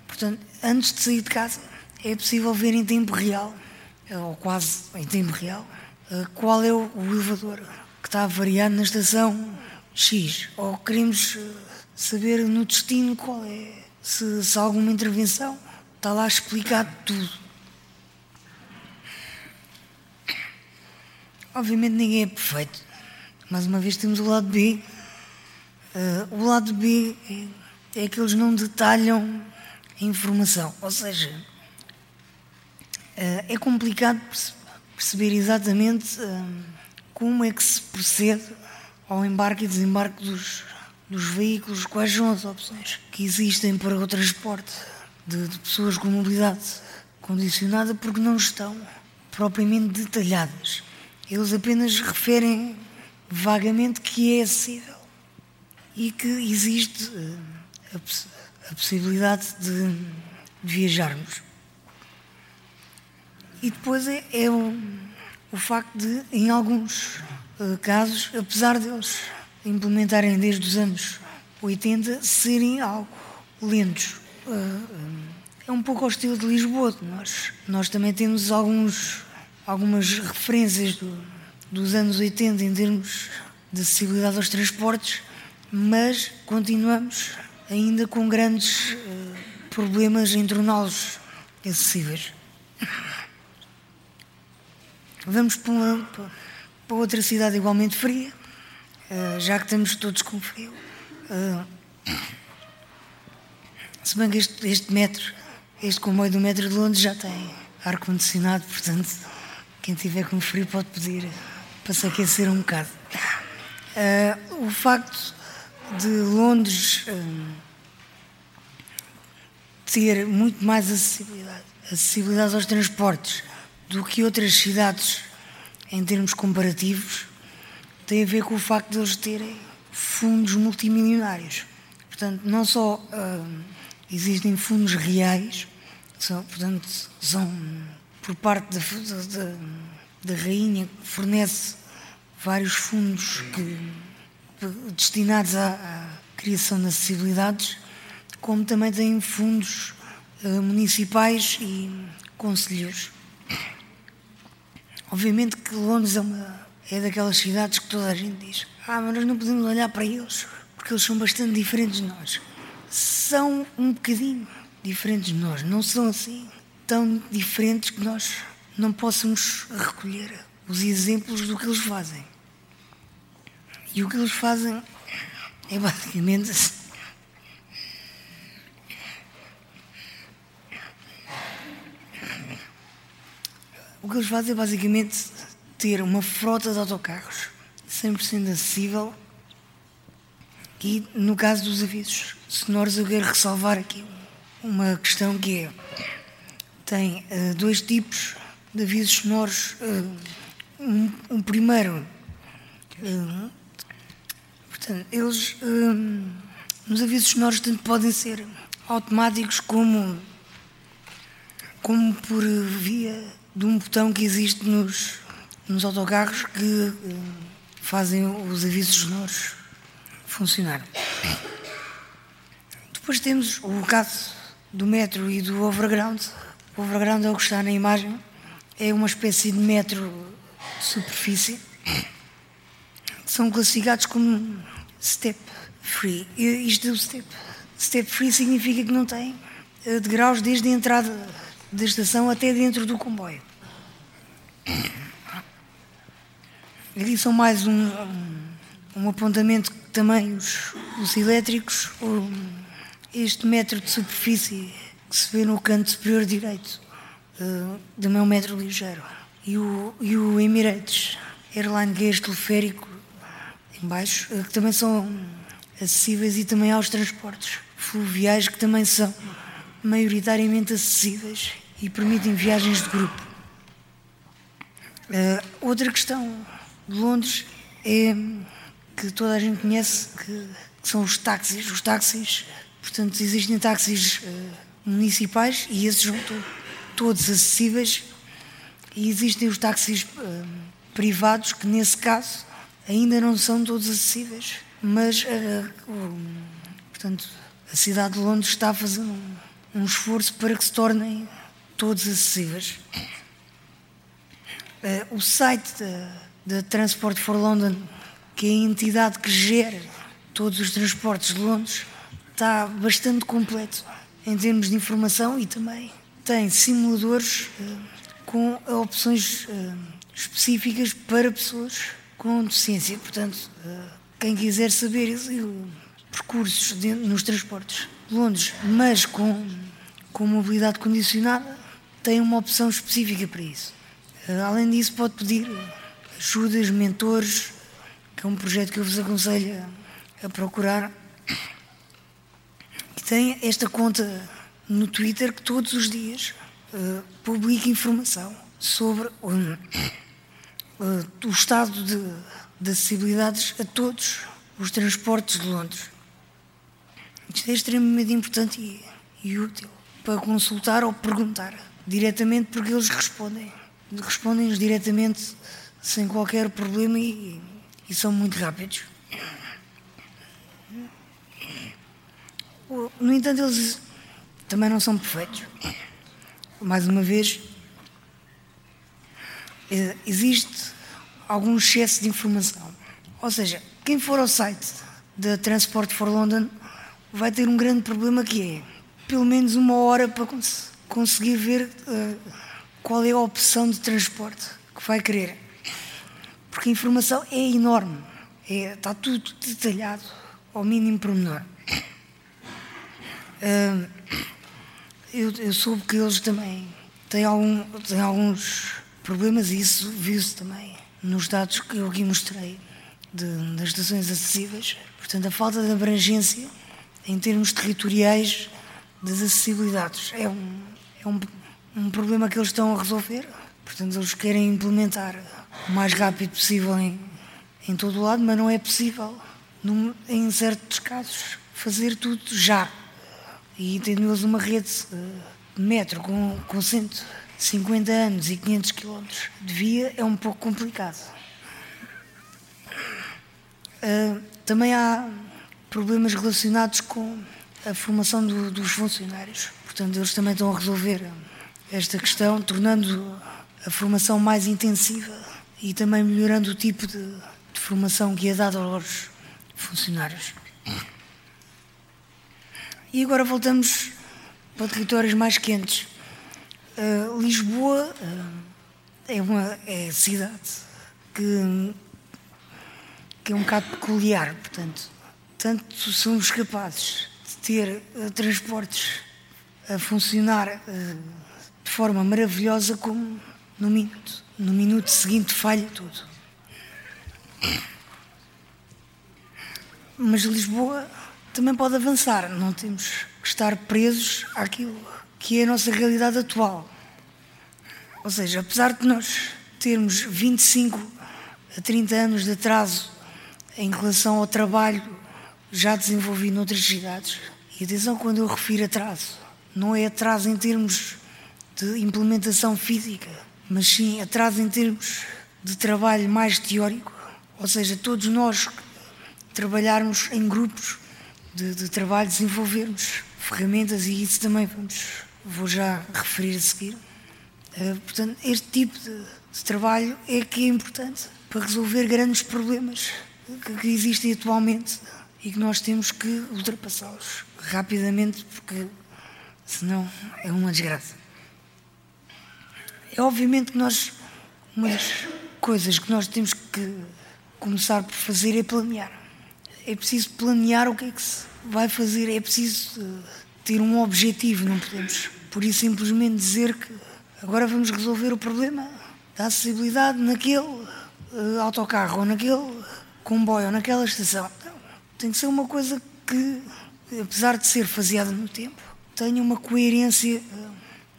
Portanto, antes de sair de casa, é possível ver em tempo real, uh, ou quase em tempo real, qual é o, elevador que está variando na estação X, ou queremos eh, saber no destino qual é, se, se há alguma intervenção, está lá explicado tudo. Obviamente ninguém é perfeito. Mais uma vez temos o lado B. O lado B é, que eles não detalham a informação. Ou seja, uh, é complicado perceber exatamente uh, como é que se procede ao embarque e desembarque dos, dos veículos, quais são as opções que existem para o transporte de, de pessoas com mobilidade condicionada, porque não estão propriamente detalhadas. Eles apenas referem vagamente que é acessível e que existe a, a possibilidade de viajarmos. E depois é, é o, o, facto de, em alguns uh, casos, apesar deles implementarem desde os anos 80, serem algo lentos. Uh, é um pouco ao estilo de Lisboa. Nós, nós também temos alguns, algumas referências do, dos anos 80 em termos de acessibilidade aos transportes, mas continuamos ainda com grandes uh, problemas em torná-los acessíveis. Vamos para, uma, para, outra cidade igualmente fria, uh, já que estamos todos com frio. Uh, se bem que este, este metro, este comboio do metro de Londres já tem ar-condicionado, portanto, quem tiver com frio pode pedir para se aquecer um bocado. O facto de Londres uh, ter muito mais acessibilidade, acessibilidade aos transportes do que outras cidades em termos comparativos tem a ver com o facto de eles terem fundos multimilionários. Portanto, não só uh, existem fundos reais, são, portanto, são por parte da, da, da rainha que fornece vários fundos que, destinados à, criação de acessibilidades, como também tem fundos uh, municipais e conselheiros. Obviamente que Londres é, uma, é daquelas cidades que toda a gente diz: ah, mas nós não podemos olhar para eles, porque eles são bastante diferentes de nós. São um bocadinho diferentes de nós, não são assim tão diferentes que nós não possamos recolher os exemplos do que eles fazem. E o que eles fazem é basicamente assim. O que eles fazem é basicamente ter uma frota de autocarros 100% acessível e no caso dos avisos sonoros eu quero ressalvar aqui uma questão que é tem uh, dois tipos de avisos sonoros uh, um, um, primeiro uh, eles nos avisos sonoros tanto podem ser automáticos como como por via de um botão que existe nos, nos autocarros que uh, fazem os avisos sonoros funcionar. Depois temos o caso do metro e do overground. O overground é o que está na imagem. É uma espécie de metro de superfície são classificados como step free. Isto do step, step free significa que não tem eh, degraus desde a entrada da estação até dentro do comboio. Aqui são mais um, um, um apontamento que também os, os elétricos, este metro de superfície que se vê no canto superior direito uh, do meu metro ligeiro e o, e o Emirates Airline é este teleférico em baixo, uh, que também são acessíveis e também aos transportes fluviais que também são maioritariamente acessíveis e permitem viagens de grupo. Uh, outra questão de Londres é que toda a gente conhece que, que são os táxis. Os táxis, portanto, existem táxis uh, municipais e esses são todos acessíveis e existem os táxis uh, privados que, nesse caso, ainda não são todos acessíveis, mas, portanto, a cidade de Londres está a fazer um, um esforço para que se tornem todos acessíveis. Uh, o site da Transport for London, que é a entidade que gera todos os transportes de Londres, está bastante completo em termos de informação e também tem simuladores uh, com opções específicas para pessoas com deficiência. Portanto, quem quiser saber percursos nos transportes Londres, mas com, com mobilidade condicionada, tem uma opção específica para isso. Eh, além disso, pode pedir ajudas, mentores, que é um projeto que eu vos aconselho a procurar. E tem esta conta no Twitter que todos os dias uh, publica informação sobre o, o estado de, de acessibilidades a todos os transportes de Londres. Isto é extremamente importante e, e útil para consultar ou perguntar diretamente, porque eles respondem. Respondem-nos diretamente sem qualquer problema e, e são muito rápidos. No entanto, eles também não são perfeitos. Mais uma vez, existe algum excesso de informação. Ou seja, quem for ao site da Transport for London vai ter um grande problema que é pelo menos uma hora para cons conseguir ver uh, qual é a opção de transporte que vai querer. Porque a informação é enorme, é, está tudo detalhado ao mínimo pormenor. Uh, eu, eu soube que eles também têm, algum, têm alguns problemas e isso viu-se também nos dados que eu aqui mostrei de, das estações acessíveis. Portanto, a falta de abrangência em termos territoriais das acessibilidades é um, é um, um problema que eles estão a resolver. Portanto, eles querem implementar o mais rápido possível em, em todo o lado, mas não é possível, num, em certos casos, fazer tudo já. E tendo eles uma rede de metro com, com 150 anos e 500 km de via, é um pouco complicado. Uh, também há problemas relacionados com a formação do, dos funcionários. Portanto, eles também estão a resolver esta questão, tornando a formação mais intensiva e também melhorando o tipo de, de formação que é dada aos funcionários. E agora voltamos para territórios mais quentes. Uh, Lisboa uh, é uma é cidade que, que é um bocado peculiar, portanto, tanto somos capazes de ter uh, transportes a funcionar de forma maravilhosa como no minuto. No minuto seguinte falha tudo. Mas Lisboa também pode avançar, não temos que estar presos àquilo que é a nossa realidade atual. Ou seja, apesar de nós termos 25 a 30 anos de atraso em relação ao trabalho já desenvolvido noutras cidades, e atenção quando eu refiro atraso, não é atraso em termos de implementação física, mas sim atraso em termos de trabalho mais teórico, ou seja, todos nós trabalharmos em grupos de, de trabalho, desenvolvermos ferramentas e isso também vamos, vou já referir a seguir. Uh, portanto, este tipo de, de, trabalho é que é importante para resolver grandes problemas que, que existem atualmente e que nós temos que ultrapassá-los rapidamente, porque senão é uma desgraça. É obviamente que nós, uma das coisas que nós temos que começar por fazer é planear. É preciso planear o que é que se vai fazer, é preciso eh, ter um objetivo, não podemos por isso simplesmente dizer que agora vamos resolver o problema da acessibilidade naquele uh, autocarro ou naquele comboio ou naquela estação. Não, tem que ser uma coisa que, apesar de ser faseada no tempo, tenha uma coerência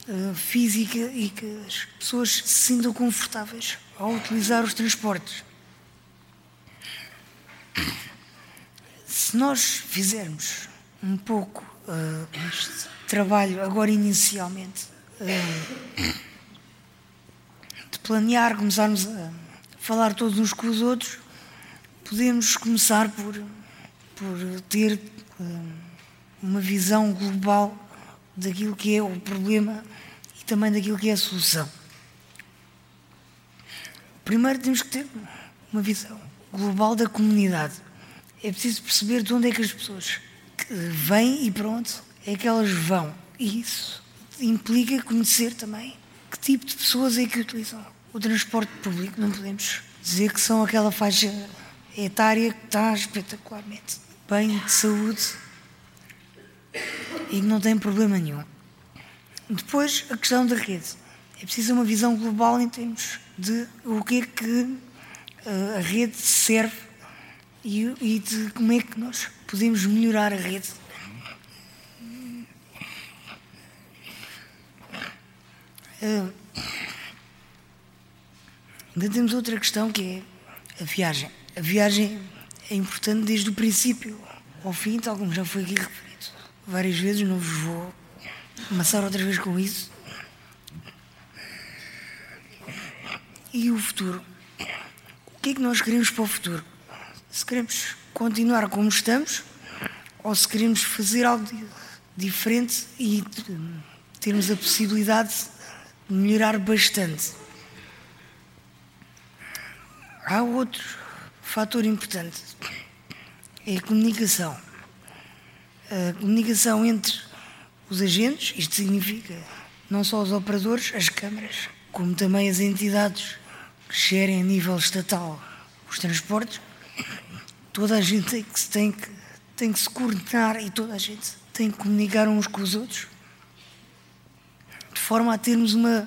uh, uh, física e que as pessoas se sintam confortáveis ao utilizar os transportes. Se nós fizermos um pouco uh, trabalho, agora inicialmente, uh, de planear, começarmos a falar todos uns com os outros, podemos começar por, por ter uh, uma visão global daquilo que é o problema e também daquilo que é a solução. Primeiro temos que ter uma visão global da comunidade. É preciso perceber de onde é que as pessoas vêm e pronto, é que elas vão. E isso implica conhecer também que tipo de pessoas é que utilizam o transporte público. Não podemos dizer que são aquela faixa etária que está espetacularmente bem de saúde e que não tem problema nenhum. Depois, a questão da rede. É preciso uma visão global em termos de o que é que eh, a rede serve e, e de como é que nós podemos melhorar a rede. Uh, Ainda temos outra questão que é a viagem. A viagem é importante desde o princípio ao fim, tal como já foi aqui referido. Várias vezes, não vos vou amassar outra vez com isso. E o futuro? O que é que nós queremos para o futuro? Se queremos continuar como estamos ou se queremos fazer algo diferente e termos a possibilidade de melhorar bastante. Há outro fator importante, é a comunicação. A comunicação entre os agentes, isto significa não só os operadores, as câmaras, como também as entidades que gerem a nível estatal os transportes, toda a gente tem que, tem que, tem que se coordenar e toda a gente tem que comunicar uns com os outros, de forma a termos uma,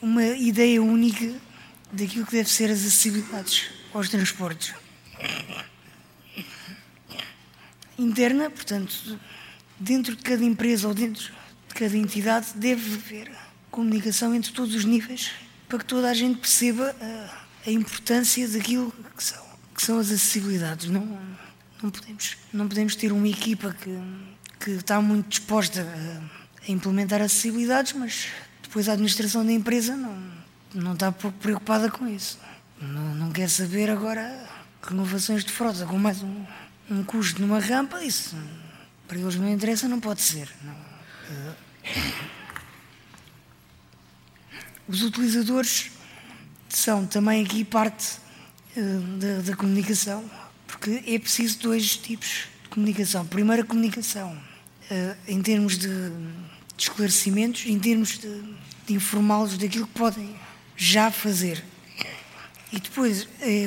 uma ideia única daquilo que deve ser as acessibilidades aos transportes. Interna, portanto, dentro de cada empresa ou dentro de cada entidade deve haver comunicação entre todos os níveis para que toda a gente perceba a, a importância daquilo que são, as acessibilidades. Não, não, podemos, não podemos ter uma equipa que, que está muito disposta a, a implementar acessibilidades, mas depois a administração da empresa não, não está pouco preocupada com isso. Não, não quer saber agora renovações de frota com mais um, um custo numa rampa, isso para eles não interessa, não pode ser. Não. Os utilizadores são também aqui parte da, da, comunicação, porque é preciso dois tipos de comunicação. Primeiro, a comunicação uh, em termos de, de, esclarecimentos, em termos de, de informá-los daquilo que podem já fazer. E depois, é,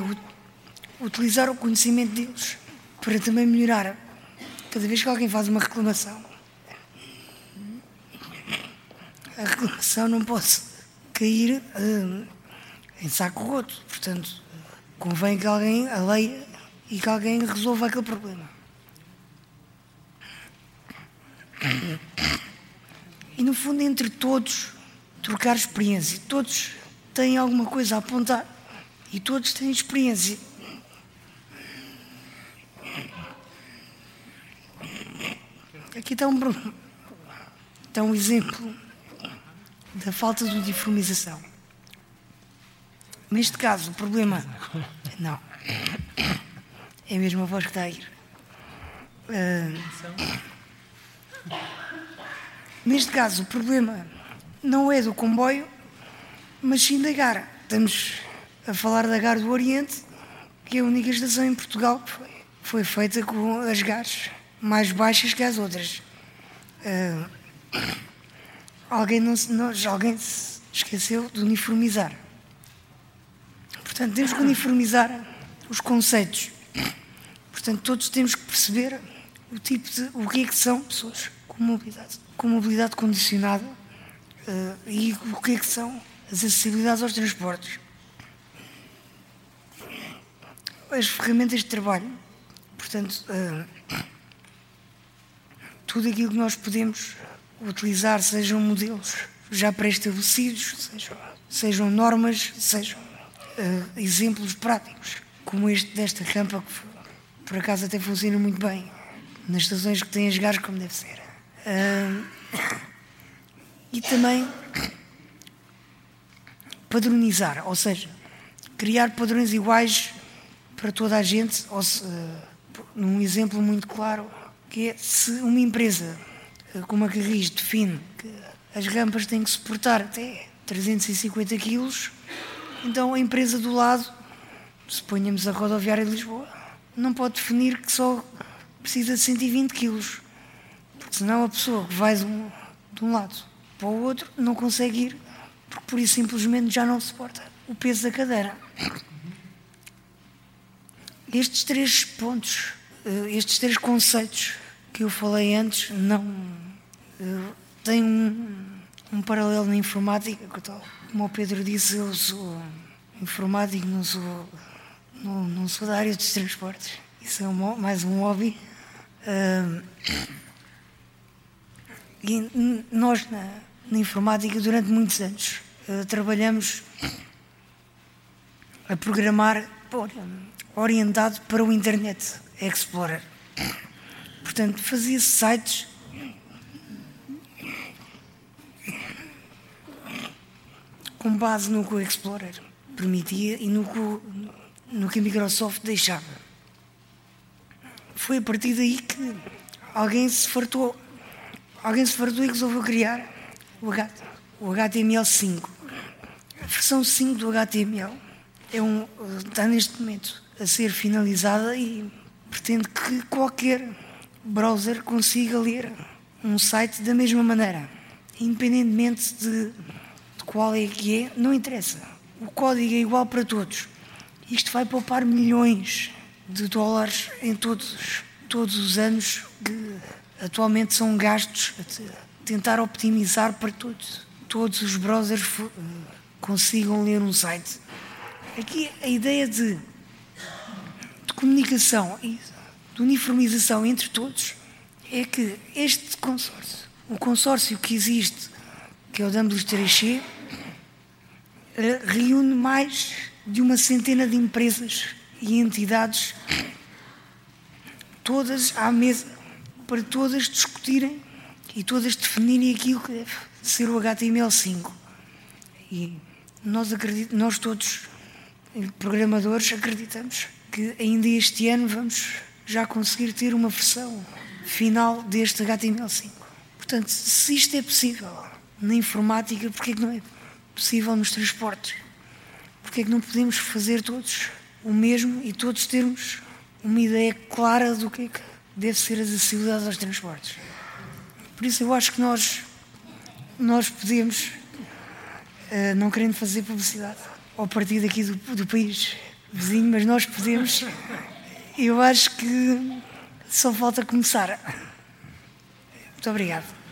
utilizar o conhecimento deles para também melhorar. Cada vez que alguém faz uma reclamação, a reclamação não pode cair uh, em saco roto. Portanto, convém que alguém a leia e que alguém resolva aquele problema. E no fundo, entre todos, trocar experiência. Todos têm alguma coisa a apontar e todos têm experiência. Aqui está um, está um exemplo da falta de uniformização. Neste caso, o problema. Não. É mesmo a voz que está a ir. Uh, neste caso, o problema não é do comboio, mas sim da Gara. Estamos a falar da Gara do Oriente, que é a única estação em Portugal que foi, foi feita com as gares mais baixas que as outras. Uh, alguém, não, não, alguém se esqueceu de uniformizar. Portanto, temos que uniformizar os conceitos. Portanto, todos temos que perceber o tipo de o que é que são pessoas com mobilidade, com mobilidade condicionada uh, e o que é que são as acessibilidades aos transportes. As ferramentas de trabalho, portanto, uh, tudo aquilo que nós podemos utilizar, sejam modelos já pré-estabelecidos, sejam, sejam normas, sejam uh, exemplos práticos, como este desta rampa, que por acaso até funciona muito bem nas estações que têm as gás como deve ser. Uh, e também padronizar, ou seja, criar padrões iguais para toda a gente, ou se, uh, num exemplo muito claro, que é se uma empresa como a Carris define que as rampas têm que suportar até 350 quilos, então a empresa do lado, suponhamos a rodoviária de Lisboa, não pode definir que só precisa de 120 quilos, porque senão a pessoa que vai de um, de um lado para o outro não consegue ir, porque por isso simplesmente já não suporta o peso da cadeira. Estes três pontos, eh, estes três conceitos que eu falei antes, não eh, têm um, um paralelo na informática, como o Pedro disse, eu sou informático, não sou, não, não sou da área dos transportes. Isso é um, mais um hobby. Uh, e nós, na, na, informática, durante muitos anos, uh, trabalhamos a programar orientado para o Internet Explorer. Portanto, fazia sites com base no que o Explorer permitia e no que, no que a Microsoft deixava. Foi a partir daí que alguém se fartou, alguém se fartou e resolveu criar o, HTML5. A versão 5 do HTML é um, está neste momento a ser finalizada e pretende que qualquer browser consiga ler um site da mesma maneira, independentemente de qual é que é, não interessa. O código é igual para todos. Isto vai poupar milhões de dólares em todos, todos os anos que atualmente são gastos a tentar optimizar para todos. Todos os browsers consigam ler um site. Aqui a ideia de, de comunicação e de uniformização entre todos é que este consórcio, o consórcio que existe, que é o WS3C, eh, reúne mais de uma centena de empresas e entidades, todas à mesa, para todas discutirem e todas definirem aquilo que deve ser o HTML5. E nós, acredit, nós todos, programadores, acreditamos que ainda este ano vamos já conseguir ter uma versão final deste HTML5. Portanto, se isto é possível na informática, porquê é que não é possível nos transportes. Porque é que não podemos fazer todos o mesmo e todos termos uma ideia clara do que é que deve ser as acessibilidade aos transportes. Por isso eu acho que nós, nós podemos, uh, não querendo fazer publicidade ao partido aqui do, do país vizinho, mas nós podemos, eu acho que só falta começar. Muito obrigado.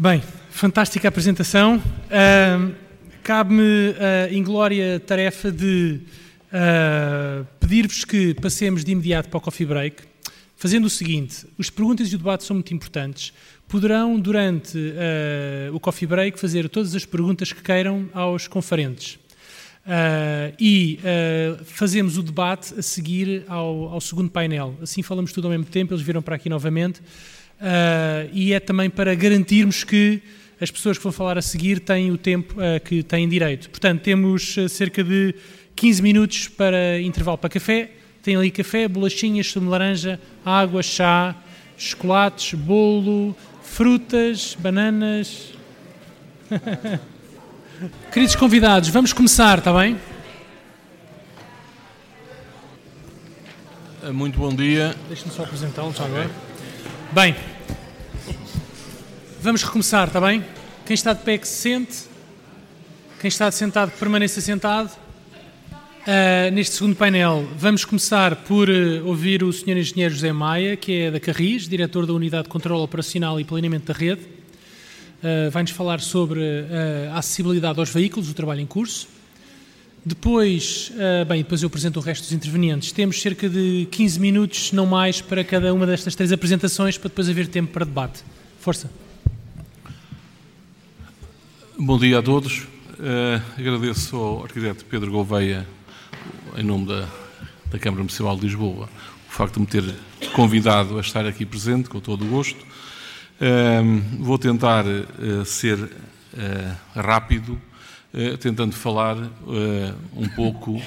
Bem, fantástica apresentação. Uh, Cabe-me a inglória tarefa de uh, pedir-vos que passemos de imediato para o coffee break, fazendo o seguinte: as perguntas e o debate são muito importantes. Poderão, durante uh, o coffee break, fazer todas as perguntas que queiram aos conferentes. Uh, e uh, fazemos o debate a seguir ao, ao, segundo painel. Assim falamos tudo ao mesmo tempo, eles viram para aqui novamente. Uh, e é também para garantirmos que as pessoas que vão falar a seguir têm o tempo uh, que têm direito. Portanto, temos uh, cerca de 15 minutos para intervalo para café. Tem ali café, bolachinhas, sumo de laranja, água, chá, chocolates, bolo, frutas, bananas. Queridos convidados, vamos começar, está bem? Muito bom dia. Deixe-me só apresentá-lo, já agora. Bem, vamos recomeçar, está bem? Quem está de pé que se sente, quem está sentado que permaneça sentado. Uh, neste segundo painel, vamos começar por uh, ouvir o Sr. Engenheiro José Maia, que é da Carris, diretor da Unidade de Controlo Operacional e Planeamento da Rede. Uh, Vai-nos falar sobre a acessibilidade aos veículos, o trabalho em curso. Depois, uh, bem, depois eu apresento o resto dos intervenientes. Temos cerca de 15 minutos, não mais, para cada uma destas três apresentações, para depois haver tempo para debate. Força. Bom dia a todos. Uh, agradeço ao arquiteto Pedro Gouveia, em nome da, da Câmara Municipal de Lisboa, o facto de me ter convidado a estar aqui presente, com todo o gosto. Uh, vou tentar ser rápido tentando falar eh, um pouco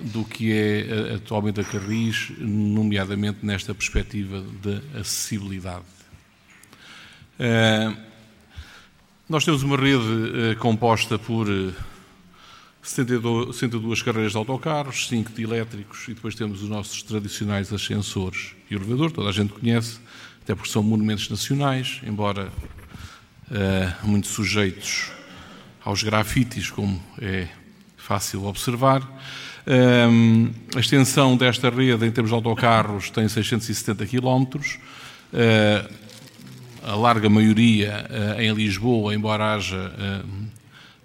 do que é eh, atualmente a Carris, nomeadamente nesta perspectiva de acessibilidade. Nós temos uma rede composta por 72, 72 carreiras de autocarros, 5 de elétricos e depois temos os nossos tradicionais ascensores e elevador, toda a gente conhece, até porque são monumentos nacionais, embora muito sujeitos aos grafites, como é fácil observar. Um, a extensão desta rede, em termos de autocarros, tem 670 km. Uh, a larga maioria uh, em Lisboa, embora haja uh,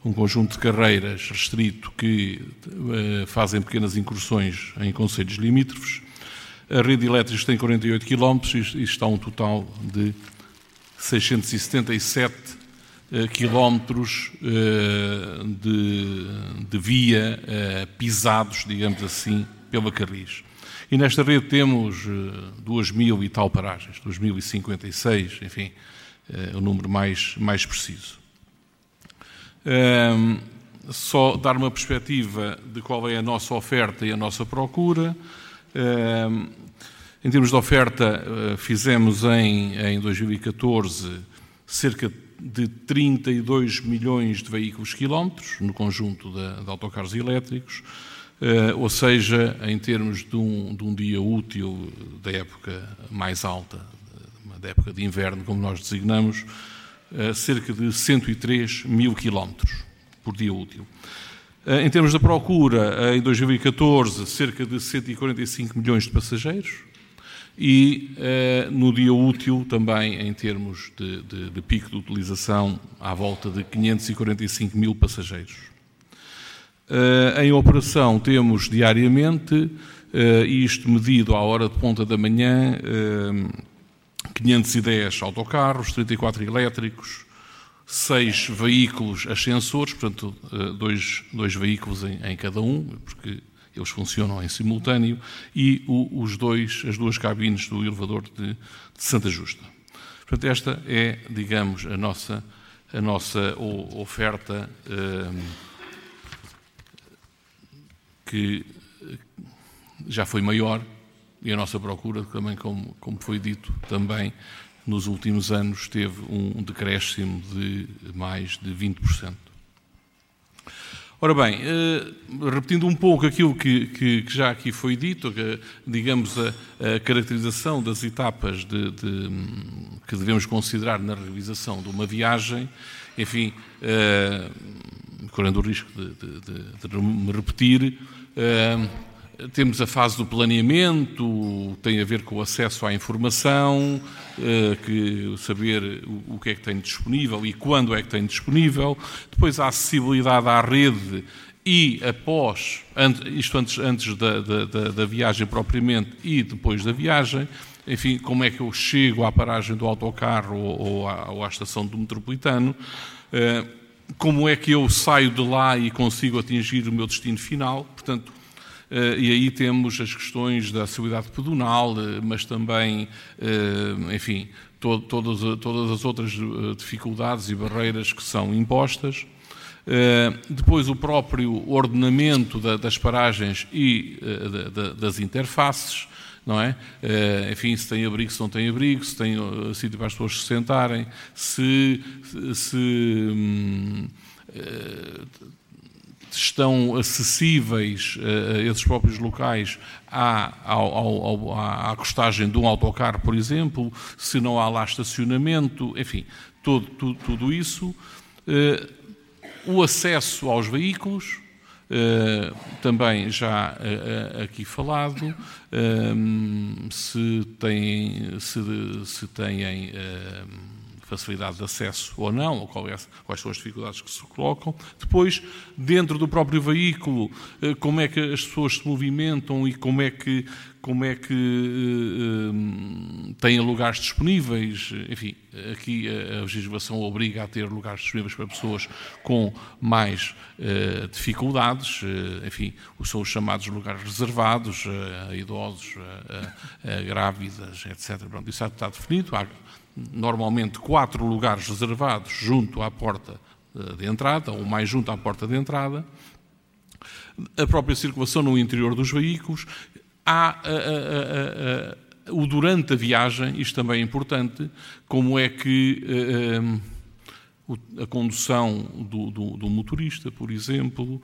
um conjunto de carreiras restrito que fazem pequenas incursões em conselhos limítrofes. A rede elétrica tem 48 km e está um total de 677 uh, quilómetros uh, de, de, via uh, pisados, digamos assim, pela Carris. E nesta rede temos uh, 2 mil e tal paragens, 2.056, enfim, o número mais, mais preciso. Um, só dar uma perspectiva de qual é a nossa oferta e a nossa procura. Um, em termos de oferta, eh, fizemos em, em 2014 cerca de 32 milhões de veículos quilómetros no conjunto de, de autocarros elétricos, uh, ou seja, em termos de um, de um, dia útil da época mais alta, da época de inverno, como nós designamos, uh, cerca de 103 mil quilómetros por dia útil. Uh, em termos de procura, em 2014, cerca de 145 milhões de passageiros, e uh, no dia útil também em termos de, de, de, pico de utilização à volta de 545 mil passageiros. Uh, em operação temos diariamente, uh, isto medido à hora de ponta da manhã, 510 autocarros, 34 elétricos, 6 veículos ascensores, portanto dois, dois veículos em, em cada um, porque eles funcionam em simultâneo, e o, os dois, as duas cabines do elevador de, de, Santa Justa. Portanto, esta é, digamos, a nossa, a nossa oferta eh, que já foi maior e a nossa procura, também, como, como foi dito, também nos últimos anos teve um decréscimo de mais de 20%. Ora bem, eh, repetindo um pouco aquilo que, que, que já aqui foi dito, digamos a, a, caracterização das etapas de, de, que devemos considerar na realização de uma viagem, enfim, eh, correndo o risco de, de me repetir, eh, temos a fase do planeamento, tem a ver com o acesso à informação, eh, que saber o que é que tem disponível e quando é que tem disponível. Depois a acessibilidade à rede e após, isto antes, antes da, da, da viagem propriamente e depois da viagem, enfim, como é que eu chego à paragem do autocarro ou à, ou à estação do metropolitano, eh, como é que eu saio de lá e consigo atingir o meu destino final. Portanto, e aí temos as questões da acessibilidade pedonal, eh, mas também, eh, enfim, todas, todas as outras dificuldades e barreiras que são impostas. Depois, o próprio ordenamento das paragens e das interfaces, não é? Enfim, se tem abrigo, se não tem abrigo, se tem sítio para as pessoas se sentarem, se, se hum, estão acessíveis uh, esses próprios locais à, ao, ao, à, costagem de um autocarro, por exemplo, se não há lá estacionamento, enfim, todo, tudo, tudo isso. Uh, o acesso aos veículos, uh, também já aqui falado, se têm, se, se têm facilidade de acesso ou não, ou quais, quais são as dificuldades que se colocam. Depois, dentro do próprio veículo, eh, como é que as pessoas se movimentam e como é que, como é que uh, têm lugares disponíveis. Enfim, aqui a legislação obriga a ter lugares disponíveis para pessoas com mais uh, dificuldades, enfim, são os chamados lugares reservados a idosos, a, a grávidas, etc. Pronto, isso está definido. Há, normalmente quatro lugares reservados junto à porta eh, de entrada, ou mais junto à porta de entrada, a própria circulação no interior dos veículos, há a, a, a, o durante a viagem, isto também é importante, como é que a, condução do, do, do, motorista, por exemplo,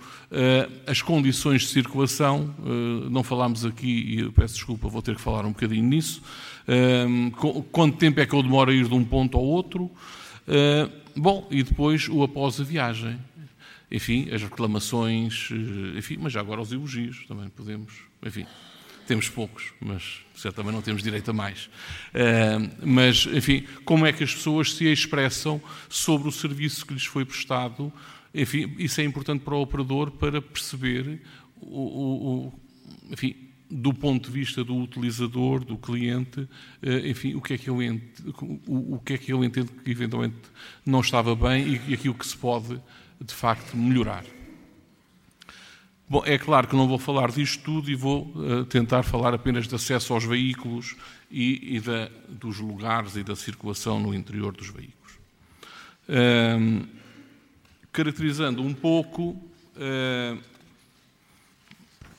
as condições de circulação, não falámos aqui, e peço desculpa, vou ter que falar um bocadinho nisso, quanto tempo é que eu demoro a ir de um ponto ao outro. Bom, e depois o após a viagem. Enfim, as reclamações, eh, enfim, mas já agora os elogios também podemos, enfim, temos poucos, mas certamente não temos direito a mais. Uh, mas, enfim, como é que as pessoas se expressam sobre o serviço que lhes foi prestado? Enfim, isso é importante para o operador para perceber o, o, o enfim, do ponto de vista do utilizador, do cliente, enfim, o que é que ele, o, que é que entende que eventualmente não estava bem e aquilo que se pode, de facto, melhorar. Bom, é claro que não vou falar disto tudo e vou uh, tentar falar apenas de acesso aos veículos e, e da, dos lugares e da circulação no interior dos veículos. Uh, caracterizando um pouco uh,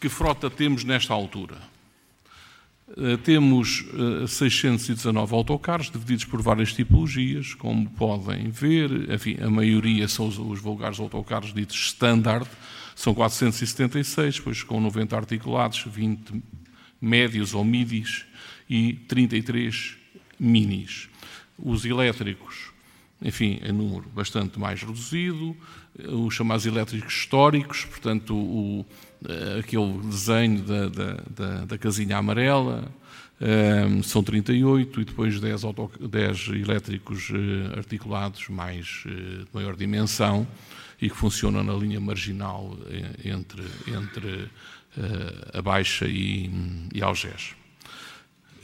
que frota temos nesta altura. Eh, temos 619 autocarros, divididos por várias tipologias, como podem ver. Enfim, a maioria são os, os vulgares autocarros ditos standard, são 476, depois com 90 articulados, 20 médios ou midis e 33 minis. Os elétricos, enfim, em número bastante mais reduzido, os chamados elétricos históricos, portanto, o, eh, aquele desenho da, da, da, da casinha amarela, um, eh, são 38 e depois 10, auto, 10 elétricos uh, articulados mais de maior dimensão e que funcionam na linha marginal eh, entre, entre uh, a Baixa e, e Algés.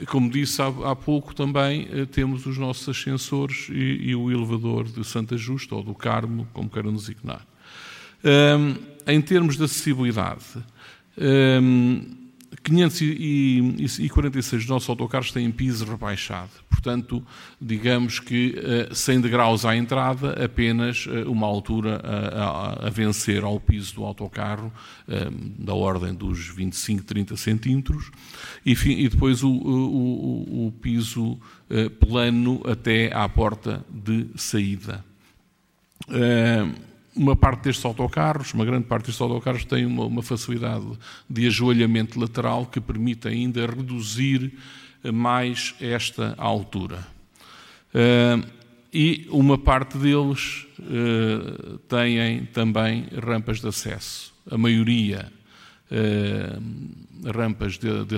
Como disse há, há pouco, também uh, temos os nossos ascensores e, e, o elevador de Santa Justa ou do Carmo, como queiram designar. Um, em termos de acessibilidade, um, 546 dos nossos autocarros têm piso rebaixado. Portanto, digamos que 100 eh, degraus à entrada, apenas eh, uma altura a, a, a vencer ao piso do autocarro, eh, da ordem dos 25, 30 centímetros, e, e depois o, o, o, piso plano até à porta de saída uma parte destes autocarros, uma grande parte destes autocarros tem uma, uma, facilidade de ajoelhamento lateral que permite ainda reduzir mais esta altura. Uh, e uma parte deles uh, têm também rampas de acesso. A maioria uh, rampas de, de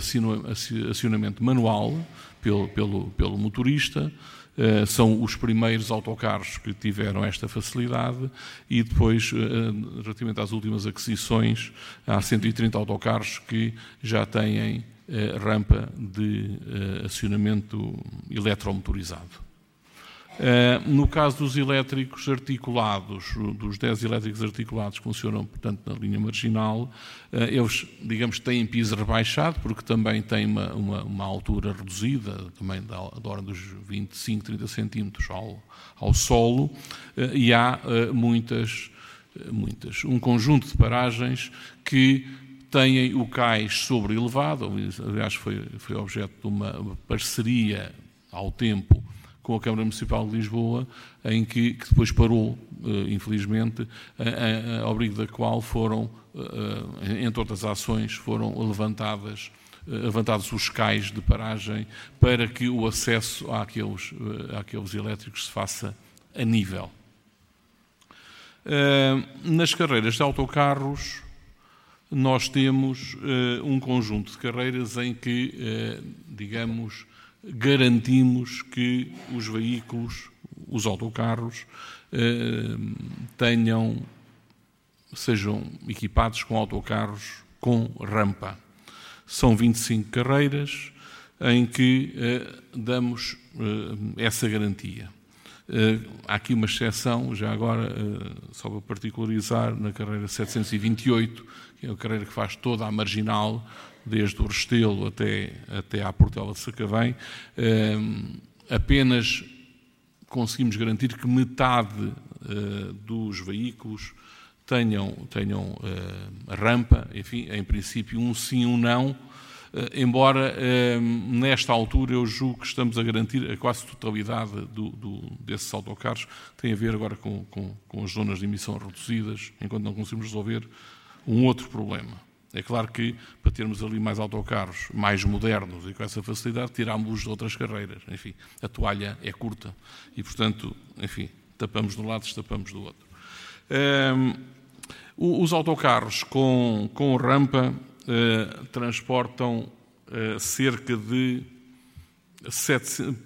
acionamento manual pelo, pelo, pelo motorista, Uh, são os primeiros autocarros que tiveram esta facilidade e depois, uh, relativamente às últimas aquisições, há 130 autocarros que já têm rampa de acionamento eletromotorizado. Eh, no caso dos elétricos articulados, dos 10 elétricos articulados que funcionam, portanto, na linha marginal, eh, eles, digamos, têm piso rebaixado, porque também têm uma, uma, uma altura reduzida, também da, da ordem dos 25, 30 centímetros ao, ao solo, eh, e há muitas, muitas, um conjunto de paragens que têm o cais sobre elevado, aliás, foi, foi objeto de uma parceria ao tempo com a Câmara Municipal de Lisboa, em que, que depois parou, uh, infelizmente, a, a, a abrigo da qual foram, uh, entre outras ações, foram levantadas levantados os cais de paragem para que o acesso àqueles, àqueles elétricos se faça a nível. Nas carreiras de autocarros, nós temos um conjunto de carreiras em que, digamos, garantimos que os veículos, os autocarros, eh, tenham, sejam equipados com autocarros com rampa. São 25 carreiras em que eh, damos eh, essa garantia. Há aqui uma exceção, já agora, só para particularizar, na carreira 728, que é a carreira que faz toda a marginal, desde o Restelo até, até à Portela de Sacavém, ehm, apenas conseguimos garantir que metade eh, dos veículos tenham, tenham eh, rampa, enfim, em princípio um sim, um não, eh, embora ehm, nesta altura eu julgo que estamos a garantir a quase totalidade do, do, desses autocarros, tem a ver agora com, com, com as zonas de emissão reduzidas, enquanto não conseguimos resolver um outro problema. É claro que para termos ali mais autocarros mais modernos e com essa facilidade, tirámos de outras carreiras. Enfim, a toalha é curta e, portanto, enfim, tapamos de um lado, destapamos do outro. Um, os autocarros com, com rampa uh, transportam uh, cerca de,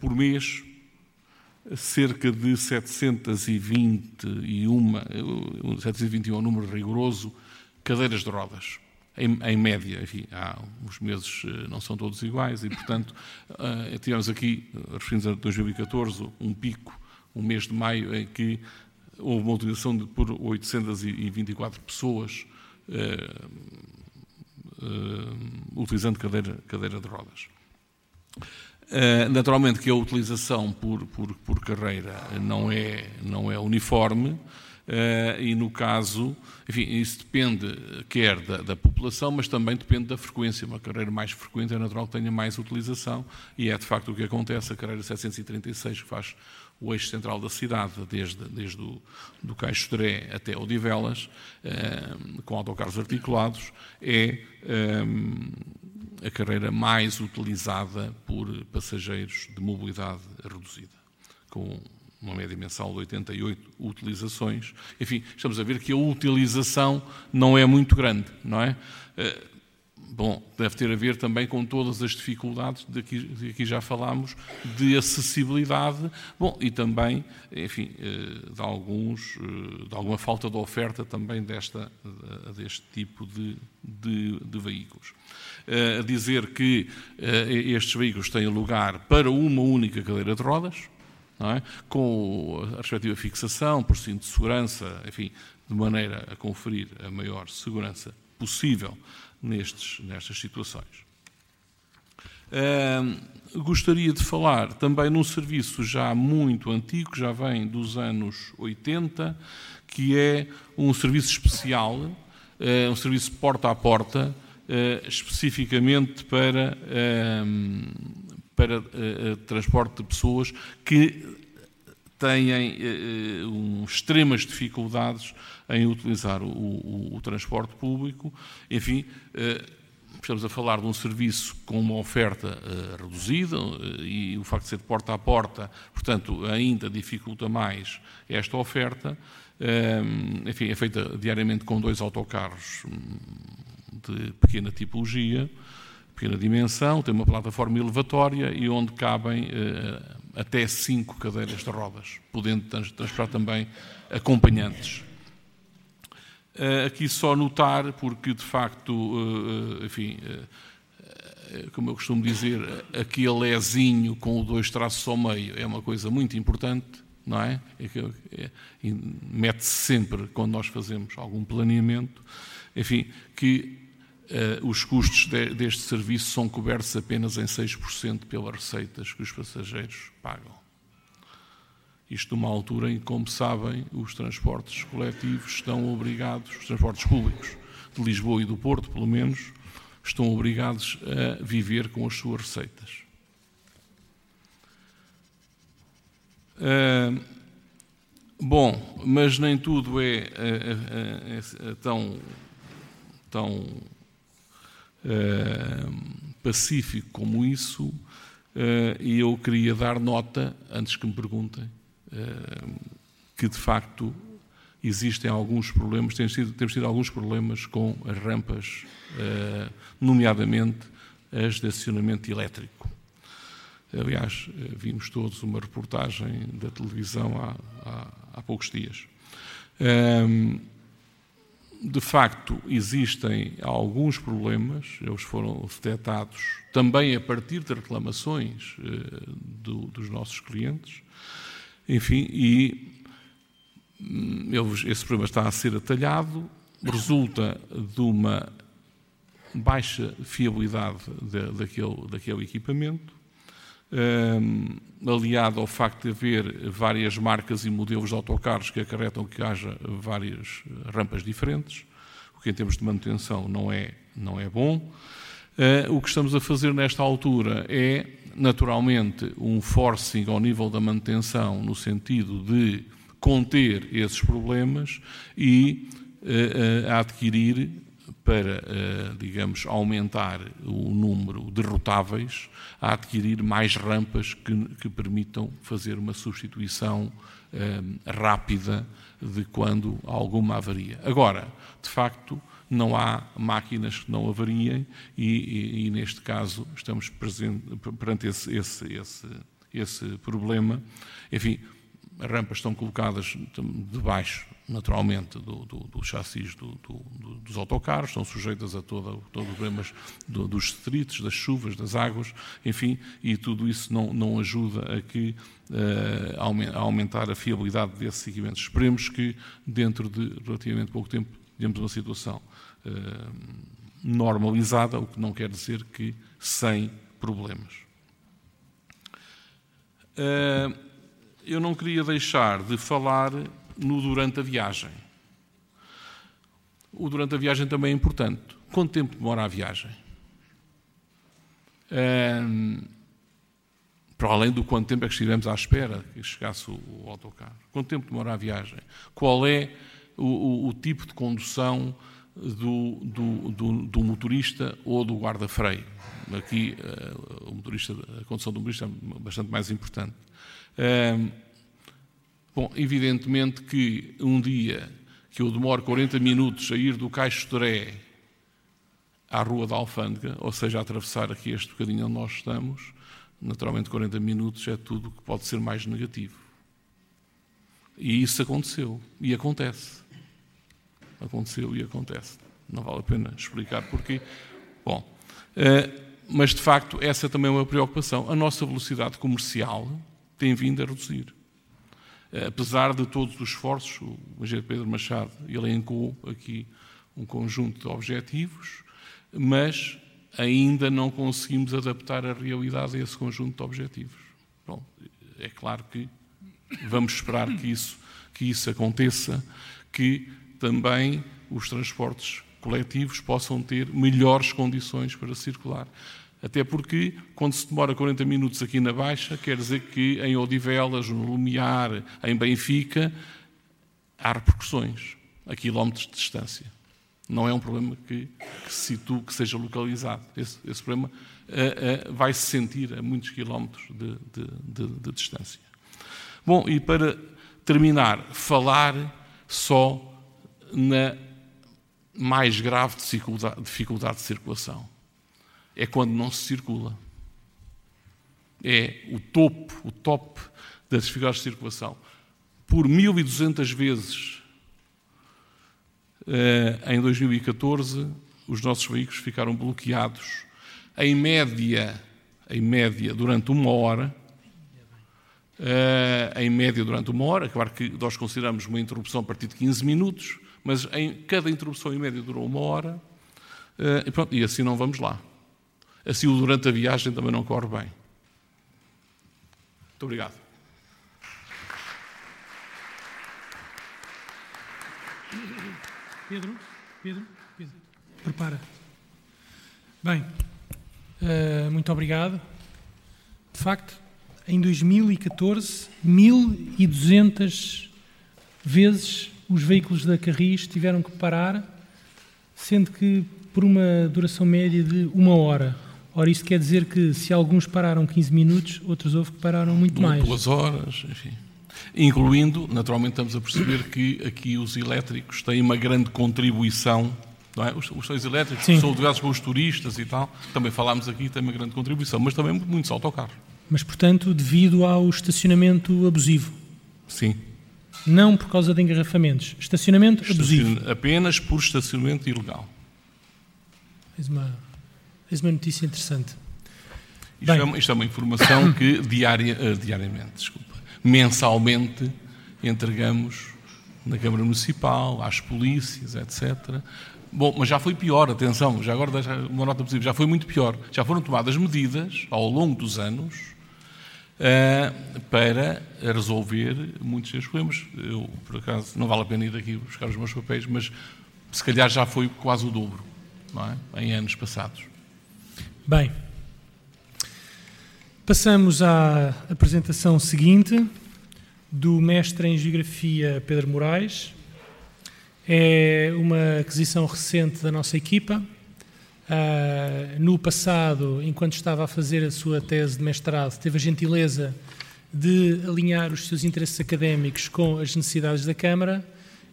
por mês, cerca de 721, 721 é um número rigoroso, cadeiras de rodas em, em, média. Enfim, há, os meses não são todos iguais e, portanto, tivemos aqui, referindo a 2014, um pico, um mês de maio, em que houve uma utilização de, por 824 pessoas utilizando cadeira, cadeira de rodas. Naturalmente que a utilização por, por, por, carreira não é, não é uniforme e no caso, enfim, isso depende quer da, da, população, mas também depende da frequência. Uma carreira mais frequente é natural que tenha mais utilização e é de facto o que acontece. A carreira 736 que faz o eixo central da cidade, desde, desde o do Caixo Dré até Odivelas, uh, com autocarros articulados, é a carreira mais utilizada por passageiros de mobilidade reduzida, com uma média mensal de 88 utilizações. Enfim, estamos a ver que a utilização não é muito grande, não é? Eh, bom, deve ter a ver também com todas as dificuldades de aqui, de já falámos, de acessibilidade, bom, e também, enfim, eh, de, alguns, eh, de alguma falta de oferta também desta, deste tipo de, de, de veículos. A dizer que estes veículos têm lugar para uma única cadeira de rodas, é? com a respectiva fixação, por cinto de segurança, enfim, de maneira a conferir a maior segurança possível nestes, nestas situações. Gostaria de falar também num serviço já muito antigo, já vem dos anos 80, que é um serviço especial, uh, um serviço porta a porta, uh, especificamente para, para uh, transporte de pessoas que têm um, extremas dificuldades em utilizar o, o, o transporte público. Enfim, estamos a falar de um serviço com uma oferta uh, reduzida uh, e o facto de ser de porta a porta, portanto, ainda dificulta mais esta oferta. Uh, enfim, é feita diariamente com dois autocarros de pequena tipologia, pequena dimensão, tem uma plataforma elevatória e onde cabem eh, até cinco cadeiras de rodas, podendo transportar também acompanhantes. Eh, aqui só notar, porque de facto, eh, enfim, como eu costumo dizer, aquele lezinho com o dois traços ao meio é uma coisa muito importante, não é? é, é Mete-se sempre quando nós fazemos algum planeamento, enfim, que os custos de, deste serviço são cobertos apenas em 6% pelas receitas que os passageiros pagam. Isto numa altura em que, como sabem, os transportes coletivos estão obrigados, os transportes públicos de Lisboa e do Porto, pelo menos, estão obrigados a viver com as suas receitas. Uh, bom, mas nem tudo é, é, é, é tão, tão eh, pacífico como isso, uh, e eu queria dar nota, antes que me perguntem, uh, que de facto existem alguns problemas, temos tido, temos tido alguns problemas com as rampas, nomeadamente as de acionamento elétrico. Aliás, vimos todos uma reportagem da televisão há, há, há poucos dias de facto, existem alguns problemas, eles foram detectados também a partir de reclamações eh, do, dos nossos clientes, enfim, e hum, esse problema está a ser atalhado, resulta de uma baixa fiabilidade de, daquele, daquele equipamento, aliado ao facto de haver várias marcas e modelos de autocarros que acarretam que haja várias rampas diferentes, o que em termos de manutenção não é, não é bom. Uh, o que estamos a fazer nesta altura é, naturalmente, um forcing ao nível da manutenção, no sentido de conter esses problemas e uh, adquirir para, eh, digamos, aumentar o número de rotáveis, a adquirir mais rampas que, que permitam fazer uma substituição eh, rápida de quando há alguma avaria. Agora, de facto, não há máquinas que não avariem e, e, e neste caso, estamos presente, perante esse, esse, esse, esse problema. Enfim, as rampas estão colocadas debaixo, naturalmente, do, do, do chassis do, dos autocarros, estão sujeitas a todo, todo problemas dos detritos, das chuvas, das águas, enfim, e tudo isso não, não ajuda a, que, uh, a aumentar a fiabilidade desses equipamentos. Esperemos que, dentro de relativamente pouco tempo, tenhamos uma situação uh, normalizada, o que não quer dizer que sem problemas. Eu não queria deixar de falar no durante a viagem. O durante a viagem também é importante. Quanto tempo demora a viagem? Um, para além do quanto tempo é que estivemos à espera que chegasse o, o autocarro. Quanto tempo demora a viagem? Qual é o, o, o tipo de condução do, do, do, do, motorista ou do guarda-freio? Aqui uh, o motorista, a condução do motorista é bastante mais importante. Bom, evidentemente que um dia que eu demoro 40 minutos a ir do Caixo Toré à Rua da Alfândega, ou seja, a atravessar aqui este bocadinho onde nós estamos, naturalmente 40 minutos é tudo que pode ser mais negativo. E isso aconteceu, e acontece. Aconteceu e acontece. Não vale a pena explicar porquê. Bom, eh, mas de facto essa também é uma preocupação. A nossa velocidade comercial tem vindo a reduzir. Eh, apesar de todos os esforços, o engenheiro Pedro Machado elencou aqui um conjunto de objetivos, mas ainda não conseguimos adaptar a realidade a esse conjunto de objetivos. Bom, é claro que vamos esperar que isso, que isso aconteça, que também os transportes coletivos possam ter melhores condições para circular. Até porque, quando se demora 40 minutos aqui na Baixa, quer dizer que em Odivelas, no Lumiar, em Benfica, há repercussões a quilómetros de distância. Não é um problema que, que se situa, que seja localizado. Esse, esse problema uh, uh, vai se sentir a muitos quilómetros de, de, de, de distância. Bom, e para terminar, falar só na mais grave dificuldade, dificuldade de circulação é quando não se circula. É o topo, o top das dificuldades de circulação. Por 1.200 vezes eh, em 2014, os nossos veículos ficaram bloqueados, em média, em média durante uma hora, Uh, em média durante uma hora. Claro que nós consideramos uma interrupção a partir de 15 minutos, mas em cada interrupção em média durou uma hora. Uh, e, pronto, e assim não vamos lá assim durante a viagem também não corre bem. Muito obrigado. Pedro, Pedro, Pedro, prepara. Bem, uh, muito obrigado. De facto, em 2014, 1200 vezes os veículos da Carris tiveram que parar, sendo que por uma duração média de uma hora. Ora, isto quer dizer que se alguns pararam 15 minutos, outros houve que pararam muito mais. Duas horas, enfim. Incluindo, naturalmente, estamos a perceber que aqui os elétricos têm uma grande contribuição. Não é? Os, os elétricos Sim. são utilizados pelos turistas e tal. Também falámos aqui, tem uma grande contribuição, mas também muitos autocarros. Mas, portanto, devido ao estacionamento abusivo? Sim. Não por causa de engarrafamentos. Estacionamento abusivo. Apenas por estacionamento ilegal. Fez uma Tens uma notícia interessante. Isto, é, uma, isto é, uma informação que diaria, uh, diariamente, desculpa, mensalmente entregamos na Câmara Municipal, às polícias, etc. Bom, mas já foi pior, atenção, já agora uma nota positiva, já foi muito pior. Já foram tomadas medidas ao longo dos anos uh, para resolver muitos destes problemas. Eu, por acaso, não vale a pena ir aqui buscar os meus papéis, mas se calhar já foi quase o dobro, não é? em anos passados. Bem, passamos à apresentação seguinte do mestre em Geografia Pedro Moraes. É uma aquisição recente da nossa equipa. Uh, no passado, enquanto estava a fazer a sua tese de mestrado, teve a gentileza de alinhar os seus interesses académicos com as necessidades da Câmara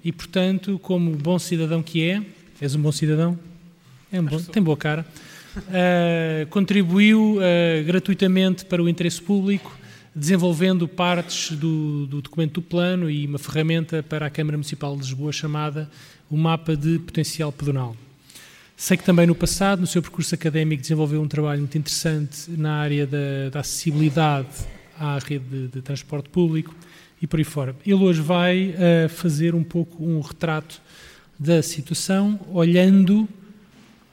e, portanto, como bom cidadão que é, és um bom cidadão? É um bom, tem boa cara uh, contribuiu uh, gratuitamente para o interesse público, desenvolvendo partes do, do, documento do plano e uma ferramenta para a Câmara Municipal de Lisboa chamada o Mapa de Potencial Pedonal. Sei que também no passado, no seu percurso académico, desenvolveu um trabalho muito interessante na área da, da acessibilidade à rede de, de, transporte público e por aí fora. Ele hoje vai uh, fazer um pouco um retrato da situação, olhando.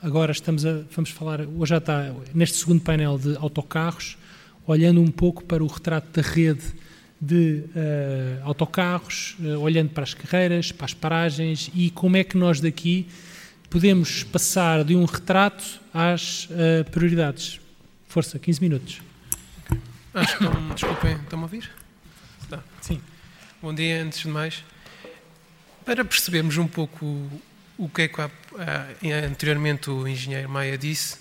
Agora estamos a, vamos falar, hoje já está neste segundo painel de autocarros, olhando um pouco para o retrato da rede de uh, autocarros, uh, olhando para as carreiras, para as paragens e como é que nós daqui podemos passar de um retrato às uh, prioridades. Força, 15 minutos. Acho que desculpem, estão-me a ouvir? Tá. Sim. Bom dia, antes de mais. Para percebermos um pouco o que é que anteriormente o engenheiro Maia disse,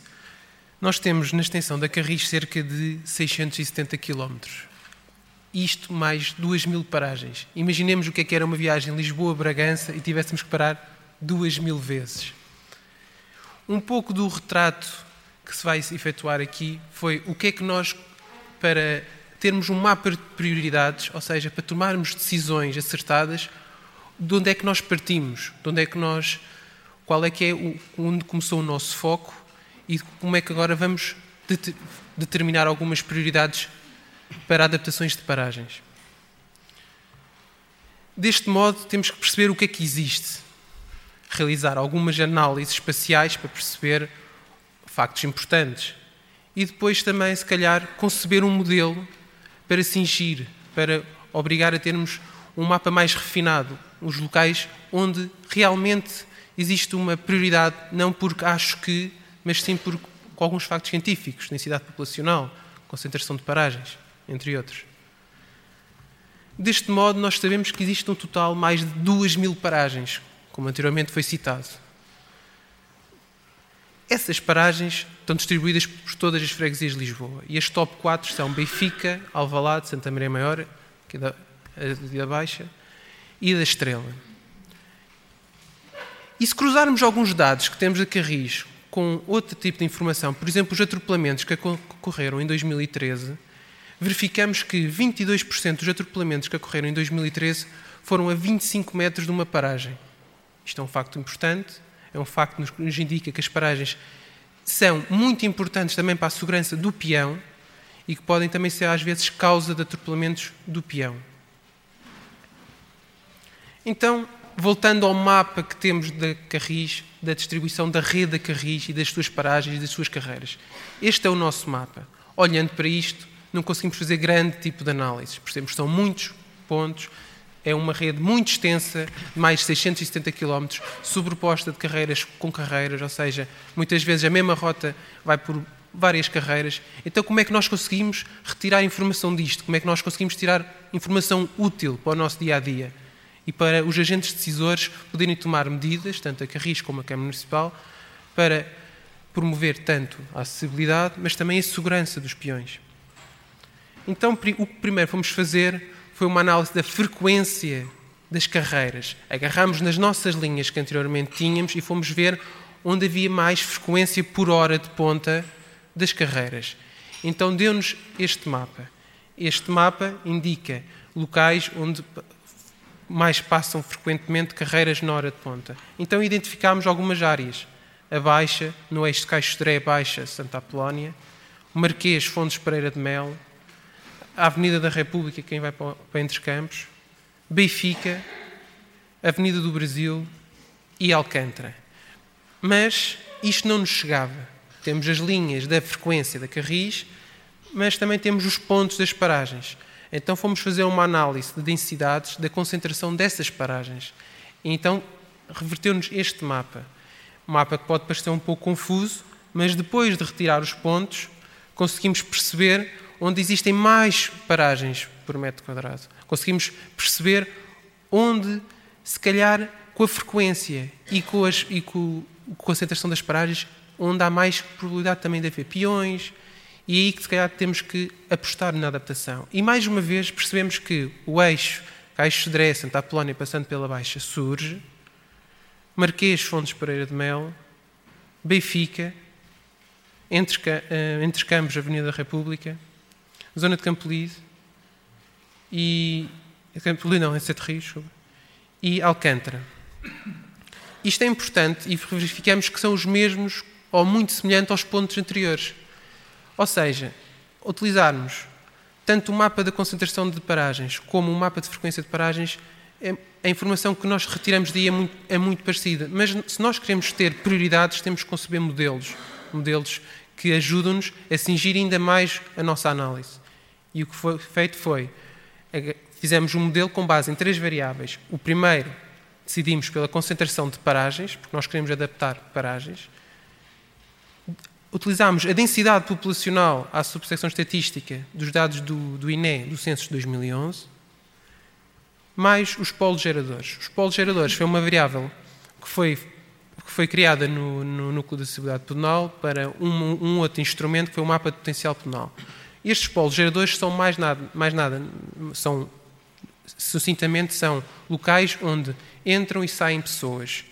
nós temos na extensão da Carris cerca de 670 km. Isto mais 2 mil paragens. Imaginemos o que é que era uma viagem Lisboa-Bragança e tivéssemos que parar 2 mil vezes. Um pouco do retrato que se vai efetuar aqui foi o que é que nós, para termos um mapa de prioridades, ou seja, para tomarmos decisões acertadas, de onde é que nós partimos, de onde é que nós, qual é que é o, onde começou o nosso foco e como é que agora vamos determinar algumas prioridades para adaptações de paragens. Deste modo, temos que perceber o que é que existe, realizar algumas análises espaciais para perceber factos importantes. E depois também, se calhar, conceber um modelo para cingir, para obrigar a termos um mapa mais refinado, os locais onde realmente existe uma prioridade, não porque acho que mas sim por, alguns factos científicos, densidade populacional, concentração de paragens, entre outros. Deste modo, nós sabemos que existe um total mais de 2 mil paragens, como anteriormente foi citado. Essas paragens estão distribuídas por todas as freguesias de Lisboa. E as top 4 são Benfica, Alvalade, Santa Maria Maior, que é da, da Baixa, e da Estrela. E se cruzarmos alguns dados que temos da Carris com outro tipo de informação, por exemplo, os atropelamentos que ocorreram em 2013, verificamos que 22% dos atropelamentos que ocorreram em 2013 foram a 25 metros de uma paragem. Isto é um facto importante, é um facto que nos indica que as paragens são muito importantes também para a segurança do peão e que podem também ser, às vezes, causa de atropelamentos do peão. Então, voltando ao mapa que temos da Carris, da distribuição da rede da Carris e das suas paragens e das suas carreiras. Este é o nosso mapa. Olhando para isto, não conseguimos fazer grande tipo de análise. Percebemos que são muitos pontos, é uma rede muito extensa, mais de 670 km, sobreposta de carreiras com carreiras, ou seja, muitas vezes a mesma rota vai por várias carreiras. Então, como é que nós conseguimos retirar informação disto? Como é que nós conseguimos tirar informação útil para o nosso dia a dia? E para os agentes decisores poderem tomar medidas, tanto a Carris como a Câmara Municipal, para promover tanto a acessibilidade, mas também a segurança dos peões. Então, o que primeiro fomos fazer foi uma análise da frequência das carreiras. Agarramos nas nossas linhas que anteriormente tínhamos e fomos ver onde havia mais frequência por hora de ponta das carreiras. Então, deu-nos este mapa. Este mapa indica locais onde mais passam frequentemente carreiras na hora de ponta. Então identificámos algumas áreas. A Baixa, no eixo de Caixo Dré Baixa, Santa Apolónia, Marquês Fontes Pereira de Mel, a Avenida da República, quem vai para Entre Campos, Benfica, Avenida do Brasil e Alcântara. Mas isto não nos chegava. Temos as linhas da frequência da Carris, mas também temos os pontos das paragens. Então fomos fazer uma análise de densidades da concentração dessas paragens. E então reverteu-nos este mapa. Um mapa que pode parecer um pouco confuso, mas depois de retirar os pontos, conseguimos perceber onde existem mais paragens por metro quadrado. Conseguimos perceber onde, se calhar, com a frequência e com, as, e com a concentração das paragens, onde há mais probabilidade também de haver peões, e é aí que, se calhar, temos que apostar na adaptação. E, mais uma vez, percebemos que o eixo Caixo Dré, Santa Apolónia, passando pela Baixa, surge. Marquês Fontes Pereira de Mel, Benfica, entre, uh, entre Campos, Avenida da República, Zona de Campolide e não, em Sete Rios e Alcântara. Isto é importante e verificamos que são os mesmos ou muito semelhantes aos pontos anteriores. Ou seja, utilizarmos tanto o mapa da concentração de paragens como o mapa de frequência de paragens, é, a informação que nós retiramos daí é muito, é muito parecida. Mas se nós queremos ter prioridades, temos que conceber modelos. Modelos que ajudam-nos a cingir ainda mais a nossa análise. E o que foi feito foi, fizemos um modelo com base em três variáveis. O primeiro, decidimos pela concentração de paragens, porque nós queremos adaptar paragens utilizámos a densidade populacional à subsecção estatística dos dados do, do INE do censo de 2011, mais os polos geradores. Os polos geradores foi uma variável que foi, que foi criada no, no núcleo da acessibilidade pedonal para um, um, outro instrumento que foi o mapa de potencial pedonal. Estes polos geradores são mais nada, mais nada são, sucintamente, são locais onde entram e saem pessoas.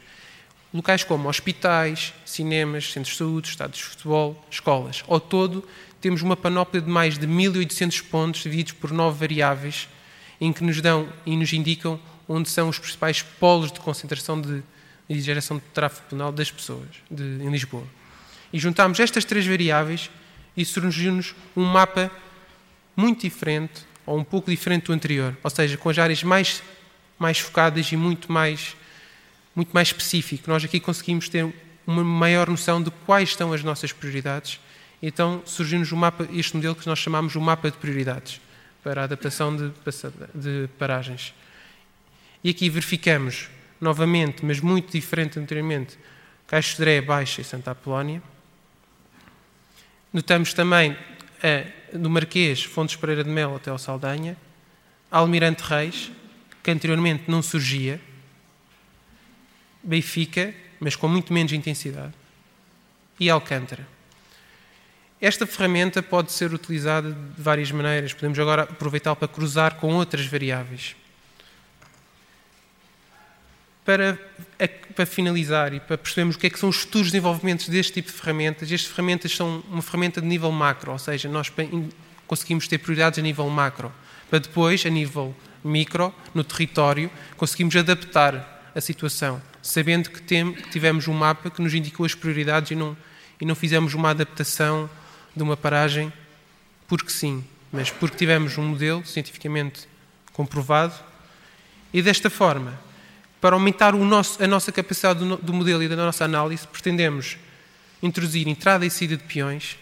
Locais como hospitais, cinemas, centros de saúde, estádios de futebol, escolas. Ao todo, temos uma panóplia de mais de 1.800 pontos divididos por nove variáveis, em que nos dão e nos indicam onde são os principais polos de concentração de, de geração de tráfego penal das pessoas de, em Lisboa. E juntamos estas três variáveis e surgiu-nos um mapa muito diferente, ou um pouco diferente do anterior, ou seja, com as áreas mais, mais focadas e muito mais muito mais específico. Nós aqui conseguimos ter uma maior noção de quais são as nossas prioridades. Então surgiu-nos este modelo que nós chamamos o mapa de prioridades para a adaptação de, de paragens. E aqui verificamos novamente, mas muito diferente anteriormente, Caixo de Dré, Baixa e Santa Apolónia. Notamos também do Marquês, Fontes Pereira de Melo até ao Saldanha, Almirante Reis, que anteriormente não surgia, Benfica, mas com muito menos intensidade, e Alcântara. Esta ferramenta pode ser utilizada de várias maneiras. Podemos agora aproveitá-la para cruzar com outras variáveis. Para, para, finalizar e para percebermos o que é que são os futuros desenvolvimentos deste tipo de ferramentas, estas ferramentas são uma ferramenta de nível macro, ou seja, nós conseguimos ter prioridades a nível macro, para depois, a nível micro, no território, conseguimos adaptar a situação sabendo que, tivemos um mapa que nos indicou as prioridades e não, e não fizemos uma adaptação de uma paragem porque sim, mas porque tivemos um modelo cientificamente comprovado e desta forma, para aumentar nosso, a nossa capacidade do, do, modelo e da nossa análise, pretendemos introduzir entrada e saída de peões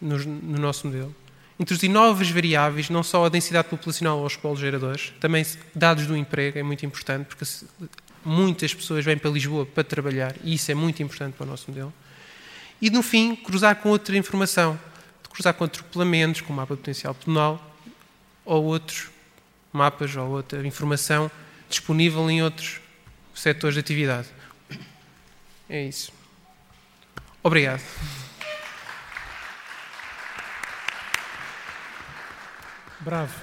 no, no nosso modelo, introduzir novas variáveis, não só a densidade populacional aos polos geradores, também dados do emprego, é muito importante, porque muitas pessoas vêm para Lisboa para trabalhar e isso é muito importante para o nosso modelo. E, no fim, cruzar com outra informação, cruzar com atropelamentos, com o mapa potencial penal ou outros mapas ou outra informação disponível em outros setores de atividade. É isso. Obrigado. Bravo.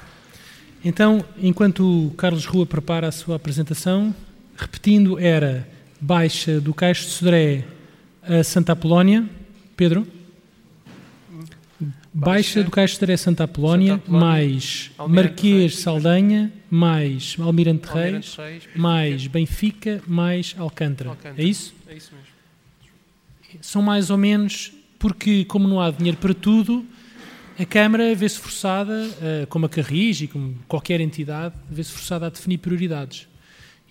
Então, enquanto o Carlos Rua prepara a sua apresentação, repetindo, era Baixa do Caixo de Sodré a Santa Apolónia. Pedro? Baixa, do Caixo de Sodré a Santa Apolónia, mais Almirante Marquês Reis, Saldanha, mais Almirante, Almirante Reis, Reis mais Benfica, mais Alcântara. Alcântara. É isso? É isso mesmo. São mais ou menos, porque como não há dinheiro para tudo, a Câmara vê-se forçada, eh, como a Carris e como qualquer entidade, vê-se forçada a definir prioridades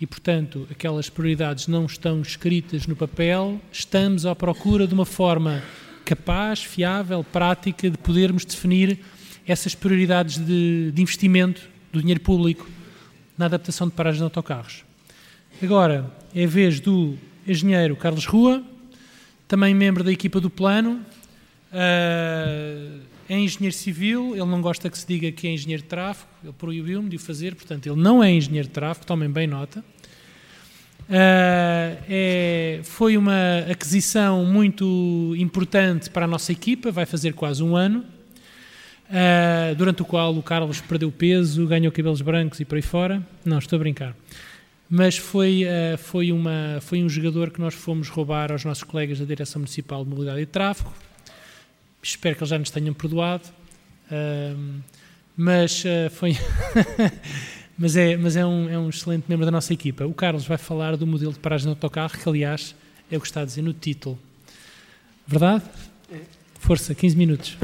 e, portanto, aquelas prioridades não estão escritas no papel, estamos à procura de uma forma capaz, fiável, prática de podermos definir essas prioridades de, de investimento do dinheiro público na adaptação de paragens de autocarros. Agora é a vez do engenheiro Carlos Rua, também membro da equipa do plano, uh, é engenheiro civil, ele não gosta que se diga que é engenheiro de tráfego, ele proibiu-me de o fazer, portanto, ele não é engenheiro de tráfego, tomem bem nota. Uh, é, foi uma aquisição muito importante para a nossa equipa, vai fazer quase um ano, uh, durante o qual o Carlos perdeu peso, ganhou cabelos brancos e por aí fora. Não, estou a brincar. Mas foi, uh, foi, uma, foi um jogador que nós fomos roubar aos nossos colegas da Direção Municipal de Mobilidade e Tráfego, espero que eles já nos tenham perdoado. mas uh, foi. mas é, mas é, um, é um excelente membro da nossa equipa. O Carlos vai falar do modelo de paragem do autocarro, que aliás é o que está a dizer no título. Verdade? É. Força, 15 minutos.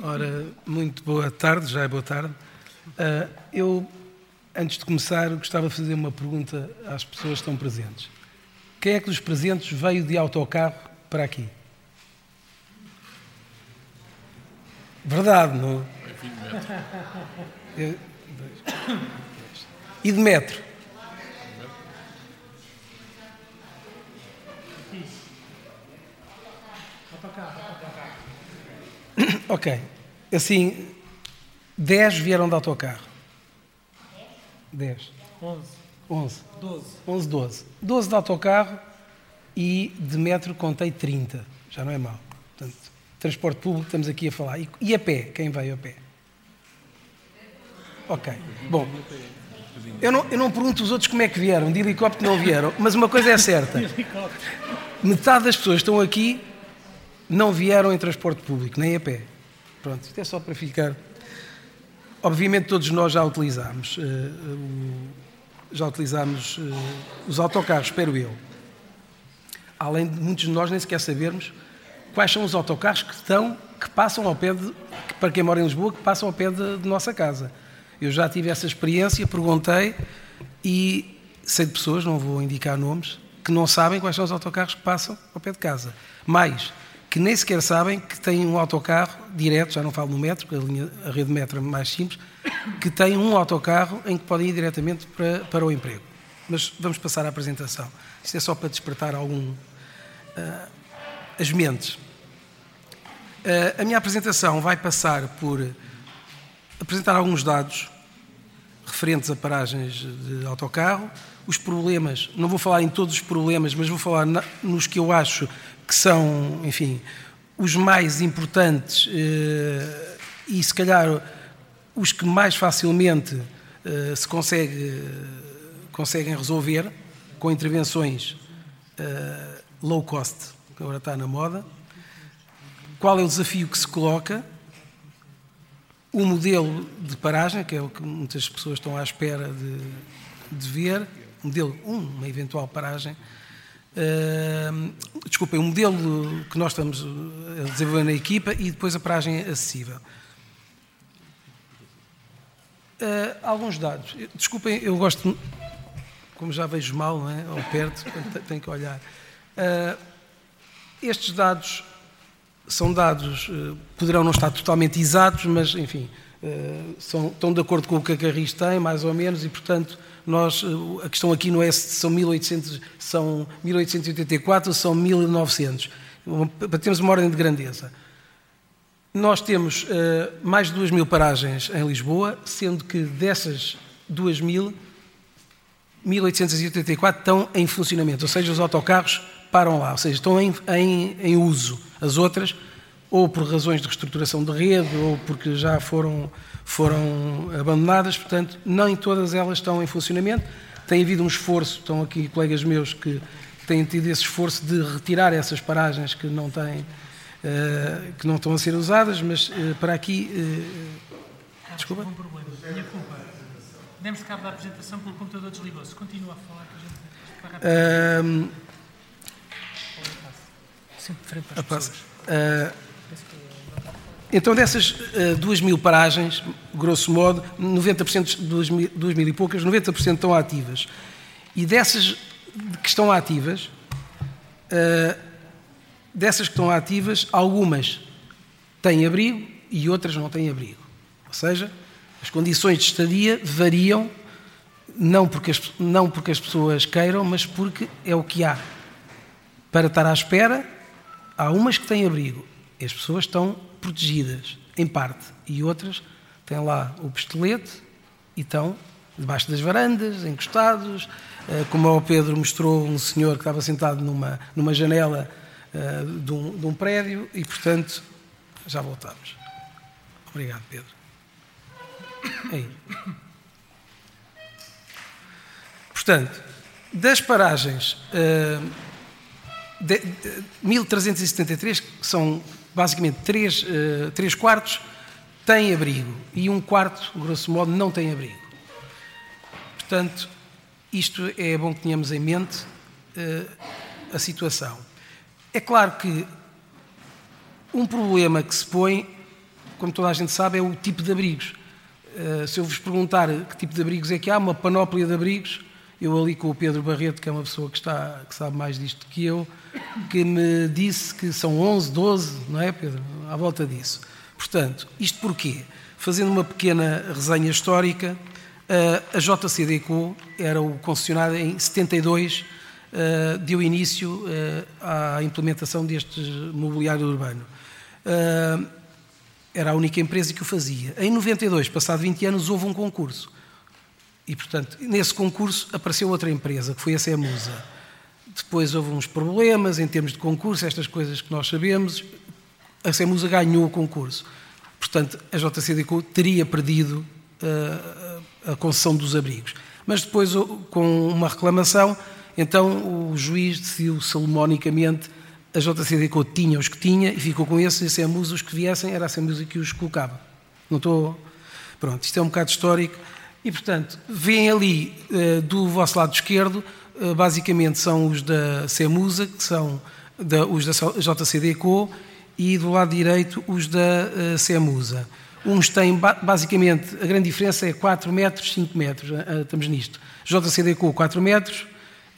Ora, muito boa tarde, já é boa tarde. Uh, eu, antes de começar, gostava de fazer uma pergunta às pessoas que estão presentes. Quem é que dos presentes veio de autocarro para aqui? Verdade, não? É? E de metro? Ok. Assim, 10 vieram de autocarro. 10. 11. 11. 12. 11, 12. 12 de autocarro e de metro contei 30. Já não é mau. Transporte público estamos aqui a falar. E, a pé? Quem veio a pé? Ok. Bom. Eu não, eu não pergunto os outros como é que vieram, de helicóptero não vieram, mas uma coisa é certa. Metade das pessoas que estão aqui não vieram em transporte público, nem a pé. Pronto, isto é só para ficar. Obviamente todos nós já utilizámos, uh, já utilizámos uh, os autocarros, espero eu. Além de muitos de nós nem sequer sabermos quais são os autocarros que estão, que passam ao pé de, para quem mora em Lisboa, que passam ao pé de, de nossa casa. Eu já tive essa experiência, perguntei e sei de pessoas, não vou indicar nomes, que não sabem quais são os autocarros que passam ao pé de casa. Mais, que nem sequer sabem que têm um autocarro direto, já não falo no metro, porque a, linha, a rede metro é mais simples, que tem um autocarro em que podem ir diretamente para, para o emprego. Mas vamos passar à apresentação. Isto é só para despertar algum uh, as mentes. Uh, a minha apresentação vai passar por apresentar alguns dados referentes a paragens de autocarro, os problemas, não vou falar em todos os problemas, mas vou falar na, nos que eu acho que são, enfim, os mais importantes eh, e, se calhar, os que mais facilmente eh, se consegue, conseguem resolver com intervenções low cost, que agora está na moda. Qual é o desafio que se coloca? O modelo de paragem, que é o que muitas pessoas estão à espera de, de ver, modelo 1, uma eventual paragem Uh, desculpem, o modelo que nós estamos a desenvolver na equipa e depois a paragem acessível. Uh, alguns dados. Desculpem, eu gosto, como já vejo mal, não é? ou perto, tenho que olhar. Uh, estes dados são dados, uh, poderão não estar totalmente exatos, mas, enfim, são, estão de acordo com o que a Carris tem, mais ou menos, e, portanto, nós, eh, a questão aqui não é se são 1800, são 1884 ou são 1900, para termos uma ordem de grandeza. Nós temos mais de 2 mil paragens em Lisboa, sendo que dessas 2 mil, 1884 estão em funcionamento, ou seja, os autocarros param lá, ou seja, estão em, em, em uso. As outras, ou por razões de reestruturação de rede, ou porque já foram foram abandonadas, portanto, nem todas elas estão em funcionamento. Tem havido um esforço, estão aqui colegas meus que têm tido esse esforço de retirar essas paragens que não têm, uh, que não estão a ser usadas, mas uh, para aqui. Uh, desculpa. Não problema, minha culpa. Demos cabo da apresentação pelo computador desligou-se. Continua a falar que a gente. Sempre para as. Uh, então, dessas uh, duas mil paragens, grosso modo, 90%, duas mil, duas mil e poucas, 90% estão ativas. E dessas que estão ativas, uh, dessas que estão ativas, algumas têm abrigo e outras não têm abrigo. Ou seja, as condições de estadia variam, não porque as, não porque as pessoas queiram, mas porque é o que há. Para estar à espera, há umas que têm abrigo. E as pessoas estão protegidas, em parte, e outras têm lá o pistolete e estão debaixo das varandas, encostados. Eh, como o Pedro mostrou, um senhor que estava sentado numa, numa janela uh, de, um, de um prédio e, portanto, já voltamos. Obrigado, Pedro. Aí. Portanto, das paragens uh, de, de, 1373, que são basicamente três, uh, três quartos, tem abrigo e um quarto, grosso modo, não tem abrigo. Portanto, isto é bom que tenhamos em mente uh, a situação. É claro que um problema que se põe, como toda a gente sabe, é o tipo de abrigos. Uh, se eu vos perguntar que tipo de abrigos é que há, uma panóplia de abrigos, eu ali com o Pedro Barreto, que é uma pessoa que, está, que sabe mais disto que eu, que me disse que são 11, 12, não é, Pedro? À volta disso. Portanto, isto porquê? Fazendo uma pequena resenha histórica, a JCDECO era o concessionário em 72, deu início à implementação deste mobiliário urbano. Era a única empresa que o fazia. Em 92, passado 20 anos, houve um concurso. E, portanto, nesse concurso apareceu outra empresa, que foi a CEMUSA. Depois houve uns problemas em termos de concurso, estas coisas que nós sabemos. A CEMUSA ganhou o concurso. Portanto, a JCDQ teria perdido uh, a concessão dos abrigos. Mas depois, com uma reclamação, então o juiz decidiu salomonicamente a JCDQ tinha os que tinha e ficou com esses, e a CEMUSA os que viessem, era a CEMUSA que os colocava. Não estou... Pronto, isto é um bocado histórico. E, portanto, vêm ali uh, do vosso lado esquerdo, uh, basicamente são os da CEMUSA, que são os da JCDECO, e do lado direito os da CEMUSA. Uns têm, basicamente, a grande diferença é 4 metros, 5 metros, estamos nisto. JCDECO 4 metros,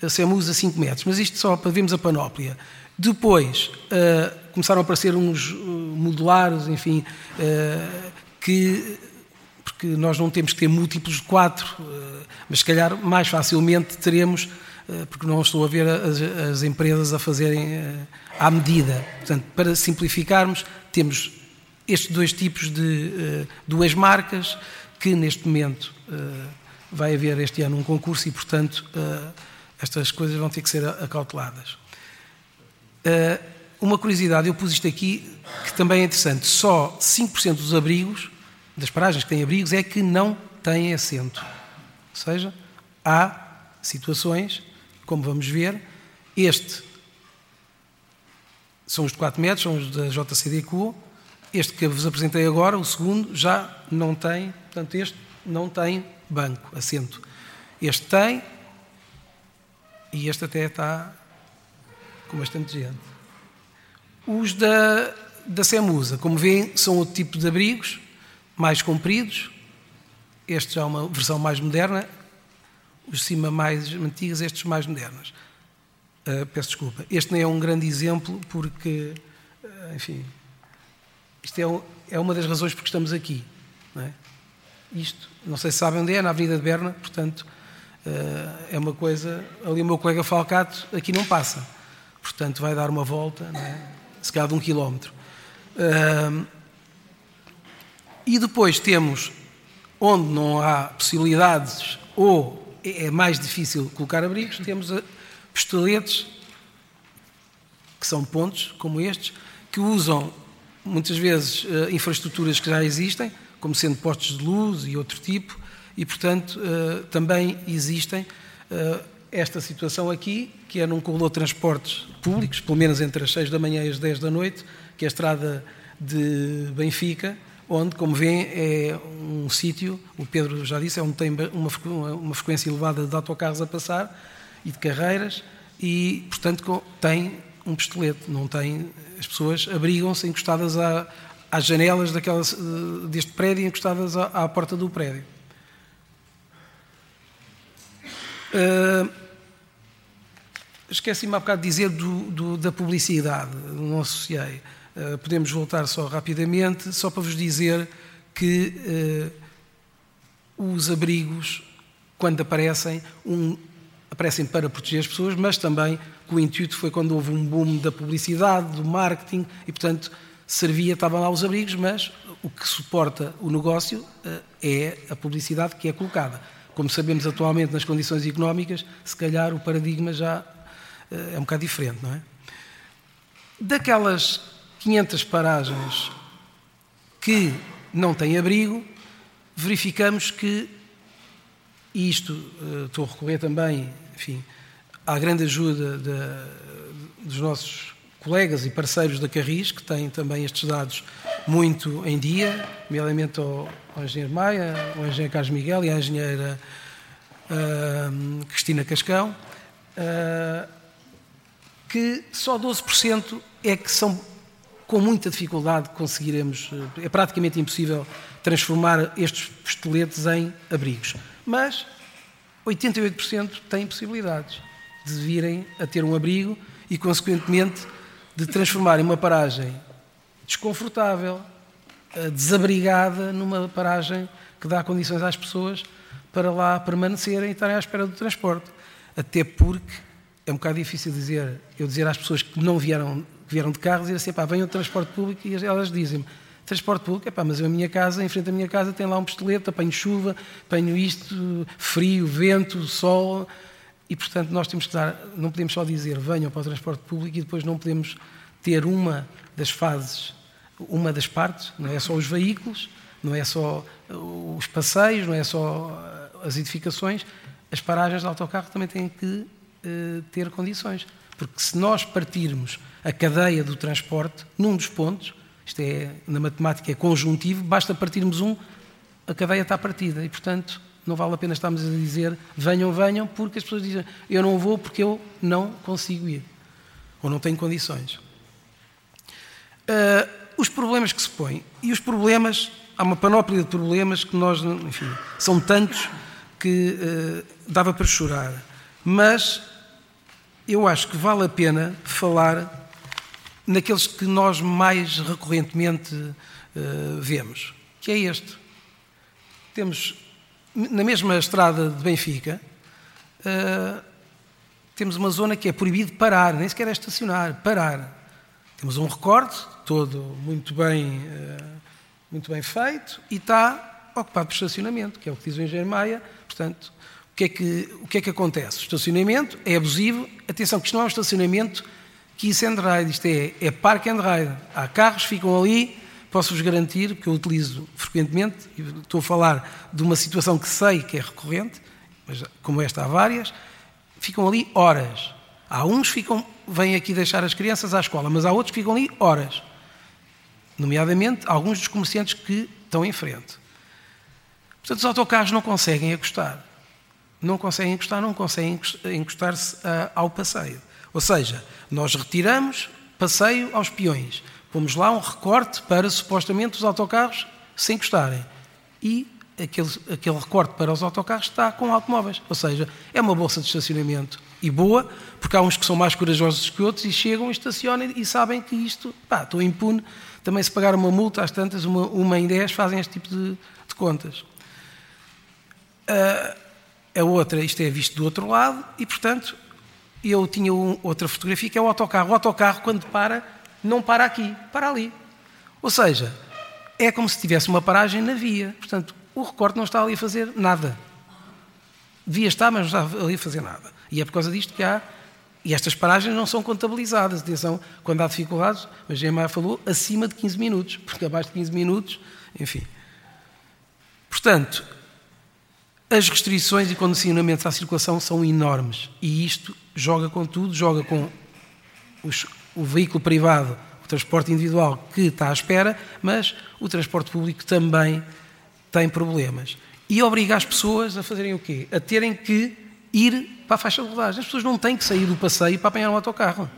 a CEMUSA 5 metros, mas isto só para vermos a panóplia. Depois começaram a aparecer uns modulares, enfim, que porque nós não temos que ter múltiplos de 4, eh, mas se calhar mais facilmente teremos, eh, porque não estou a ver as, as empresas a fazerem eh, à medida. Portanto, para simplificarmos, temos estes dois tipos de duas marcas que neste momento vai haver este ano um concurso e, portanto, estas coisas vão ter que ser acauteladas. Uma curiosidade, eu pus isto aqui que também é interessante: só 5% dos abrigos das paragens que têm abrigos é que não têm assento. Ou seja, há situações, como vamos ver, este são os de 4 metros, são os da JCDQ, este que vos apresentei agora, o segundo, já não tem, portanto, este não tem banco, assento. Este tem e este até está com bastante gente. Os da, da CEMUSA, como veem, são outro tipo de abrigos, mais compridos, este já é uma versão mais moderna, os cima mais antigos, estes mais modernas. Uh, peço desculpa. Este não é um grande exemplo porque, uh, enfim, isto é, um, é, uma das razões porque estamos aqui. Não é? Isto, não sei se sabem onde é, na Avenida de Berna, portanto, uh, é uma coisa. Ali o meu colega Falcato aqui não passa. Portanto, vai dar uma volta, é? se calhar de um quilómetro. Uh, e depois temos onde não há possibilidades ou é mais difícil colocar abrigos, temos pistaletes, que são pontos como estes, que usam muitas vezes eh, infraestruturas que já existem, como sendo postos de luz e outro tipo, e portanto eh, também existem eh, esta situação aqui, que é num corredor de transportes públicos, pelo menos entre as 6 da manhã e as 10 da noite, que é a estrada de Benfica, onde, como vêem, é um sítio, o Pedro já disse, é onde tem uma, uma frequência elevada de autocarros a passar e de carreiras, e, portanto, tem um pistolete, não tem, as pessoas abrigam-se encostadas à, às janelas deste prédio, encostadas à, à porta do prédio. Uh, Esqueci-me há bocado de dizer do, do, da publicidade, não associei. Eh, podemos voltar só rapidamente, só para vos dizer que uh, os abrigos, quando aparecem, um, aparecem para proteger as pessoas, mas também o intuito foi quando houve um boom da publicidade, do marketing, e portanto servia, estavam lá os abrigos, mas o que suporta o negócio uh, é a publicidade que é colocada. Como sabemos atualmente nas condições económicas, se calhar o paradigma já é um bocado diferente, não é? Daquelas 500 paragens que não têm abrigo, verificamos que isto, eh, estou a recorrer também, enfim, à grande ajuda de, dos nossos colegas e parceiros da Carris, que têm também estes dados muito em dia, nomeadamente ao, ao engenheiro Maia, ao engenheiro Carlos Miguel e à engenheira uh, Cristina Cascão, uh, que só 12% é que são com muita dificuldade conseguiremos, é praticamente impossível transformar estes pistoletes em abrigos. Mas 88% têm possibilidades de virem a ter um abrigo e, consequentemente, de transformarem uma paragem desconfortável, eh, desabrigada, numa paragem que dá condições às pessoas para lá permanecerem e estarem à espera do transporte. Até porque é um bocado difícil dizer, eu dizer às pessoas que não vieram, que vieram de carro, dizer assim, pá, venham de transporte público e elas dizem-me, transporte público, pá, mas a minha casa, em frente à minha casa, tem lá um pistolete, apanho chuva, apanho isto, frio, vento, sol, e portanto nós temos que dar, não podemos só dizer venham para o transporte público e depois não podemos ter uma das fases, uma das partes, não é só os veículos, não é só os passeios, não é só as edificações, as paragens de autocarro também têm que eh, ter condições. Porque se nós partirmos a cadeia do transporte num dos pontos, isto é, na matemática é conjuntivo, basta partirmos um, a cadeia está partida. E, portanto, não vale a pena estarmos a dizer venham, venham, porque as pessoas dizem eu não vou porque eu não consigo ir. Ou não tenho condições. Uh, os problemas que se põem. E os problemas, há uma panóplia de problemas que nós, enfim, são tantos que uh, dava para chorar. Mas eu acho que vale a pena falar naqueles que nós mais recorrentemente uh, vemos, que é este. Temos, na mesma estrada de Benfica, uh, temos uma zona que é proibido parar, nem sequer é estacionar, parar. Temos um recorte, todo muito bem, uh, muito bem feito, e está ocupado por estacionamento, que é o que diz o engenheiro Maia, portanto, o que, é que, o que é que acontece? O estacionamento é abusivo. Atenção, que isto não é um estacionamento kiss and ride, isto é, é park and ride. Há carros que ficam ali, posso-vos garantir, que eu utilizo frequentemente, estou a falar de uma situação que sei que é recorrente, mas como esta há várias, ficam ali horas. Há uns que ficam, vêm aqui deixar as crianças à escola, mas há outros que ficam ali horas. Nomeadamente, alguns dos comerciantes que estão em frente. Portanto, os autocarros não conseguem acostar não conseguem encostar, não conseguem encostar-se ah, ao passeio. Ou seja, nós retiramos passeio aos peões, pomos lá um recorte para supostamente os autocarros se encostarem. E aquele, aquele recorte para os autocarros está com automóveis. Ou seja, é uma bolsa de estacionamento e boa, porque há uns que são mais corajosos que outros e chegam, estacionam e sabem que isto, pá, estou impune. Também se pagar uma multa às tantas, uma, uma em 10, fazem este tipo de, de contas. Uh, a outra, isto é visto do outro lado, e portanto eu tinha um, outra fotografia que é o autocarro. O autocarro, quando para, não para aqui, para ali. Ou seja, é como se tivesse uma paragem na via. Portanto, o recorte não está ali a fazer nada. Devia estar, mas não está ali a fazer nada. E é por causa disto que há. E estas paragens não são contabilizadas. Atenção, quando há dificuldades, a GMA falou acima de 15 minutos, porque abaixo de 15 minutos, enfim. Portanto, as restrições e condicionamentos à circulação são enormes e isto joga com tudo, joga com os, o veículo privado, o transporte individual que está à espera, mas o transporte público também tem problemas. E obriga as pessoas a fazerem o quê? A terem que ir para a faixa de rodagem. As pessoas não têm que sair do passeio para apanhar um autocarro.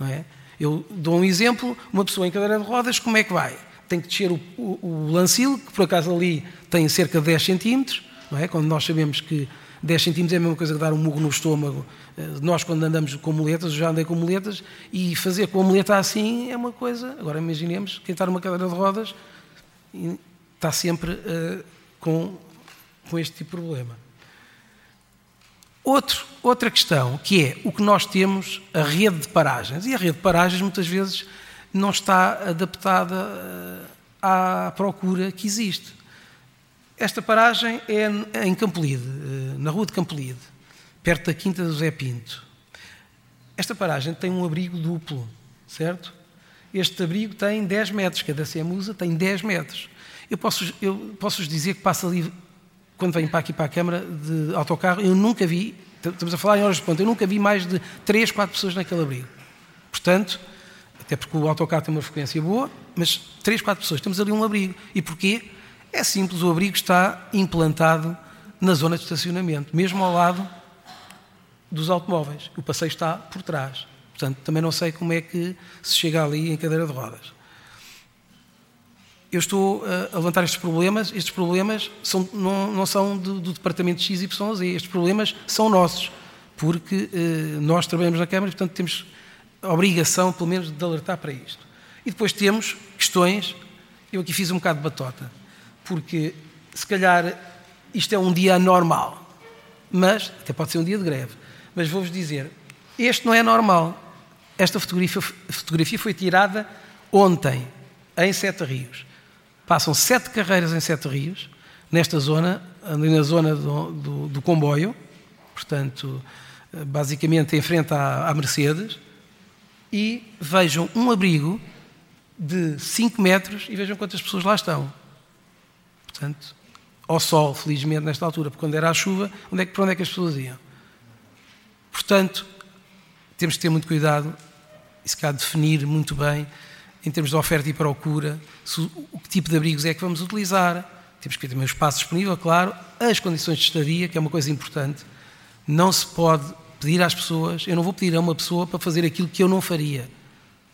Não é? Eu dou um exemplo, uma pessoa em cadeira de rodas, como é que vai? Tem que descer o, o, o lancil, que por acaso ali tem cerca de 10 centímetros, não é? Quando nós sabemos que 10 centímetros é a mesma coisa que dar um murro no estômago. Eh, nós, quando andamos com muletas, já andei com muletas, e fazer com a muleta assim é uma coisa. Agora, imaginemos quem está numa cadeira de rodas está sempre uh, com, com este tipo de problema. Outro, outra questão, que é o que nós temos, a rede de paragens. E a rede de paragens, muitas vezes, não está adaptada uh, à procura que existe. Esta paragem é em Campolide, eh, na rua de Campolide, perto da Quinta do Zé Pinto. Esta paragem tem um abrigo duplo, certo? Este abrigo tem 10 metros, cada CEMUSA tem 10 metros. Eu posso, eu posso vos dizer que passa ali, quando venho para aqui para a Câmara de autocarro, eu nunca vi, estamos a falar em horas de ponto, eu nunca vi mais de 3, 4 pessoas naquele abrigo. Portanto, até porque o autocarro tem uma frequência boa, mas três, quatro pessoas, temos ali um abrigo. E porquê? É simples, o abrigo está implantado na zona de estacionamento, mesmo ao lado dos automóveis. O passeio está por trás. Portanto, também não sei como é que se chega ali em cadeira de rodas. Eu estou a levantar estes problemas. Estes problemas são, não, não, são do, do departamento XYZ. Estes problemas são nossos, porque eh, nós trabalhamos na Câmara e, portanto, temos a obrigação, pelo menos, de alertar para isto. E depois temos questões. Eu aqui fiz um bocado de batota, porque se calhar isto é um dia anormal, mas até pode ser um dia de greve. Mas vou-vos dizer, este não é normal. Esta fotografia, fotografia foi tirada ontem, em Sete Rios. Passam sete carreiras em Sete Rios, nesta zona, na zona do, do, do comboio, portanto, basicamente em frente à, à Mercedes, e vejam um abrigo de 5 metros e vejam quantas pessoas lá estão. Portanto, ao sol, felizmente, nesta altura, porque quando era a chuva, onde é que, para onde é que as pessoas iam? Portanto, temos que ter muito cuidado e se definir muito bem, em termos de oferta e procura, se, o que tipo de abrigos é que vamos utilizar. Temos que ter também o espaço disponível, claro, as condições de estadia, que é uma coisa importante. Não se pode pedir às pessoas, eu não vou pedir a uma pessoa para fazer aquilo que eu não faria.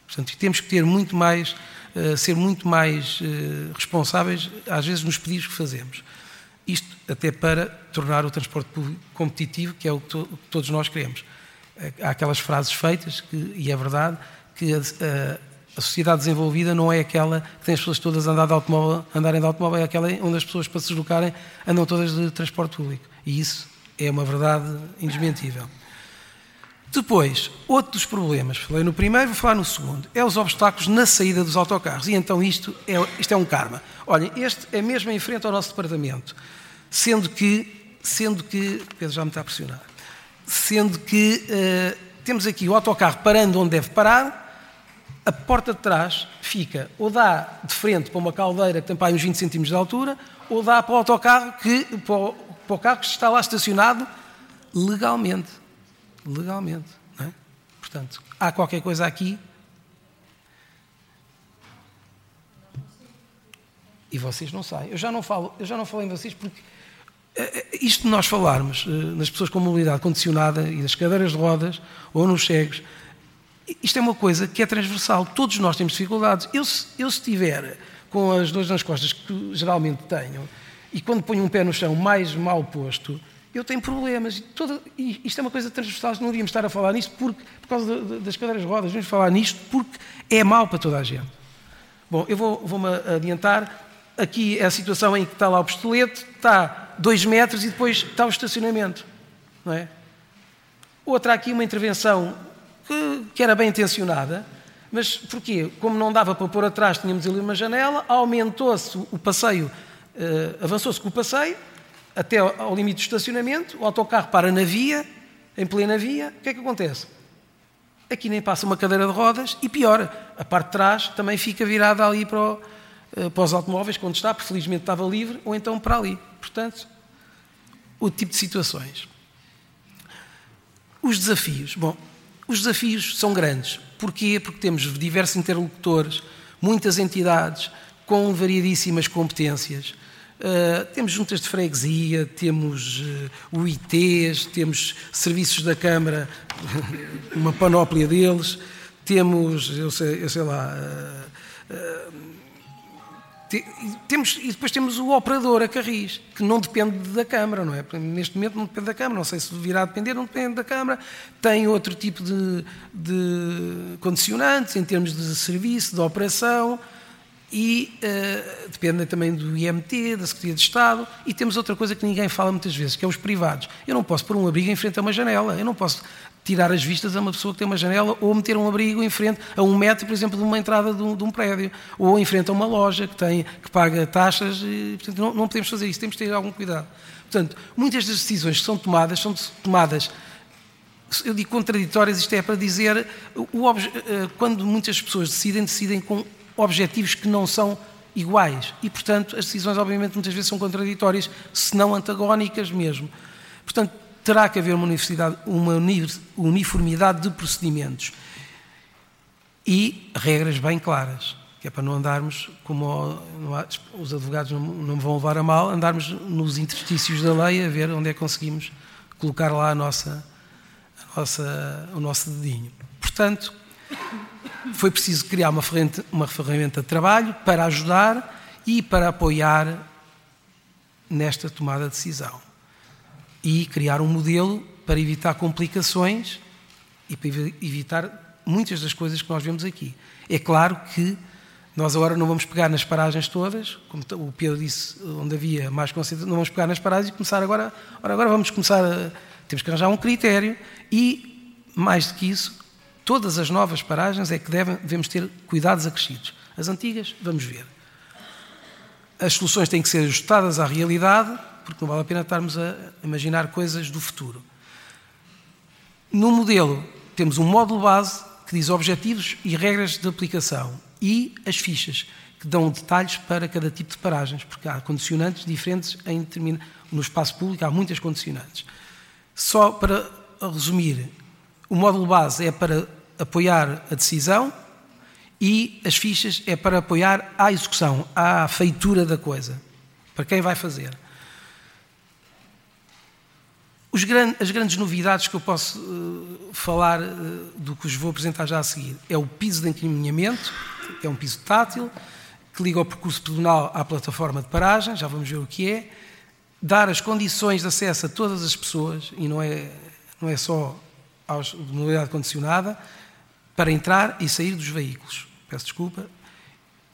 Portanto, temos que ter muito mais, uh, ser muito mais uh, responsáveis, às vezes, nos pedidos que fazemos. Isto até para tornar o transporte público competitivo, que é o que, todos nós queremos. Eh, há aquelas frases feitas, que, e é verdade, que a, a, a, sociedade desenvolvida não é aquela que tem as pessoas todas a andar de automóvel, andarem de automóvel, é aquela onde as pessoas, para se deslocarem, andam todas de transporte público. E isso é uma verdade indesmentível. Depois, outro dos problemas, falei no primeiro, vou falar no segundo, é os obstáculos na saída dos autocarros. E então isto é, isto é um karma. Olhem, este é mesmo em frente ao nosso departamento, sendo que, sendo que, Pedro já me está a pressionar, sendo que uh, temos aqui o autocarro parando onde deve parar, a porta de trás fica, ou dá de frente para uma caldeira que tem para uns 20 centímetros de altura, ou dá para o autocarro que, para o, para o carro que está lá estacionado legalmente legalmente. É? Portanto, há qualquer coisa aqui. E vocês não saem. Eu já não falo, eu já não falo em vocês porque eh, eh, isto de nós falarmos eh, nas pessoas com mobilidade condicionada e nas cadeiras de rodas ou nos cegos, isto é uma coisa que é transversal. Todos nós temos dificuldades. Eu, eu se tiver com as dores nas costas que geralmente tenho e quando ponho um pé no chão mais mal posto, eu tenho problemas. Toda, e isto é uma coisa transversal, não devíamos estar a falar nisto porque, por causa de, de, das cadeiras de rodas, vamos falar nisto porque é mau para toda a gente. Bom, eu vou-me vou adiantar. Aqui é a situação em que está lá o pistolete, está dois metros e depois está o estacionamento. Não é? Outra aqui, uma intervenção que, que era bem intencionada, mas porquê? Como não dava para pôr atrás, tínhamos ali uma janela, aumentou-se o passeio, uh, avançou-se com o passeio, até ao limite de estacionamento, o autocarro para na via, em plena via, o que é que acontece? Aqui nem passa uma cadeira de rodas e pior, a parte de trás também fica virada ali para, o, eh, para os automóveis, quando está, porque felizmente estava livre, ou então para ali. Portanto, o tipo de situações. Os desafios. Bom, os desafios são grandes. Porquê? Porque temos diversos interlocutores, muitas entidades com variadíssimas competências. Uh, temos juntas de freguesia, temos uh, UITs, temos serviços da Câmara, uma panóplia deles, temos, eu sei, eu sei lá, uh, te, temos, e depois temos o operador, a Carris, que não depende da Câmara, não é? Neste momento não depende da Câmara, não sei se virá a depender, não depende da Câmara, tem outro tipo de, de condicionantes em termos de serviço, de operação, e uh, dependem também do IMT, da Secretaria de Estado, e temos outra coisa que ninguém fala muitas vezes, que é os privados. Eu não posso pôr um abrigo em frente a uma janela, eu não posso tirar as vistas a uma pessoa que tem uma janela ou meter um abrigo em frente a um metro, por exemplo, de uma entrada de um, de um prédio, ou em frente a uma loja que, tem, que paga taxas, e, portanto, não, não podemos fazer isso, temos que ter algum cuidado. Portanto, muitas das decisões que são tomadas são tomadas eu digo contraditórias, isto é para dizer, o, eh, quando muitas pessoas decidem, decidem com objetivos que não são iguais. E, portanto, as decisões, obviamente, muitas vezes são contraditórias, se não antagónicas mesmo. Portanto, terá que haver uma, uma uniformidade de procedimentos. e regras bem claras, que é para não andarmos, como os advogados não, não vão levar a mal, andarmos nos interstícios da lei a ver onde é que conseguimos colocar lá a nossa, a nossa, o nosso dedinho. Portanto, foi preciso criar uma ferramenta, uma ferramenta de trabalho para ajudar e para apoiar nesta tomada de decisão. E criar um modelo para evitar complicações e para evitar muitas das coisas que nós vemos aqui. É claro que nós agora não vamos pegar nas paragens todas, como o Pedro disse, onde havia mais conceito, não vamos pegar nas paragens e começar agora, ora agora vamos começar a, temos que arranjar um critério e, mais do que isso, todas as novas paragens é que devem, devemos ter cuidados acrescidos. As antigas, vamos ver. As soluções têm que ser ajustadas à realidade, porque não vale a pena estarmos a imaginar coisas do futuro. No modelo, temos um módulo base que diz objetivos e regras de aplicação e as fichas, que dão detalhes para cada tipo de paragens, porque há condicionantes diferentes em no espaço público, há muitas condicionantes. Só para resumir, o módulo base é para apoiar a decisão e as fichas é para apoiar a execução, a feitura da coisa, para quem vai fazer. As grandes novidades que eu posso uh, falar uh, do que vos vou apresentar já a seguir. É o piso de encaminhamento, que é um piso tátil, que liga o percurso pedonal à plataforma de paragem, já vamos ver o que é, dar as condições de acesso a todas as pessoas, e não é, não é só aos, de mobilidade condicionada, para entrar e sair dos veículos. Peço desculpa.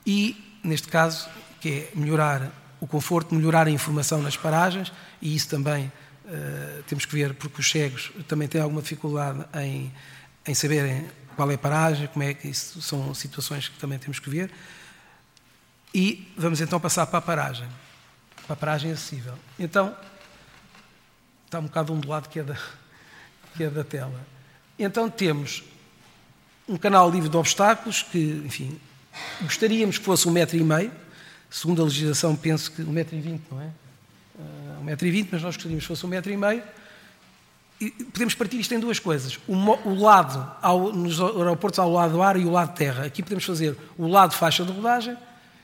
E, neste caso, que é melhorar o conforto, melhorar a informação nas paragens, e isso também uh, temos que ver, porque os cegos também têm alguma dificuldade em, em saberem qual é a paragem, como é que isso são situações que também temos que ver. E vamos então passar para a paragem, para a paragem acessível. Então, está um bocado um do lado que é da, que é da tela. Então temos um canal livre de obstáculos que, enfim, gostaríamos que fosse um metro e meio. Segundo a legislação, penso que um metro e vinte, não é? um metro e vinte, mas nós gostaríamos que fosse um metro e meio. E podemos partir isto em duas coisas. O, o lado, ao, nos aeroportos ao lado do ar e o lado terra. Aqui podemos fazer o lado faixa de rodagem,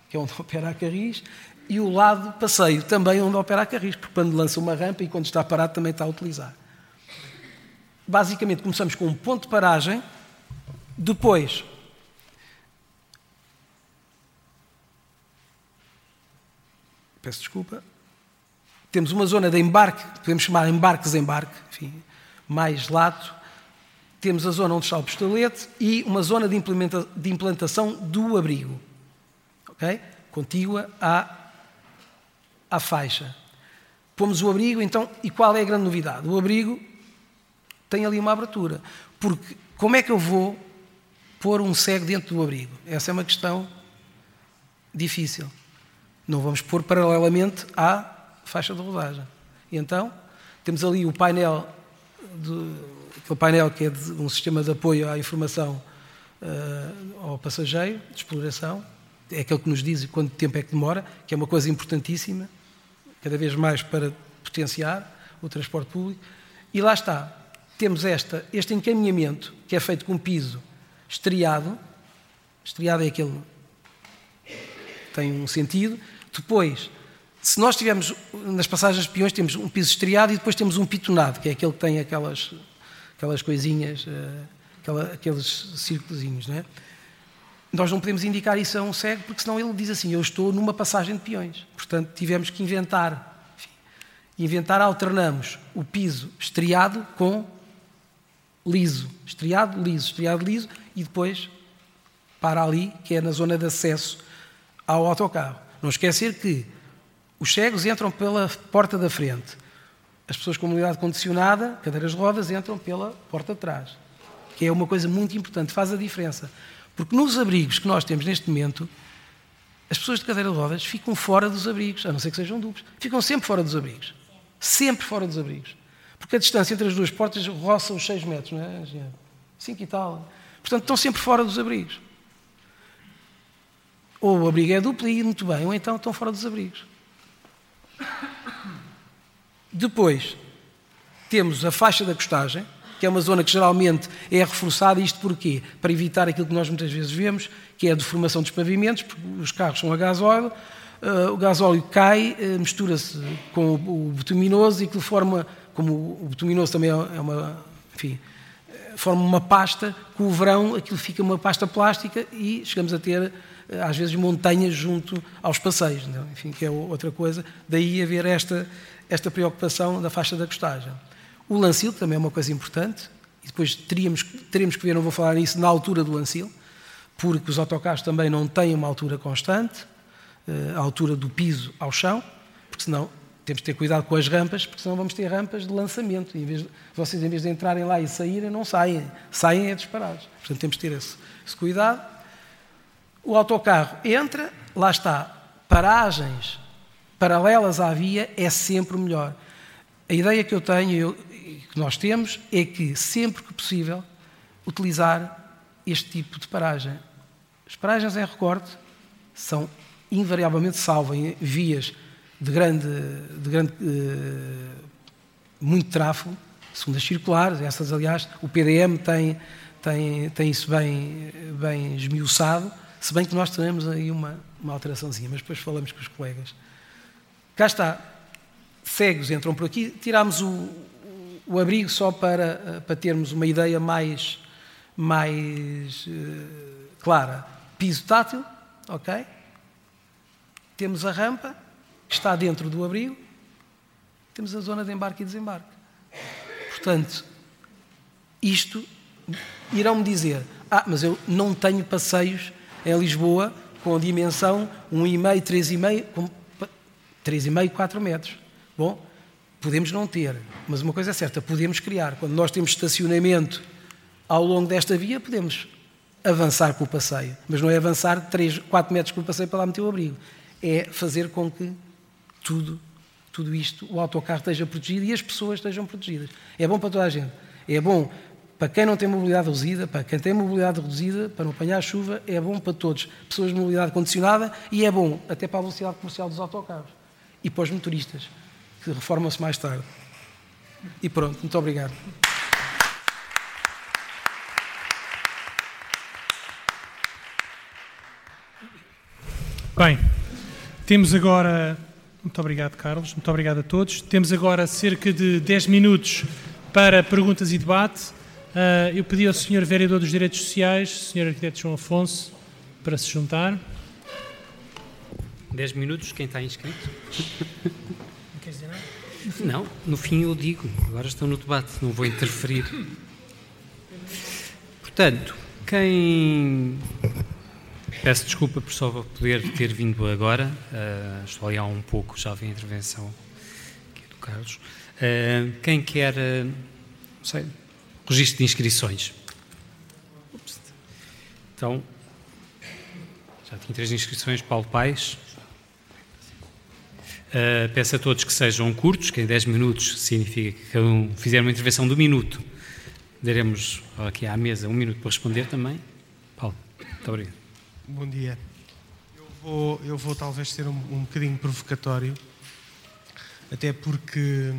que é onde opera a Carris, e o lado passeio, também onde opera a Carris, porque quando lança uma rampa e quando está parado também está a utilizar. Basicamente começamos com um ponto de paragem, depois peço desculpa, temos uma zona de embarque, podemos chamar embarques-embarque, enfim, mais lato. Temos a zona onde está o postalete e uma zona de, implementa, de implantação do abrigo, ok? Contígua à, à faixa. Pomos o abrigo, então, e qual é a grande novidade? O abrigo tem ali uma abertura. Porque como é que eu vou pôr um cego dentro do abrigo? Essa é uma questão difícil. Não vamos pôr paralelamente à faixa de rodagem. E então, temos ali o painel, de, aquele painel que é de um sistema de apoio à informação uh, ao passageiro, de exploração, é aquele que nos diz quanto tempo é que demora, que é uma coisa importantíssima, cada vez mais para potenciar o transporte público. E lá está, temos esta, este encaminhamento que é feito com piso estriado, estriado é aquele tem um sentido, depois se nós tivermos, nas passagens de peões, temos um piso estriado e depois temos um pitonado, que é aquele que tem aquelas, aquelas coisinhas, eh, aquela, aqueles círculozinhos, não é? Nós não podemos indicar isso a um cego, porque senão ele diz assim, eu estou numa passagem de peões. Portanto, tivemos que inventar. Enfim, inventar, alternamos o piso estriado com liso. Estriado, liso, estriado, liso, e depois para ali, que é na zona de acesso ao autocarro. Não esquecer que os cegos entram pela porta da frente. As pessoas com mobilidade condicionada, cadeiras de rodas, entram pela porta de trás. Que é uma coisa muito importante, faz a diferença. Porque nos abrigos que nós temos neste momento, as pessoas de cadeira de rodas ficam fora dos abrigos, a não ser que sejam duplos. Ficam sempre fora dos abrigos. Sempre fora dos abrigos. Porque a distância entre as duas portas roça os 6 metros, não é? 5 e tal. Portanto, estão sempre fora dos abrigos. Ou o abrigo é duplo e muito bem, ou então estão fora dos abrigos. Depois, temos a faixa da costagem, que é uma zona que geralmente é reforçada. Isto porquê? Para evitar aquilo que nós muitas vezes vemos, que é a deformação dos pavimentos, porque os carros são a gasóleo, uh, o gasóleo cai, uh, mistura-se com o, o bituminoso e que forma, como o bituminoso também é, é uma, enfim, forma uma pasta, com o verão aquilo fica uma pasta plástica e chegamos a ter às vezes montanhas junto aos passeios, é? enfim, que é outra coisa. Daí haver esta, esta preocupação da faixa da costagem. O lancil também é uma coisa importante, e depois teríamos, teremos que ver, não vou falar nisso, na altura do lancil, porque os autocarros também não têm uma altura constante, eh, a altura do piso ao chão, porque senão temos que ter cuidado com as rampas, porque senão vamos ter rampas de lançamento. Em vez de, vocês, em vez de entrarem lá e saírem, não saem. Saem é disparados. Portanto, temos que ter esse, esse cuidado. O autocarro entra, lá está, paragens paralelas à via é sempre melhor. A ideia que eu tenho e que nós temos é que, sempre que possível, utilizar este tipo de paragem. As paragens em recorte são invariavelmente salvo vias de grande, de grande uh, muito tráfego, segundas circulares, essas aliás, o PDM tem, tem, tem isso bem, bem esmiuçado, se bem que nós teremos aí uma, uma alteraçãozinha, mas depois falamos com os colegas. Cá está, cegos entram por aqui, tirámos o, o abrigo só para, para termos uma ideia mais, mais uh, clara. Piso tátil, ok? Temos a rampa, está dentro do abrigo, temos a zona de embarque e desembarque. Portanto, isto irão-me dizer: ah, mas eu não tenho passeios em Lisboa com dimensão 1,5, 3,5, 3,5, 4 metros. Bom, podemos não ter, mas uma coisa é certa, podemos criar. Quando nós temos estacionamento ao longo desta via, podemos avançar com o passeio. Mas não é avançar 3, 4 metros com o passeio para lá meter o abrigo. É fazer com que tudo, tudo isto, o autocarro esteja protegido e as pessoas estejam protegidas. É bom para toda a gente. É bom para quem não tem mobilidade reduzida, para quem tem mobilidade reduzida, para não apanhar chuva, é bom para todos. Pessoas de mobilidade condicionada e é bom até para a velocidade comercial dos autocarros. E para os motoristas, que reformam-se mais tarde. E pronto, muito obrigado. Bem, temos agora muito obrigado, Carlos. Muito obrigado a todos. Temos agora cerca de 10 minutos para perguntas e debate. Uh, eu pedi ao Sr. Vereador dos Direitos Sociais, Sr. Arquiteto João Afonso, para se juntar. 10 minutos, quem está inscrito? Não queres dizer nada? Não, no fim eu digo. Agora estou no debate, não vou interferir. Portanto, quem Peço desculpa por só poder ter vindo agora, uh, estou ali há um pouco, já vi a intervenção aqui do Carlos. Uh, quem quer, uh, não sei, registro de inscrições? Ups. Então, já tinha três inscrições, Paulo Paes. Uh, peço a todos que sejam curtos, que em 10 minutos significa que cada um fizer uma intervenção de um minuto. Daremos aqui à mesa um minuto para responder também. Paulo, muito obrigado. Bom dia. Eu vou, eu vou talvez ser um, um bocadinho provocatório, até porque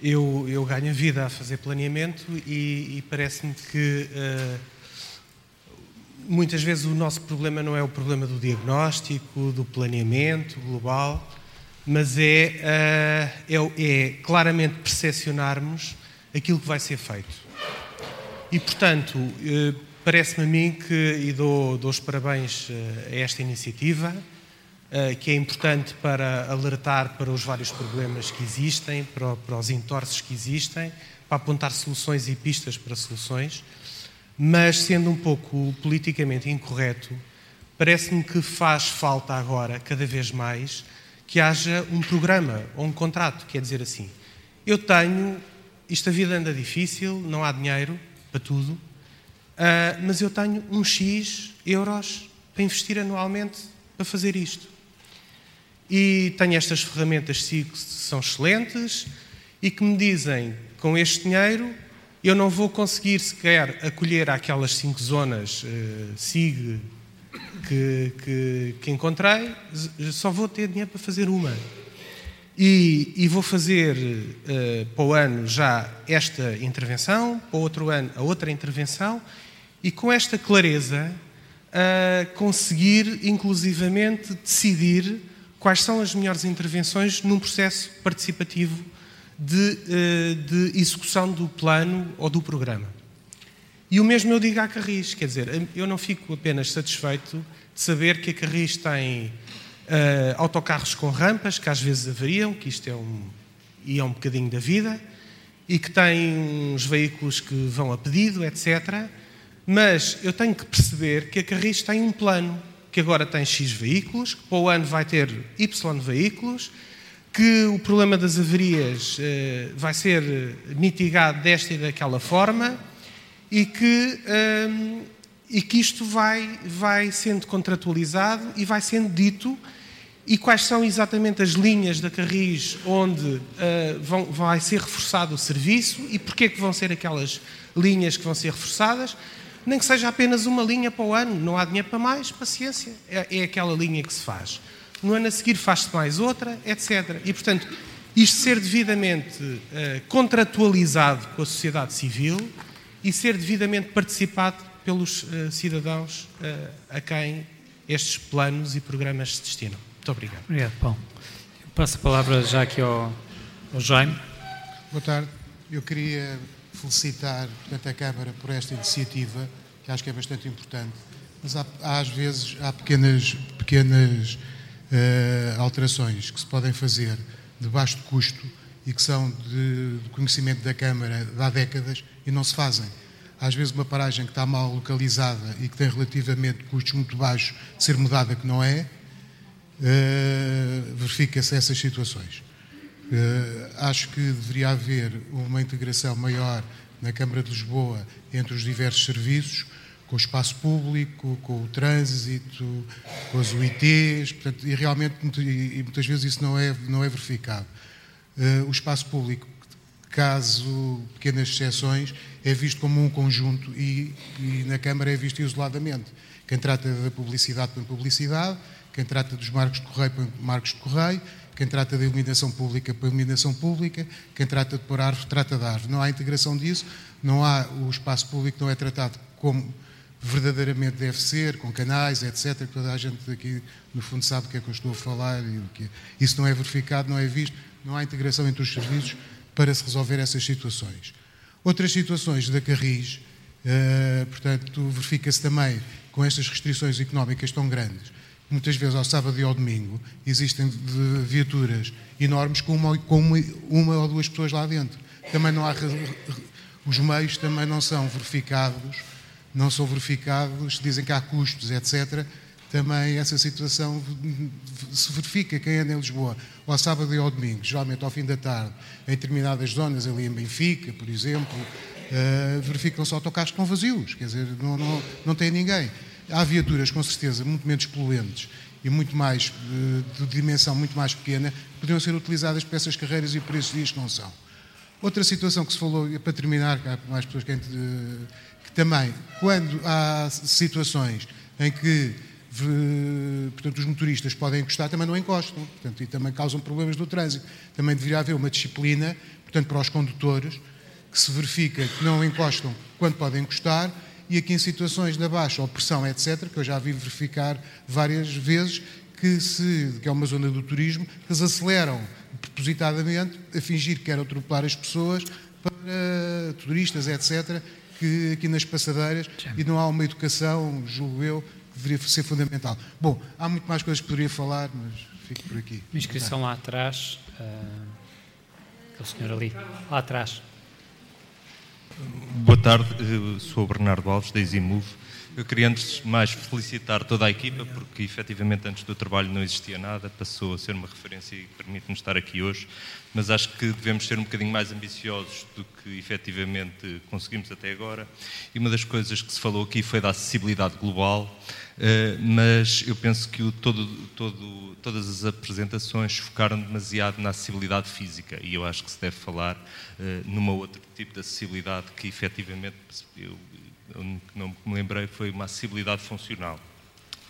eu, eu ganho vida a fazer planeamento e, e parece-me que uh, muitas vezes o nosso problema não é o problema do diagnóstico, do planeamento global, mas é, uh, é, é claramente percepcionarmos aquilo que vai ser feito. E, portanto, uh, Parece-me a mim que, e dou, dou os parabéns eh, a esta iniciativa, eh, que é importante para alertar para os vários problemas que existem, para, para os entorces que existem, para apontar soluções e pistas para soluções, mas sendo um pouco politicamente incorreto, parece-me que faz falta agora, cada vez mais, que haja um programa ou um contrato, quer dizer assim, eu tenho, isto a vida anda difícil, não há dinheiro para tudo, Uh, mas eu tenho um X euros para investir anualmente para fazer isto. E tenho estas ferramentas SIG que são excelentes e que me dizem, com este dinheiro, eu não vou conseguir sequer acolher aquelas cinco zonas uh, SIG que, que, que encontrei, só vou ter dinheiro para fazer uma. E, e vou fazer uh, para o ano já esta intervenção, para o outro ano a outra intervenção, e com esta clareza conseguir inclusivamente decidir quais são as melhores intervenções num processo participativo de, uh, de execução do plano ou do programa. E o mesmo eu digo à Carris, quer dizer, eu não fico apenas satisfeito de saber que a Carris tem Uh, autocarros com rampas, que às vezes avariam, que isto é um, e é um bocadinho da vida, e que tem uns veículos que vão a pedido, etc. Mas eu tenho que perceber que a Carris tem um plano, que agora tem X veículos, que para o ano vai ter Y veículos, que o problema das avarias uh, vai ser mitigado desta e daquela forma, e que, um, e que isto vai, vai sendo contratualizado e vai sendo dito e quais são exatamente as linhas da Carris onde uh, vão, vai ser reforçado o serviço e porquê que vão ser aquelas linhas que vão ser reforçadas, nem que seja apenas uma linha para o ano, não há dinheiro para mais, paciência, é, é aquela linha que se faz. No ano a seguir faz-se mais outra, etc. E, portanto, isto ser devidamente uh, contratualizado com a sociedade civil e ser devidamente participado pelos uh, cidadãos a quem estes planos e programas se destinam. Muito obrigado. Obrigado, Paulo. Eu passo a palavra já aqui ao, ao Jaime. Boa tarde. Eu queria felicitar portanto, a Câmara por esta iniciativa, que acho que é bastante importante, mas há, há às vezes há pequenas, pequenas uh, alterações que se podem fazer de baixo custo e que são de, de conhecimento da Câmara de há décadas e não se fazem. Às vezes uma paragem que está mal localizada e que tem relativamente custos muito baixos de ser mudada que não é, uh, verifica-se essas situações. Uh, acho que deveria haver uma integração maior na Câmara de Lisboa entre os diversos serviços, com o espaço público, com o trânsito, com as UITs, portanto, e realmente e muitas vezes isso não é, não é verificado. Uh, o espaço público, caso pequenas exceções, é visto como um conjunto e, e na Câmara é visto isoladamente. Quem trata da publicidade põe publicidade, quem trata dos marcos de correio põe marcos de correio, quem trata da iluminação pública põe iluminação pública, quem trata de pôr árvore trata de árvore. Não há integração disso, não há, o espaço público não é tratado como verdadeiramente deve ser, com canais, etc., toda a gente aqui, no fundo, sabe o que é que eu estou a falar e o que é. Isso não é verificado, não é visto, não há integração entre os serviços para se resolver essas situações. Outras situações da Carris, uh, portanto, verifica-se também com estas restrições económicas tão grandes, muitas vezes ao sábado e ao domingo, existem viaturas enormes com uma, com uma, uma ou duas pessoas lá dentro. Também não há. Os meios também não são verificados, não são verificados, dizem que há custos, etc. Também essa situação se verifica quem anda em Lisboa, ao sábado e ao domingo, geralmente ao fim da tarde, em determinadas zonas, ali em Benfica, por exemplo, uh, verificam-se autocarros que estão vazios, quer dizer, não, não, não tem ninguém. Há viaturas, com certeza, muito menos poluentes e muito mais, eh, de dimensão muito mais pequena, que podiam ser utilizadas para essas carreiras e por esses dias que não são. Outra situação que se falou, para terminar, que há mais pessoas que, que também, quando há situações em que portanto, os motoristas podem encostar, também não encostam, portanto, e também causam problemas do trânsito. Também deveria haver uma disciplina, portanto, para os condutores, que se verifica que não encostam quando podem encostar e aqui em situações de baixa ou pressão, etc., que eu já vi verificar várias vezes, que, se, que é uma zona do turismo, que eles aceleram propositadamente a fingir que querem atropelar as pessoas para turistas, etc., que aqui nas passadeiras, e não há uma educação, julgo eu, que deveria ser fundamental. Bom, há muito mais coisas que poderia falar, mas fico por aqui. Uma inscrição lá atrás, uh, aquele senhor ali, lá atrás. Boa tarde, sou o Bernardo Alves, da EasyMove. Eu queria antes de mais felicitar toda a equipa, porque efetivamente antes do trabalho não existia nada, passou a ser uma referência e permite-nos estar aqui hoje, mas acho que devemos ser um bocadinho mais ambiciosos do que efetivamente conseguimos até agora. E uma das coisas que se falou aqui foi da acessibilidade global. Eh, mas eu penso que o, todo, todo, todas as apresentações focaram demasiado na acessibilidade física e eu acho que se deve falar uh, numa outro tipo de acessibilidade que efetivamente eu, eu não me lembrei foi uma acessibilidade funcional.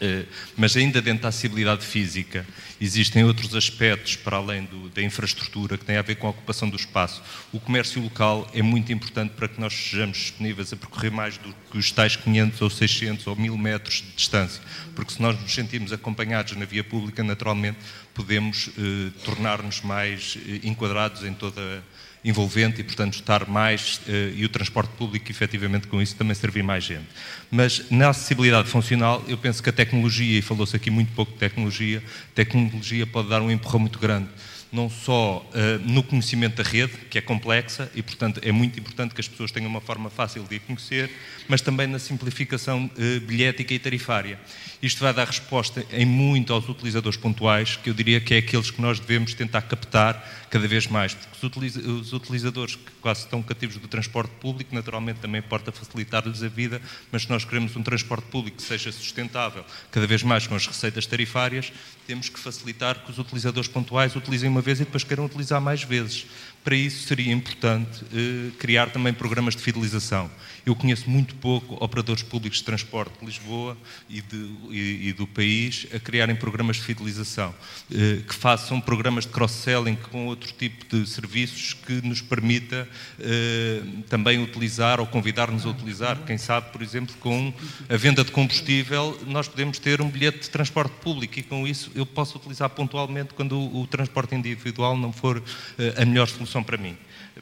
Uh, mas ainda dentro da acessibilidade física existem outros aspectos para além do, da infraestrutura que têm a ver com a ocupação do espaço. O comércio local é muito importante para que nós sejamos disponíveis a percorrer mais do que os tais 500 ou 600 ou 1000 metros de distância, porque se nós nos sentimos acompanhados na via pública, naturalmente podemos uh, tornar-nos mais uh, enquadrados em toda a envolvente e, portanto, estar mais uh, e o transporte público, efetivamente, com isso também servir mais gente. Mas na acessibilidade funcional, eu penso que a tecnologia, e falou-se aqui muito pouco de tecnologia, tecnologia pode dar um empurrão muito grande não só uh, no conhecimento da rede, que é complexa e, portanto, é muito importante que as pessoas tenham uma forma fácil de a conhecer, mas também na simplificação uh, bilhética e tarifária. Isto vai dar resposta em muito aos utilizadores pontuais, que eu diria que é aqueles que nós devemos tentar captar cada vez mais, porque os utilizadores que quase estão cativos do transporte público, naturalmente também importa facilitar-lhes a vida, mas se nós queremos um transporte público que seja sustentável, cada vez mais com as receitas tarifárias, temos que facilitar que os utilizadores pontuais utilizem uma vez e depois queiram utilizar mais vezes. Para isso seria importante eh, criar também programas de fidelização. Eu conheço muito pouco operadores públicos de transporte de Lisboa e, de, e, e do país a criarem programas de fidelização, eh, que façam programas de cross-selling com outro tipo de serviços que nos permita eh, também utilizar ou convidar-nos a utilizar. Quem sabe, por exemplo, com a venda de combustível, nós podemos ter um bilhete de transporte público e com isso eu posso utilizar pontualmente quando o, o transporte individual não for eh, a melhor solução para mim.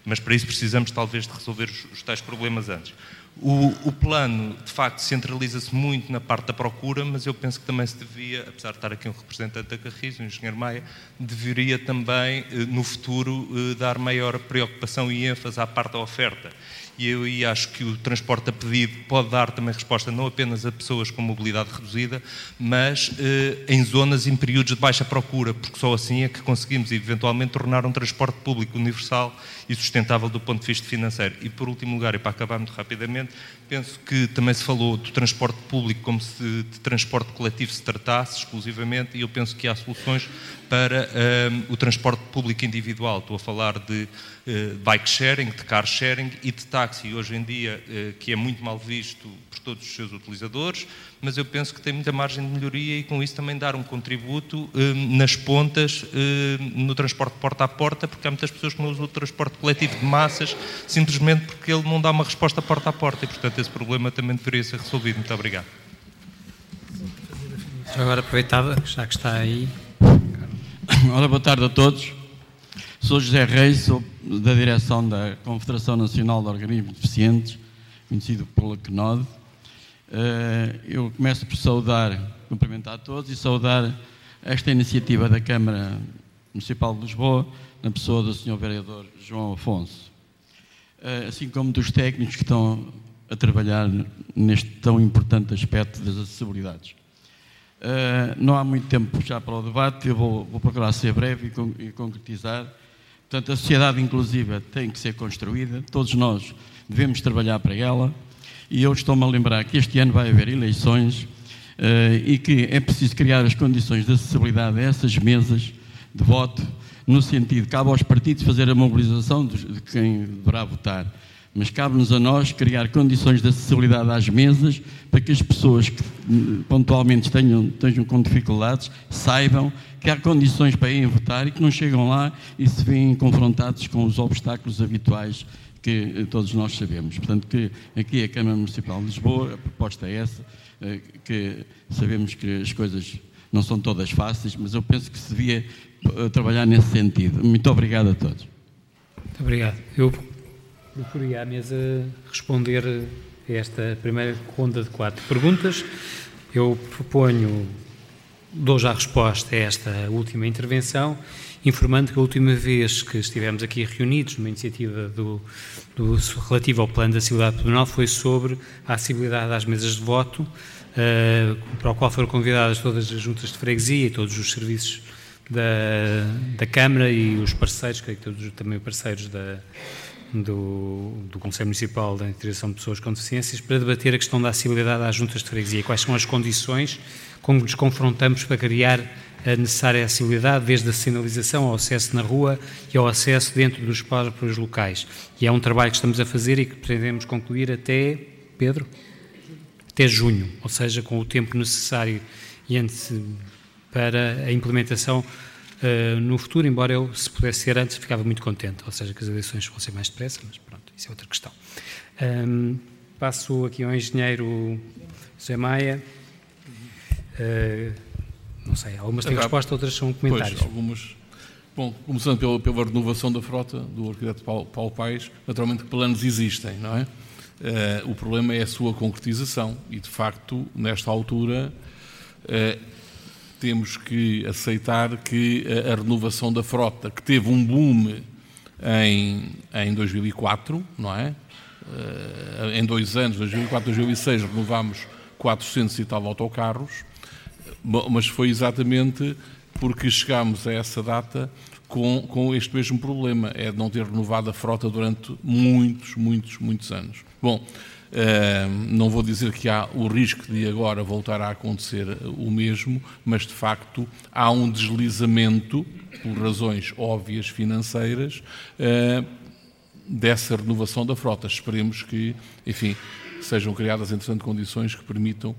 Mas para isso precisamos talvez de resolver os, os tais problemas antes. O, o, plano, de facto, centraliza-se muito na parte da procura, mas eu penso que também se devia, apesar de estar aqui um representante da Carris, o engenheiro Maia, deveria também, eh, no futuro, eh, dar maior preocupação e ênfase à parte da oferta. E eu aí acho que o transporte a pedido pode dar também resposta não apenas a pessoas com mobilidade reduzida, mas eh, em zonas em períodos de baixa procura, porque só assim é que conseguimos eventualmente tornar um transporte público universal e sustentável do ponto de vista financeiro. E por último lugar, e para acabar muito rapidamente, penso que também se falou do transporte público como se de transporte coletivo se tratasse exclusivamente, e eu penso que há soluções para um, o transporte público individual. Estou a falar de uh, bike sharing, de car sharing e de táxi, hoje em dia, uh, que é muito mal visto todos os seus utilizadores, mas eu penso que tem muita margem de melhoria e com isso também dar um contributo um, nas pontas um, no transporte porta a porta, porque há muitas pessoas que não usam o transporte coletivo de massas simplesmente porque ele não dá uma resposta porta a porta e, portanto, esse problema também deveria ser resolvido. Muito obrigado. Agora aproveitava, já que está aí, Ora, boa tarde a todos. Sou José Reis, sou da direção da Confederação Nacional de Organismos Deficientes, conhecido pela CNOD. Eh, eu começo por saudar, cumprimentar a todos e saudar esta iniciativa da Câmara Municipal de Lisboa, na pessoa do Sr. Vereador João Afonso, eh, assim como dos técnicos que estão a trabalhar neste tão importante aspecto das acessibilidades. Uh, não há muito tempo já para o debate, eu vou, vou procurar ser breve e, concretizar. Portanto, a sociedade inclusiva tem que ser construída, todos nós devemos trabalhar para ela, e eu estou-me a lembrar que este ano vai haver eleições uh, e que é preciso criar as condições de acessibilidade a essas mesas de voto, no sentido, cabe aos partidos fazer a mobilização de quem deverá votar. Mas cabe-nos a nós criar condições de acessibilidade às mesas para que as pessoas que hum, pontualmente tenham, tenham com dificuldades saibam que há condições para irem votar e que não chegam lá e se veem confrontados com os obstáculos habituais que eh, todos nós sabemos. Portanto, que aqui a Câmara Municipal de Lisboa, a proposta é essa, eh, que sabemos que as coisas não são todas fáceis, mas eu penso que se devia eh, trabalhar nesse sentido. Muito obrigado a todos. Muito obrigado. Eu procurei à mesa responder a esta primeira ronda de quatro perguntas. Eu proponho, dou já a resposta a esta última intervenção, informando que a última vez que estivemos aqui reunidos numa iniciativa do, do relativa ao plano da cidade pedonal foi sobre a acessibilidade às mesas de voto, uh, para o qual foram convidadas todas as juntas de freguesia e todos os serviços da, da Câmara e os parceiros, que todos também parceiros da, do, do Conselho Municipal da Integração de Pessoas com Deficiências para debater a questão da acessibilidade às juntas de freguesia. Quais são as condições como nos confrontamos para criar necessária acessibilidade, desde a sinalização ao acesso na rua e ao acesso dentro dos próprios locais. E é um trabalho que estamos a fazer e que pretendemos concluir até, Pedro? até junho, ou seja, com o tempo necessário e antes para a implementação uh, no futuro, embora eu, se pudesse ser antes, ficava muito contente, ou seja, que as eleições fossem mais depressa, mas pronto, isso é outra questão. Um, passo aqui ao engenheiro José Maia. Uh, sei, algumas têm resposta, outras são comentários. Pois, algumas. Bom, começando pela, pela renovação da frota do arquiteto Paulo, Paulo Paes, naturalmente planos existem, não é? Uh, o problema é a sua concretização e, de facto, nesta altura, uh, temos que aceitar que a, a, renovação da frota, que teve um boom em, em 2004, não é? Uh, em dois anos, 2004 2006, renovámos 400 e tal autocarros, mas foi exatamente porque chegámos a essa data com, com este mesmo problema, é de não ter renovado a frota durante muitos, muitos, muitos anos. Bom, Uh, não vou dizer que há o risco de agora voltar a acontecer o mesmo, mas de facto há um deslizamento, por razões óbvias financeiras, uh, dessa renovação da frota. Esperemos que, enfim, sejam criadas, entretanto, condições que permitam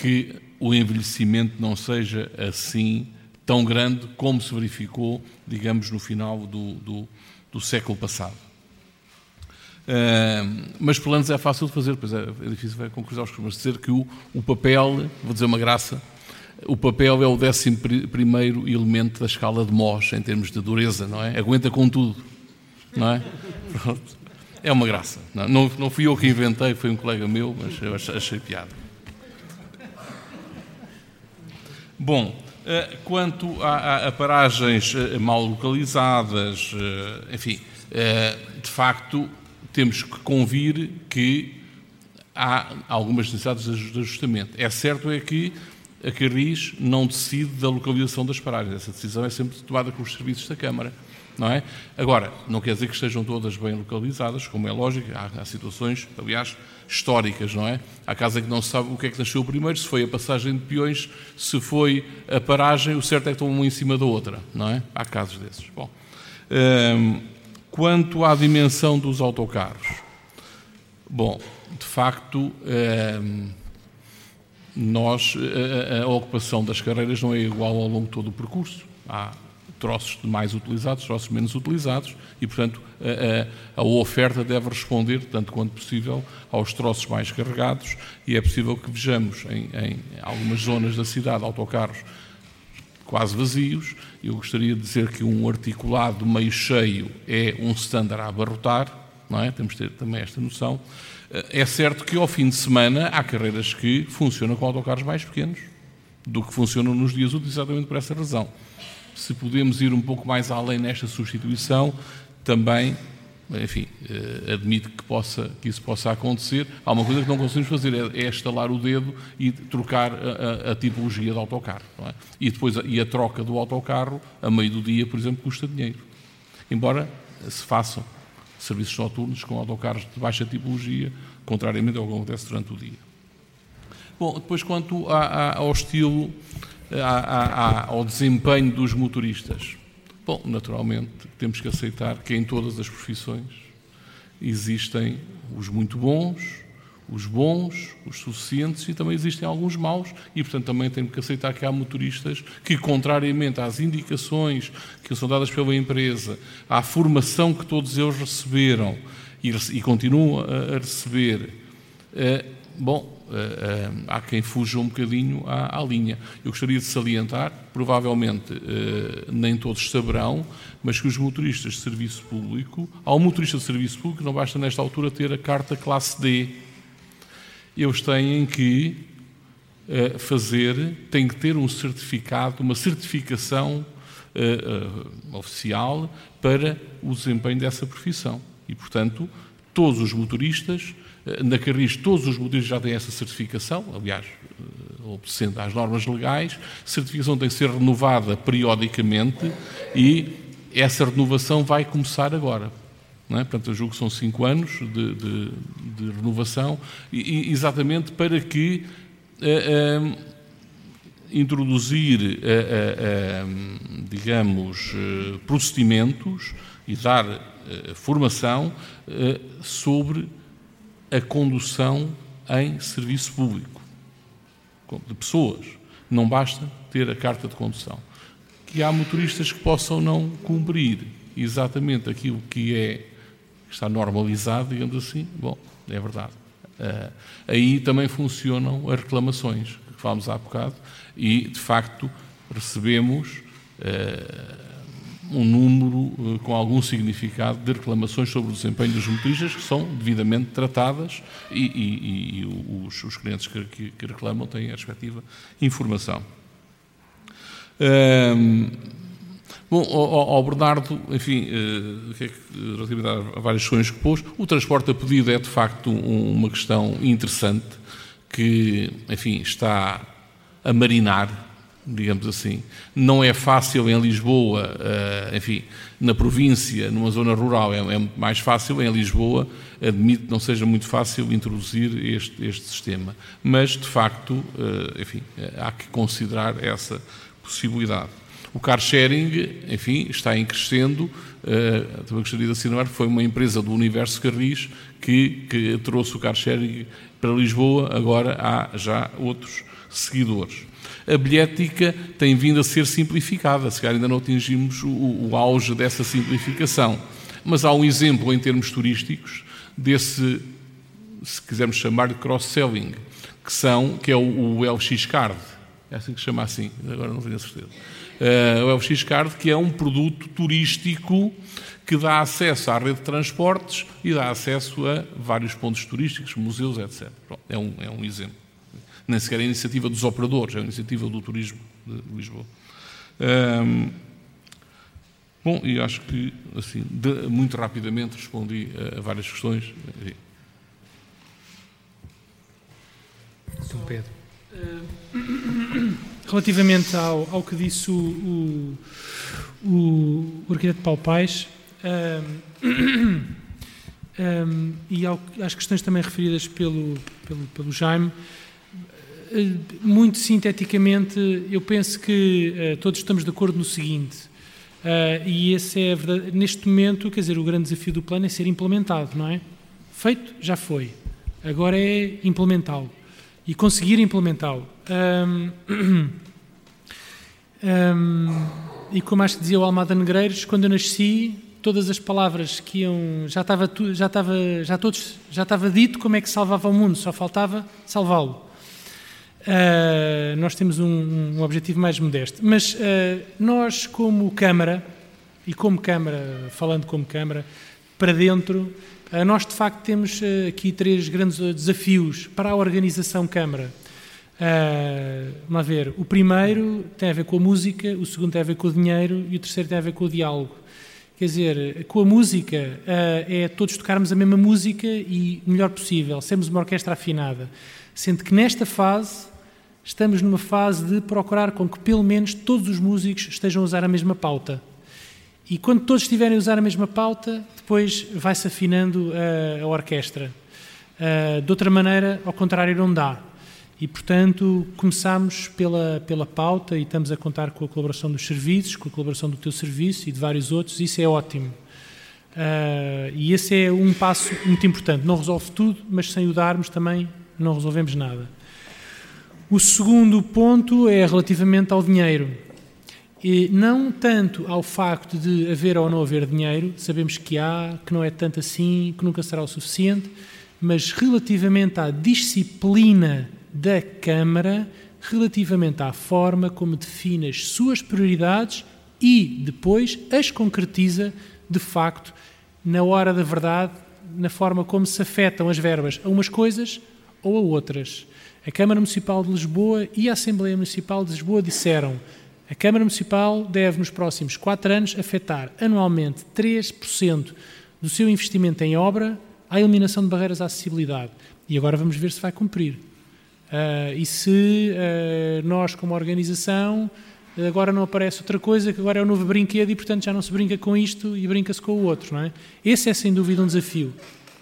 que o envelhecimento não seja assim tão grande como se verificou, digamos, no final do, do, do século passado. Uh, mas planos é fácil de fazer, pois é, é difícil vai concretizar os mas dizer que o, o papel, vou dizer uma graça, o papel é o décimo primeiro elemento da escala de Mohs em termos de dureza, não é? Aguenta com tudo, não é? Pronto. É uma graça. Não, não, não, fui eu que inventei, foi um colega meu, mas eu achei, achei piada. Bom, eh, quanto a, a, paragens eh, mal localizadas, eh, enfim, de facto, temos que convir que há algumas necessidades de ajustamento. É certo é que a Carris não decide da localização das paragens. Essa decisão é sempre tomada com os serviços da Câmara não é? Agora, não quer dizer que estejam todas bem localizadas, como é lógico, há, há, situações, aliás, históricas, não é? Há em que não se sabe o que é que nasceu primeiro, se foi a passagem de peões, se foi a paragem, o certo é que estão uma em cima da outra, não é? Há casos desses. Bom, hum, quanto à dimensão dos autocarros, bom, de facto, hum, nós, a, a, ocupação das carreiras não é igual ao longo de todo o percurso. Há troços mais utilizados, troços menos utilizados, e, portanto, a, a, a, oferta deve responder, tanto quanto possível, aos troços mais carregados, e é possível que vejamos em, em algumas zonas da cidade autocarros quase vazios. Eu gostaria de dizer que um articulado meio cheio é um standard a abarrotar, não é? Temos de ter também esta noção. É certo que ao fim de semana há carreiras que funcionam com autocarros mais pequenos do que funcionam nos dias úteis, exatamente por essa razão se podemos ir um pouco mais além nesta substituição, também, enfim, eh, admito que, possa, que isso possa acontecer. Há uma coisa que não conseguimos fazer, é, é estalar o dedo e trocar a, a, a tipologia do autocarro. É? E depois, a, e a troca do autocarro, a meio do dia, por exemplo, custa dinheiro. Embora se façam serviços noturnos com autocarros de baixa tipologia, contrariamente ao que acontece durante o dia. Bom, depois quanto ao estilo ao desempenho dos motoristas? Bom, naturalmente, temos que aceitar que em todas as profissões existem os muito bons, os bons, os suficientes e também existem alguns maus e, portanto, também temos que aceitar que há motoristas que, contrariamente às indicações que são dadas pela empresa, à formação que todos eles receberam e, e continuam a, receber, eh, bom, há quem fuja um bocadinho à, à, linha. Eu gostaria de salientar, provavelmente uh, nem todos saberão, mas que os motoristas de serviço público, ao motorista de serviço público não basta nesta altura ter a carta classe D. Eles têm que fazer, têm que ter um certificado, uma certificação oficial para o desempenho dessa profissão. E, portanto, todos os motoristas eh, na Carris, todos os modelos já têm essa certificação, aliás, eh, obedecendo às normas legais. A certificação tem que ser renovada periodicamente e essa renovação vai começar agora. Não é? Portanto, eu julgo que são cinco anos de, de, de renovação, e, exatamente para que uh, uh, introduzir, uh, digamos, procedimentos e dar formação sobre a condução em serviço público. de pessoas. Não basta ter a carta de condução. Que há motoristas que possam não cumprir exatamente aquilo que é está normalizado, digamos assim. Bom, é verdade. Uh, aí também funcionam as reclamações que falámos há bocado e, de facto, recebemos uh, um número uh, com algum significado de reclamações sobre o desempenho dos motoristas que são devidamente tratadas e, e, e os, os, clientes que, que, que, reclamam têm a respectiva informação. Bom, ao, Bernardo, enfim, uh, relativamente a várias questões que pôs, o transporte a pedido é de facto um, uma questão interessante que, enfim, está a marinar, digamos assim. Não é fácil em Lisboa, uh, enfim, na província, numa zona rural, é, é mais fácil. Em Lisboa, admito que não seja muito fácil introduzir este, este sistema. Mas, de facto, uh, enfim, há que considerar essa possibilidade. O car sharing, enfim, está em crescendo. Também gostaria de assinar foi uma empresa do Universo Carris que, que trouxe o car sharing para Lisboa. Agora há já outros seguidores. A bilhética tem vindo a ser simplificada, se calhar ainda não atingimos o, o auge dessa simplificação. Mas há um exemplo em termos turísticos desse, se quisermos chamar de cross-selling, que, são, que é o, o LX Card. É assim que se chama assim, agora não tenho a certeza uh, o LX Card, que é um produto turístico que dá acesso à rede de transportes e dá acesso a vários pontos turísticos, museus, etc. Pronto, é, um, é um exemplo. Nem sequer a iniciativa dos operadores, é iniciativa do turismo de Lisboa. Um, bom, e acho que, assim, de, muito rapidamente respondi a, a várias questões. São Pedro. Uh relativamente ao, ao que disse o, o, o, o arquiteto Paulo Paes um, um, e ao, às questões também referidas pelo, pelo, pelo Jaime, muito sinteticamente, eu penso que uh, todos estamos de acordo no seguinte, uh, e esse é verdade, neste momento, quer dizer, o grande desafio do plano é ser implementado, não é? Feito, já foi. Agora é implementá-lo e conseguir implementá-lo. Um, um, e como acho que dizia o Almada Negreiros, quando eu nasci, todas as palavras que iam. Já estava, já estava, já todos, já estava dito como é que salvava o mundo, só faltava salvá-lo. Uh, nós temos um, um, objetivo mais modesto. Mas uh, nós, como Câmara, e como Câmara, falando como Câmara, para dentro, uh, nós de facto temos aqui três grandes desafios para a organização Câmara. Vamos ver, o primeiro tem a ver com a música, o segundo tem a ver com o dinheiro e o terceiro tem a ver com o diálogo. Quer dizer, com a música é todos tocarmos a mesma música e o melhor possível, sermos uma orquestra afinada. Sendo que nesta fase estamos numa fase de procurar com que pelo menos todos os músicos estejam a usar a mesma pauta. E quando todos estiverem a usar a mesma pauta, depois vai-se afinando a, a orquestra. Uh, de outra maneira, ao contrário, não dá. E, portanto, começamos pela, pela pauta e estamos a contar com a colaboração dos serviços, com a colaboração do teu serviço e de vários outros, isso é ótimo. Uh, e esse é um passo muito importante. Não resolve tudo, mas sem o darmos também não resolvemos nada. O segundo ponto é relativamente ao dinheiro. E não tanto ao facto de haver ou não haver dinheiro, sabemos que há, que não é tanto assim, que nunca será o suficiente, mas relativamente à disciplina da Câmara relativamente à forma como define as suas prioridades e depois as concretiza de facto na hora da verdade, na forma como se afetam as verbas a umas coisas ou a outras. A Câmara Municipal de Lisboa e a Assembleia Municipal de Lisboa disseram a Câmara Municipal deve, nos próximos quatro anos, afetar anualmente 3% do seu investimento em obra à eliminação de barreiras à acessibilidade. E agora vamos ver se vai cumprir. Uh, e se uh, nós, como organização, agora não aparece outra coisa, que agora é o novo brinquedo e, portanto, já não se brinca com isto e brinca-se com o outro, não é? Esse é, sem dúvida, um desafio.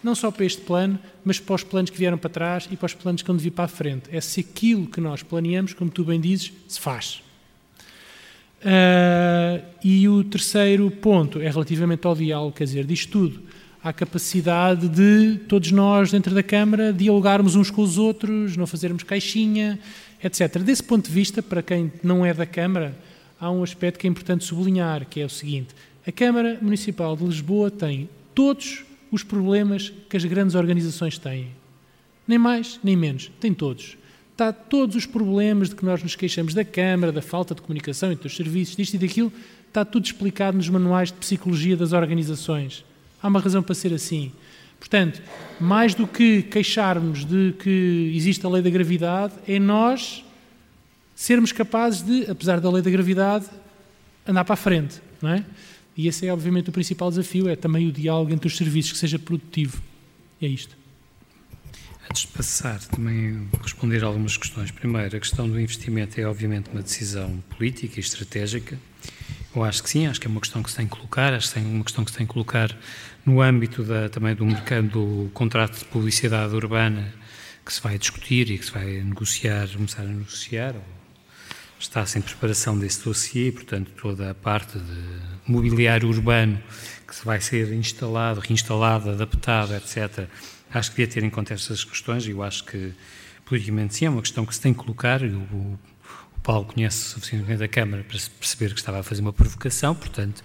Não só para este plano, mas para os planos que vieram para trás e para os planos que vão vir para a frente. É se aquilo que nós planeamos, como tu bem dizes, se faz. Uh, e o terceiro ponto é relativamente ao diálogo, quer dizer, diz tudo. à capacidade de todos nós, dentro da Câmara, dialogarmos uns com os outros, não fazermos caixinha, etc. Desse ponto de vista, para quem não é da Câmara, há um aspecto que é importante sublinhar, que é o seguinte: a Câmara Municipal de Lisboa tem todos os problemas que as grandes organizações têm. Nem mais, nem menos. Tem todos. Está todos os problemas de que nós nos queixamos da Câmara, da falta de comunicação entre os serviços, disto e daquilo, está tudo explicado nos manuais de psicologia das organizações. Há uma razão para ser assim. Portanto, mais do que queixarmos de que existe a lei da gravidade, é nós sermos capazes de, apesar da lei da gravidade, andar para a frente, não é? E esse é, obviamente, o principal desafio, é também o diálogo entre os serviços, que seja produtivo. É isto. Antes de passar, também responder algumas questões. Primeiro, a questão do investimento é, obviamente, uma decisão política e estratégica. Eu acho que sim, acho que é uma questão que se tem que colocar, acho que é uma questão que se tem que colocar no âmbito da, também do mercado do contrato de publicidade urbana que se vai discutir e que se vai negociar, começar a negociar, está-se em preparação desse dossiê, portanto, toda a parte de mobiliário urbano que se vai ser instalado, reinstalado, adaptado, etc. Acho que devia ter em conta estas questões e eu acho que, politicamente, sim, é uma questão que se tem que colocar. O, o Paulo conhece suficientemente a Câmara para perceber que estava a fazer uma provocação, portanto,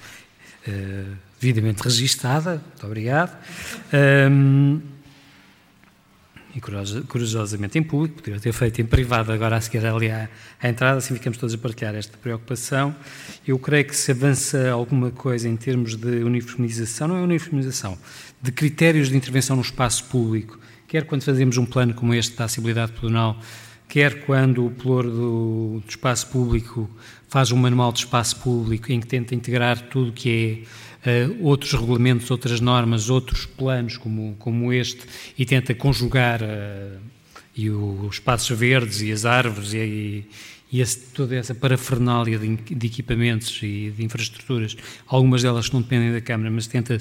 uh, devidamente registada. Muito obrigado. Um, e corajosamente em público, poderia ter feito em privado, agora a seguir ali à, à, entrada, assim ficamos todos a partilhar esta preocupação. Eu creio que se avança alguma coisa em termos de uniformização, não é uniformização, de critérios de intervenção no espaço público, quer quando fazemos um plano como este da acessibilidade pedonal, quer quando o Ploro do, do Espaço Público faz um manual de espaço público em que tenta integrar tudo que é uh, outros regulamentos, outras normas, outros planos como, como este e tenta conjugar uh, e os espaços verdes e as árvores e, e esse, toda essa parafernália de, de, equipamentos e de infraestruturas, algumas delas que não dependem da Câmara, mas tenta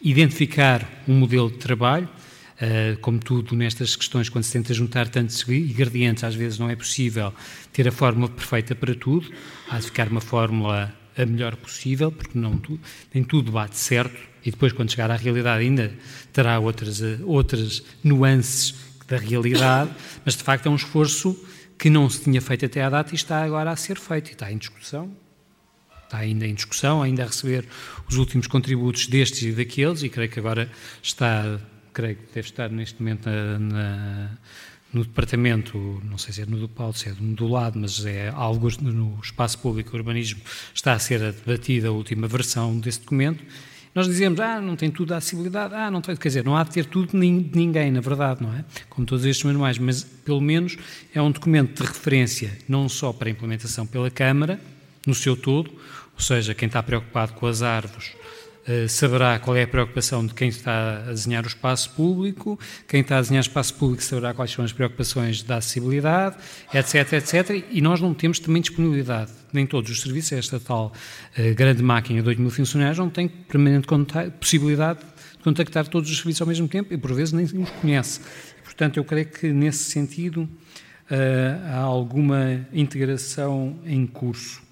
identificar um modelo de trabalho Uh, como tudo nestas questões, quando se tenta juntar tantos ingredientes, às vezes não é possível ter a fórmula perfeita para tudo. Há de ficar uma fórmula a melhor possível, porque não nem tudo bate certo, e depois, quando chegar à realidade, ainda terá outras, uh, outras nuances da realidade, mas de facto é um esforço que não se tinha feito até à data e está agora a ser feito, e está em discussão. Está ainda em discussão, ainda a receber os últimos contributos destes e daqueles, e creio que agora está creio que deve estar neste momento na, na, no departamento, não sei se é no do Paulo, se é do lado, mas é algo no espaço público urbanismo, está a ser debatida a última versão desse documento. Nós dizemos, ah, não tem tudo a acessibilidade, ah, não tem, quer dizer, não há de ter tudo de ninguém, na verdade, não é? Como todos estes manuais, mas pelo menos é um documento de referência, não só para a implementação pela Câmara, no seu todo, ou seja, quem está preocupado com as árvores, saberá qual é a preocupação de quem está a desenhar o espaço público, quem está a desenhar o espaço público saberá quais são as preocupações da acessibilidade, etc, etc. E nós não temos também disponibilidade. Nem todos os serviços, esta tal uh, grande máquina de 8 mil funcionários, não tem permanente possibilidade de contactar todos os serviços ao mesmo tempo e, por vezes, nem os conhece. Portanto, eu creio que, nesse sentido, uh, há alguma integração em curso.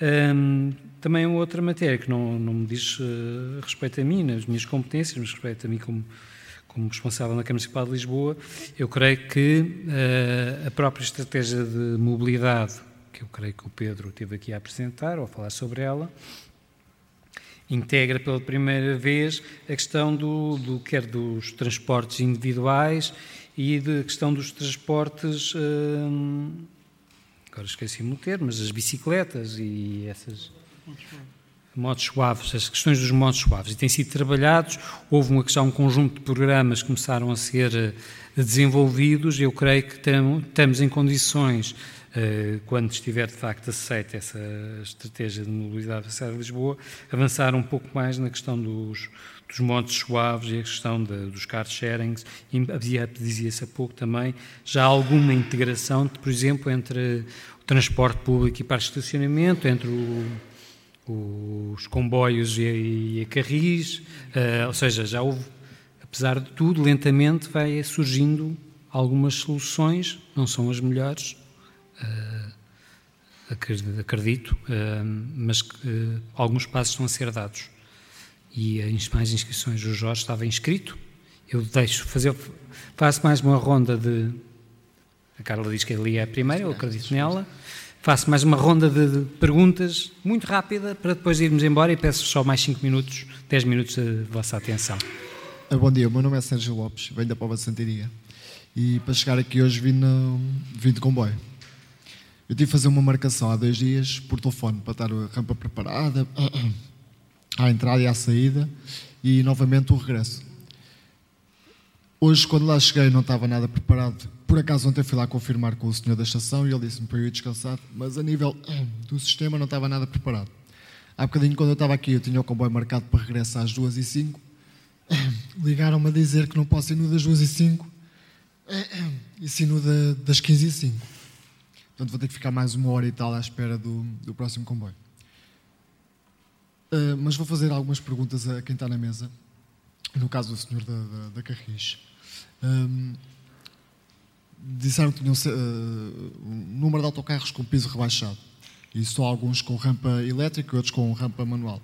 Um, também é outra matéria que não, não me diz uh, respeito a mim, nas minhas competências, mas respeito a mim como, como responsável na Câmara Municipal de Lisboa, eu creio que uh, a própria estratégia de mobilidade, que eu creio que o Pedro teve aqui a apresentar ou a falar sobre ela, integra pela primeira vez a questão do, do quer dos transportes individuais e da questão dos transportes, uh, agora esqueci-me o termo, mas as bicicletas e essas Modos suaves, as questões dos modos suaves, e têm sido trabalhados. Houve uma questão, um conjunto de programas que começaram a ser eh, desenvolvidos. Eu creio que estamos em condições, eh, quando estiver de facto aceita essa estratégia de mobilidade da cidade de Lisboa, avançar um pouco mais na questão dos, dos modos suaves e a questão de, dos car sharings. Dizia-se há pouco também já há alguma integração, por exemplo, entre o transporte público e para estacionamento, entre o os comboios e, a carris, uh, ou seja, já houve, apesar de tudo, lentamente vai surgindo algumas soluções, não são as melhores, uh, acredito, uh, mas que alguns passos estão a ser dados. e as mais inscrições do Jorge estava inscrito. Eu deixo fazer, faço mais uma ronda de. A Carla diz que ali é a primeira, eu acredito nela. Faço mais uma ronda de perguntas, muito rápida, para depois irmos embora e peço só mais 5 minutos, 10 minutos de vossa atenção. Ah, bom dia, o meu nome é Sérgio Lopes, venho da Pova de Santiria. E para chegar aqui hoje vim, no, vim de comboio. Eu tive que fazer uma marcação há dois dias por telefone para estar a rampa preparada, à entrada e à saída, e novamente o regresso. Hoje, quando lá cheguei, não estava nada preparado. Por acaso, ontem fui lá confirmar com o senhor da estação e ele disse-me para eu ir descansado, mas a nível do sistema não estava nada preparado. Há bocadinho, quando eu estava aqui, eu tinha o comboio marcado para regressar às 2 e 5 Ligaram-me a dizer que não posso ir no das 2 e 5 e sim no das 15 e 5 Portanto, vou ter que ficar mais uma hora e tal à espera do, do próximo comboio. Uh, mas vou fazer algumas perguntas a quem está na mesa. No caso do senhor da, da, da Carris. Um, disseram que tinham uh, um número de autocarros com piso rebaixado. E só alguns com rampa elétrica e outros com rampa manual.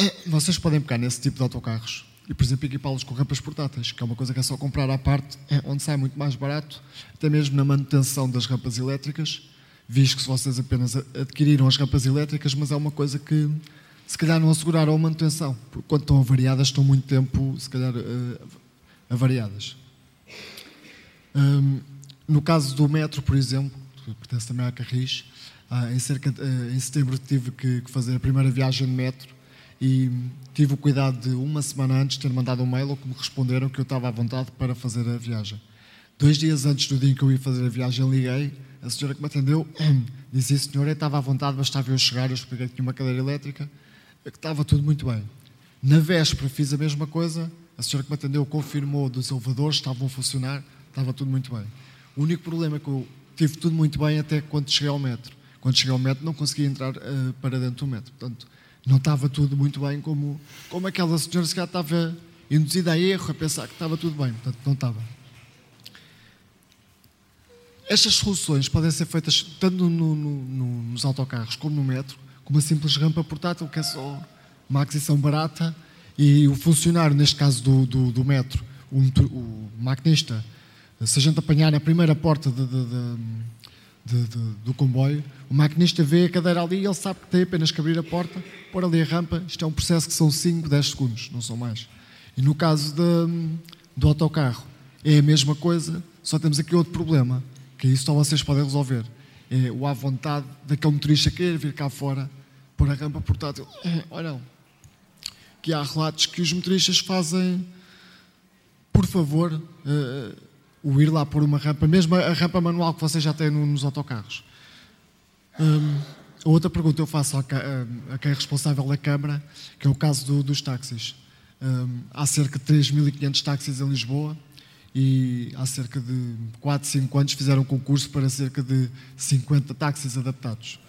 Uh, vocês podem pegar nesse tipo de autocarros e, por exemplo, equipá-los com rampas portáteis, que é uma coisa que é só comprar à parte, onde sai muito mais barato, até mesmo na manutenção das rampas elétricas, visto que vocês apenas adquiriram as rampas elétricas, mas é uma coisa que se calhar não asseguraram a manutenção, porque quando estão avariadas estão muito tempo, se calhar, uh, avariadas. Um, no caso do metro, por exemplo, que pertence também à Carris, uh, em, cerca uh, em setembro tive que, que, fazer a primeira viagem de metro e tive o cuidado de uma semana antes ter mandado um mail ou que me responderam que eu estava à vontade para fazer a viagem. Dois dias antes do dia em que eu ia fazer a viagem, liguei, a senhora que me atendeu disse, senhora, eu estava à vontade, bastava eu chegar, eu expliquei que tinha uma cadeira elétrica, que estava tudo muito bem. Na véspera fiz a mesma coisa, a senhora que me atendeu confirmou dos elevadores, estavam a funcionar, estava tudo muito bem. O único problema é que eu tive tudo muito bem até quando cheguei ao metro. Quando cheguei ao metro não conseguia entrar uh, para dentro do metro. Portanto, não estava tudo muito bem como, como aquela senhora se estava induzida a erro, a pensar que estava tudo bem. Portanto, não estava. Estas soluções podem ser feitas tanto no, no, no, nos autocarros como no metro, com uma simples rampa portátil, que é só uma aquisição barata, e o funcionário, neste caso do, do, do metro, o, o, maquinista, se a gente apanhar a primeira porta de, de, de, do comboio, o maquinista vê a cadeira ali e ele sabe que tem apenas que abrir a porta, pôr ali a rampa. Isto é um processo que são 5, 10 segundos, não são mais. E no caso do autocarro, é a mesma coisa, só temos aqui outro problema, que isso só vocês podem resolver é, o à vontade daquele motorista querer vir cá fora por a rampa portátil. Olha, que há relatos que os motoristas fazem, por favor, uh, o ir lá por uma rampa, mesmo a rampa manual que vocês já têm nos autocarros. Um, a outra pergunta eu faço a, a, quem é responsável da Câmara, que é o caso do, dos táxis. Um, há cerca de 3.500 táxis em Lisboa e há cerca de 4, 5 anos fizeram um concurso para cerca de 50 táxis adaptados.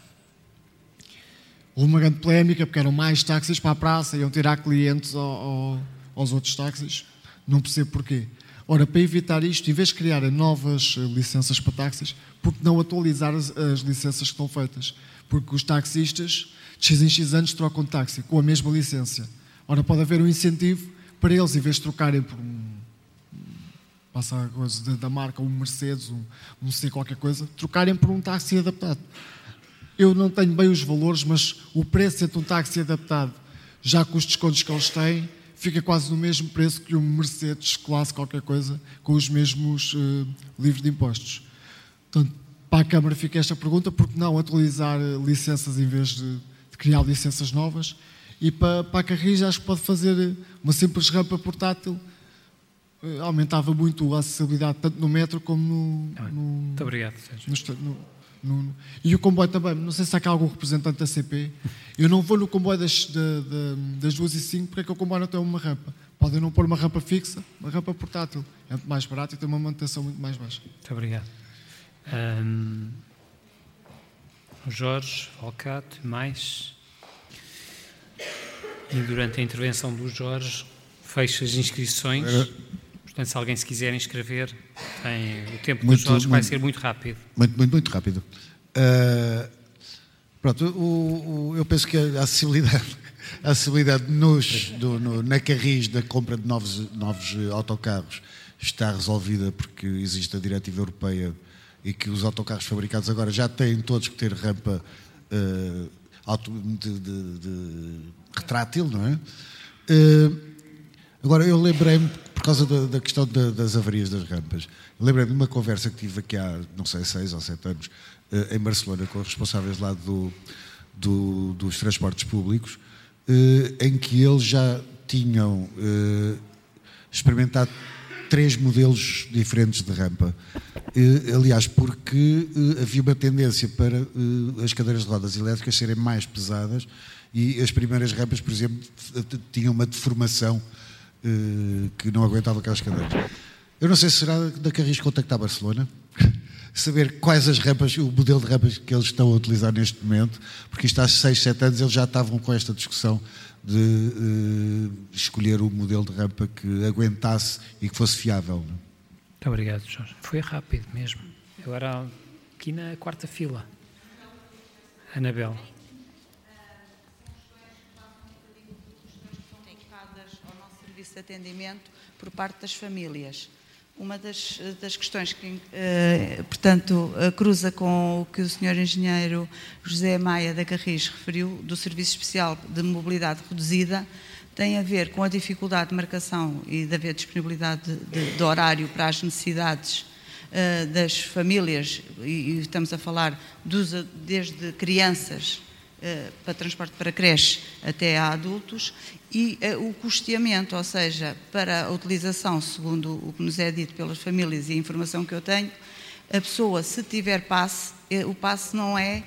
Houve uma grande polémica porque eram mais táxis para a praça, iam tirar clientes ao, ao, aos outros táxis. Não percebo porquê. Ora, para evitar isto, em vez de criar novas licenças para táxis, por que não atualizar as, as licenças que estão feitas? Porque os taxistas, de X em X anos, trocam de táxi com a mesma licença. Ora, pode haver um incentivo para eles, em vez de trocarem por um passa a coisa da marca, um Mercedes, um, não sei qualquer coisa, trocarem por um táxi adaptado. Eu não tenho bem os valores, mas o preço entre um táxi adaptado, já com os descontos que eles têm, fica quase no mesmo preço que um Mercedes classe qualquer coisa, com os mesmos uh, livros de impostos. Portanto, para a Câmara fica esta pergunta, porque não atualizar eh, licenças em vez de, de criar licenças novas? E para, para a Carris acho que pode fazer eh, uma simples rampa portátil aumentava muito a acessibilidade tanto no metro como no. no muito obrigado, Sérgio. No, no, e o comboio também, não sei se há cá algum representante da CP. Eu não vou no comboio das, das 2 e 5 porque é que o comboio não tem uma rampa. Podem não pôr uma rampa fixa, uma rampa portátil. É muito mais barato e tem uma manutenção muito mais baixa. Muito obrigado. Um, Jorge, Alcate, mais. E durante a intervenção do Jorge, fecha as inscrições. Portanto, se alguém se quiser inscrever, tem o tempo muito, dos jogos vai ser muito rápido. Muito, muito, muito rápido. Uh, pronto, o, o, eu penso que a acessibilidade a acessibilidade nos, do, no, na Carris da compra de novos, novos autocarros está resolvida porque existe a diretiva europeia e que os autocarros fabricados agora já têm todos que ter rampa uh, auto, de, de, de, retrátil, não é? Uh, agora, eu lembrei-me, por causa da, da questão da, das avarias das rampas, lembrei-me de uma conversa que tive aqui há, não sei, seis ou sete anos, uh, em Barcelona, com os responsáveis lá do, do, dos transportes públicos, em que eles já tinham experimentado três modelos diferentes de rampa. aliás, porque eh, havia uma tendência para eh, as cadeiras de rodas elétricas serem mais pesadas e as primeiras rampas, por exemplo, tinham uma deformação eh, que não aguentava aquelas cadeiras. Eu não sei se será da Carris contactar Barcelona, saber quais as rampas, o modelo de rampas que eles estão a utilizar neste momento, porque isto há 6, 7 anos eles já estavam com esta discussão de uh, escolher o modelo de rampa que aguentasse e que fosse fiável. Não? Muito obrigado, Jorge. Foi rápido mesmo. Agora aqui na quarta fila. Anabel. ao de atendimento por parte das famílias. Uma das, das questões que, uh, portanto, uh, cruza com o que o Sr. Engenheiro José Maia da Carris referiu do Serviço Especial de Mobilidade Reduzida tem a ver com a dificuldade de marcação e de haver disponibilidade de, de, de horário para as necessidades uh, das famílias, e, e, estamos a falar dos, desde crianças eh, para transporte para creche até a adultos e eh, o custeamento, ou seja, para a utilização, segundo o que nos é dito pelas famílias e a informação que eu tenho, a pessoa, se tiver passe, eh, o passe não é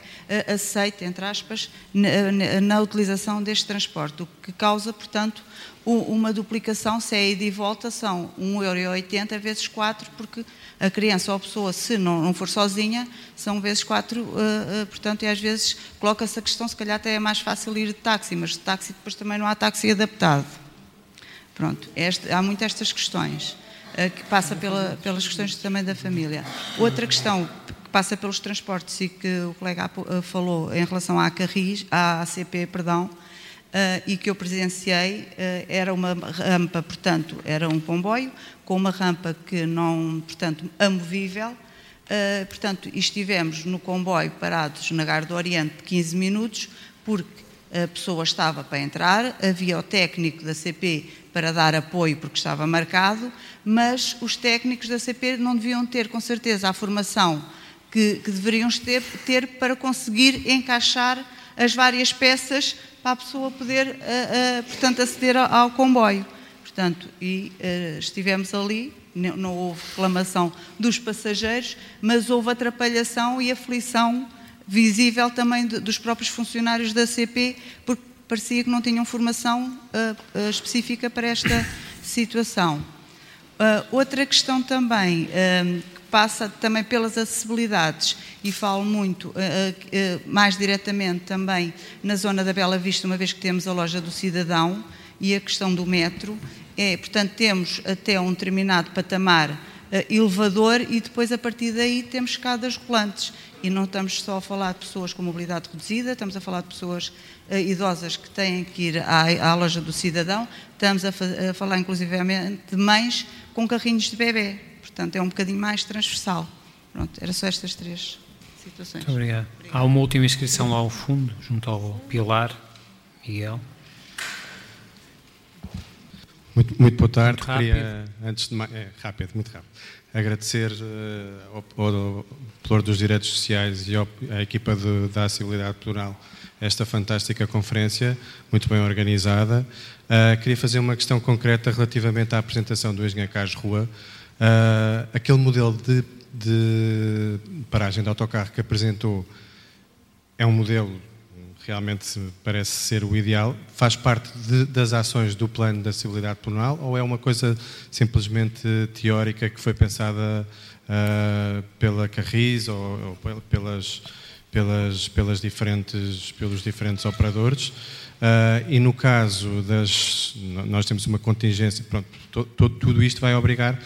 aceito, entre aspas, na, na utilização deste transporte, o que causa, portanto, uma duplicação, se é ida e volta, são 1,80€ vezes 4, porque a criança ou a pessoa, se não, não for sozinha, são vezes 4, uh, uh, portanto, e às vezes coloca-se a questão, se calhar até é mais fácil ir de táxi, mas de táxi depois também não há táxi adaptado. Pronto, este, há muitas estas questões, uh, que passa pela, pelas questões também da família. Outra questão que passa pelos transportes e que o colega falou em relação à Carris, à ACP, perdão, Uh, e que eu presenciei uh, era uma rampa, portanto, era um comboio com uma rampa que não, portanto, amovível. Uh, portanto, estivemos no comboio parados na Gar do Oriente 15 minutos, porque a pessoa estava para entrar, havia o técnico da CP para dar apoio porque estava marcado, mas os técnicos da CP não deviam ter, com certeza, a formação que, que deveriam ter, ter para conseguir encaixar as várias peças para a pessoa poder, uh, uh, portanto, aceder ao, ao, comboio. Portanto, e uh, estivemos ali, não, não, houve reclamação dos passageiros, mas houve atrapalhação e aflição visível também de, dos próprios funcionários da CP, porque parecia que não tinham formação específica para esta situação. outra questão também passa também pelas acessibilidades e falo muito uh, uh, mais diretamente também na zona da Bela Vista, uma vez que temos a loja do cidadão e a questão do metro. É, portanto, temos até um determinado patamar elevador e depois a partir daí temos escadas rolantes. E não estamos só a falar de pessoas com mobilidade reduzida, estamos a falar de pessoas idosas que têm que ir à, à loja do cidadão, estamos a, a falar inclusivamente de mães com carrinhos de bebê Portanto, é um bocadinho mais transversal. Pronto, era só estas três situações. Muito obrigado. Há uma última inscrição lá ao fundo, junto ao Pilar. Miguel. Muito, muito boa tarde. Muito Queria, antes de mais, é, rápido, muito rápido. Agradecer uh, ao, ao Plur dos Direitos Sociais e ao, à equipa de, da Acessibilidade Plural esta fantástica conferência, muito bem organizada. Uh, queria fazer uma questão concreta relativamente à apresentação do engenheiro Carlos Rua. Uh, aquele modelo de, de, paragem de autocarro que apresentou é um modelo realmente parece ser o ideal. Faz parte de, das ações do plano da acessibilidade plural ou é uma coisa simplesmente teórica que foi pensada uh, pela Carris ou, ou, pelas, pelas, pelas diferentes, pelos diferentes operadores? Uh, e no caso das. Nós temos uma contingência, pronto, to, to, tudo isto vai obrigar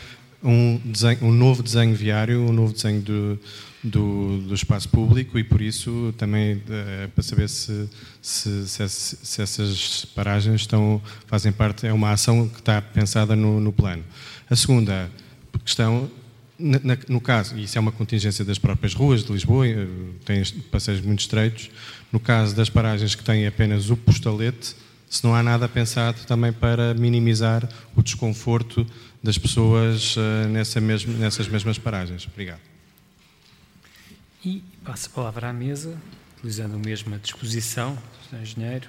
um, desenho, um novo desenho viário, um novo desenho do, do, do espaço público e por isso também é, para saber se, se, se, se, essas paragens estão, fazem parte, é uma ação que está pensada no, no plano. A segunda questão, no caso, e isso é uma contingência das próprias ruas de Lisboa, eh, tem passeios muito estreitos, no caso das paragens que têm apenas o postalete, se não há nada pensado também para minimizar o desconforto das pessoas uh, nessa mesmo, nessas mesmas paragens. Obrigado. E passo a palavra à mesa, utilizando a mesma disposição engenheiro.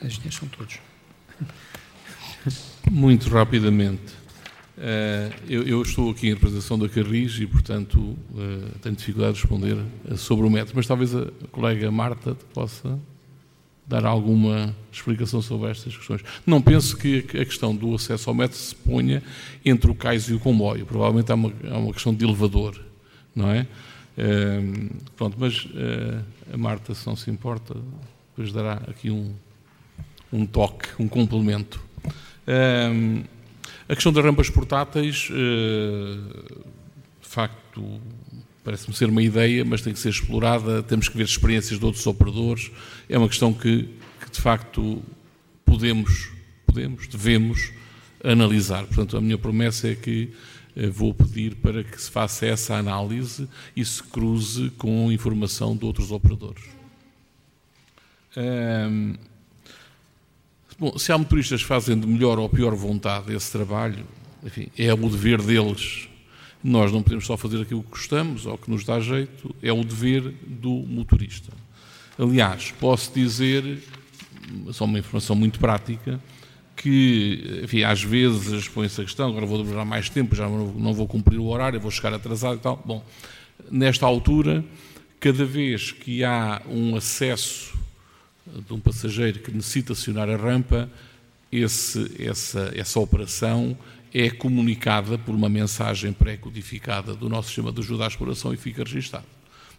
Os engenheiros são todos. Muito rapidamente. Uh, eu, estou aqui em representação da Carris e, portanto, uh, tenho dificuldade de responder sobre o método, mas talvez a colega Marta possa dar alguma explicação sobre estas questões. Não penso que a questão do acesso ao método se ponha entre o cais e o comboio. Provavelmente há uma, há uma questão de elevador, não é? Uh, pronto, mas uh, a Marta, se não se importa, depois dará aqui um, um toque, um complemento. Uh, a questão das rampas portáteis, de facto, parece-me ser uma ideia, mas tem que ser explorada. Temos que ver experiências de outros operadores. É uma questão que, que de facto podemos, podemos, devemos analisar. Portanto, a minha promessa é que eh, vou pedir para que se faça essa análise e se cruze com informação de outros operadores. bom, se há motoristas que fazem de melhor ou pior vontade esse trabalho, enfim, é o dever deles nós não podemos só fazer aquilo que gostamos ou que nos dá jeito, é o dever do motorista. Aliás, posso dizer, só uma informação muito prática, que, enfim, às vezes põe-se a questão, agora vou demorar mais tempo, já não vou cumprir o horário, vou chegar atrasado e tal. Bom, nesta altura, cada vez que há um acesso de um passageiro que necessita acionar a rampa, esse, essa, essa operação é comunicada por uma mensagem pré-codificada do nosso sistema de ajuda à exploração e fica registado.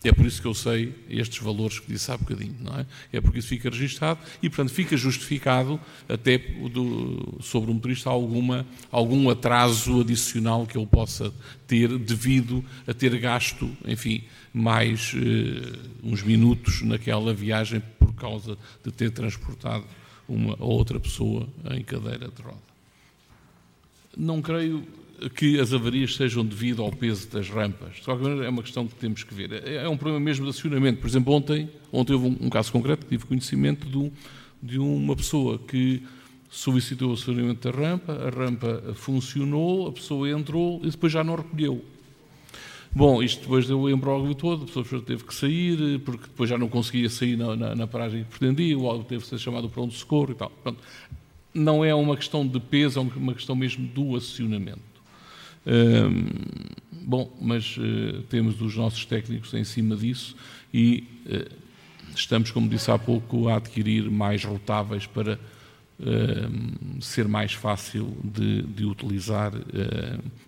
É por isso que eu sei estes valores que disse há bocadinho, não é? É porque isso fica registado e, portanto, fica justificado até do, sobre o motorista alguma, algum atraso adicional que ele possa ter devido a ter gasto, enfim, mais eh, uns minutos naquela viagem por causa de ter transportado uma ou outra pessoa em cadeira de roda. Não creio que as avarias sejam devido ao peso das rampas. De qualquer maneira, é uma questão que temos que ver. É, é um problema mesmo de acionamento. Por exemplo, ontem, ontem houve um, um caso concreto que tive conhecimento de, de uma pessoa que solicitou o acionamento da rampa, a rampa funcionou, a pessoa entrou e depois já não recolheu. Bom, isto depois deu o embróglio todo, a pessoa teve que sair, porque depois já não conseguia sair na, na, na paragem que pretendia, ou teve que ser chamado para um socorro e tal. Pronto não é uma questão de peso, é uma questão mesmo do acionamento. Hum, bom, mas uh, temos os nossos técnicos em cima disso e uh, estamos, como disse há pouco, a adquirir mais rotáveis para uh, ser mais fácil de, de utilizar,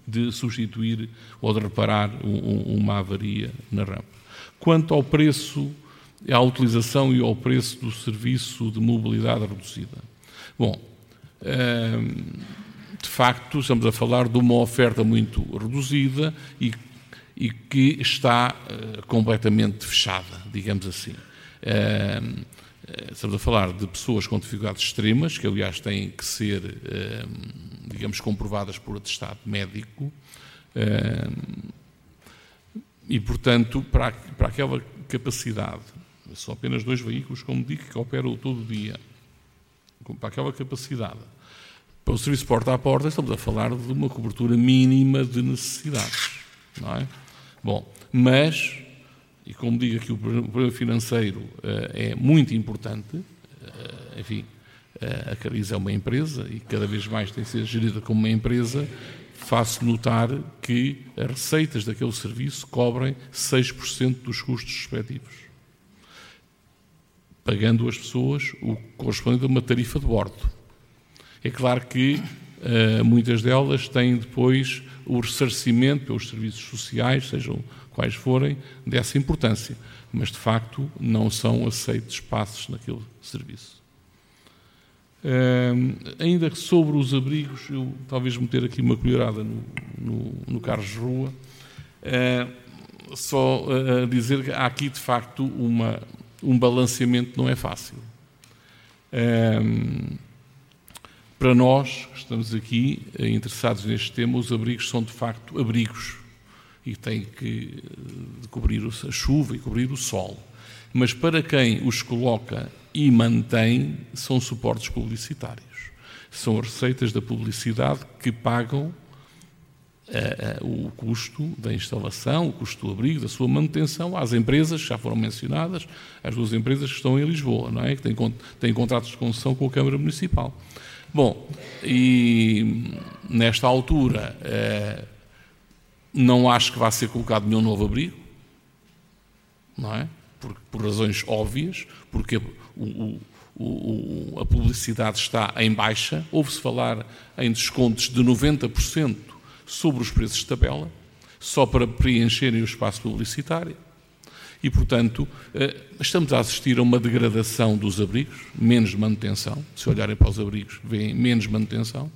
de substituir ou de reparar um, uma avaria na rampa. Quanto ao preço, à utilização e ao preço do serviço de mobilidade reduzida. Bom, de facto, estamos a falar de uma oferta muito reduzida e, e que está uh, completamente fechada, digamos assim. Uh, estamos a falar de pessoas com dificuldades extremas, que aliás têm que ser, digamos, comprovadas por atestado médico. e, portanto, para, para aquela capacidade, são apenas dois veículos, como digo, que operam todo o dia para aquela capacidade. Para o serviço porta a porta, estamos a falar de uma cobertura mínima de necessidades. Não é? Bom, mas, e como digo aqui, o problema financeiro uh, é muito importante, uh, enfim, uh, a Cariz é uma empresa e cada vez mais tem de ser gerida como uma empresa, faço notar que as receitas daquele serviço cobrem 6% dos custos respectivos pagando as pessoas o correspondente a uma tarifa de bordo. É claro que uh, muitas delas têm depois o ressarcimento pelos serviços sociais, sejam quais forem, dessa importância, mas de facto não são aceitos passos naquele serviço. Uh, ainda sobre os abrigos, eu talvez meter aqui uma colherada no, no, no Carlos Rua, uh, só dizer que há aqui de facto uma, um balanceamento não é fácil. para nós, que estamos aqui interessados neste tema, os abrigos são de facto abrigos e têm que cobrir a chuva e cobrir o sol. Mas para quem os coloca e mantém são suportes publicitários. São as receitas da publicidade que pagam uh, o custo da instalação, o custo do abrigo, da sua manutenção às empresas, já foram mencionadas, as duas empresas que estão em Lisboa, não é? que têm, têm contratos de concessão com a Câmara Municipal. Bom, e nesta altura uh, não acho que vá ser colocado nenhum novo abrigo, não é? Por, por razões óbvias, porque o, o, a publicidade está em baixa, ouve-se falar em descontos de 90% sobre os preços de tabela, só para preencherem o espaço publicitário. E, portanto, eh, estamos a assistir a uma degradação dos abrigos, menos manutenção. Se olharem para os abrigos, veem menos manutenção,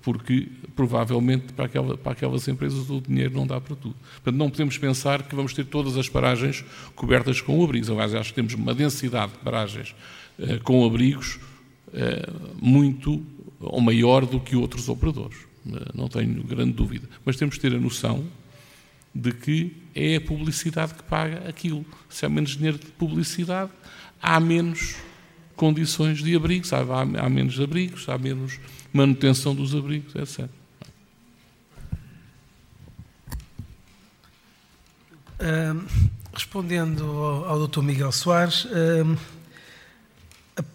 porque provavelmente para, aquela, para aquelas empresas o dinheiro não dá para tudo. Portanto, não podemos pensar que vamos ter todas as paragens cobertas com abrigos. Aliás, acho que temos uma densidade de paragens eh, com abrigos eh, muito ou maior do que outros operadores. Eh, não tenho grande dúvida. Mas temos que ter a noção de que é a publicidade que paga aquilo. Se há menos dinheiro de publicidade, há menos condições de abrigos, há, há, há menos abrigos, há menos manutenção dos abrigos, etc. respondendo ao, ao Dr. Miguel Soares,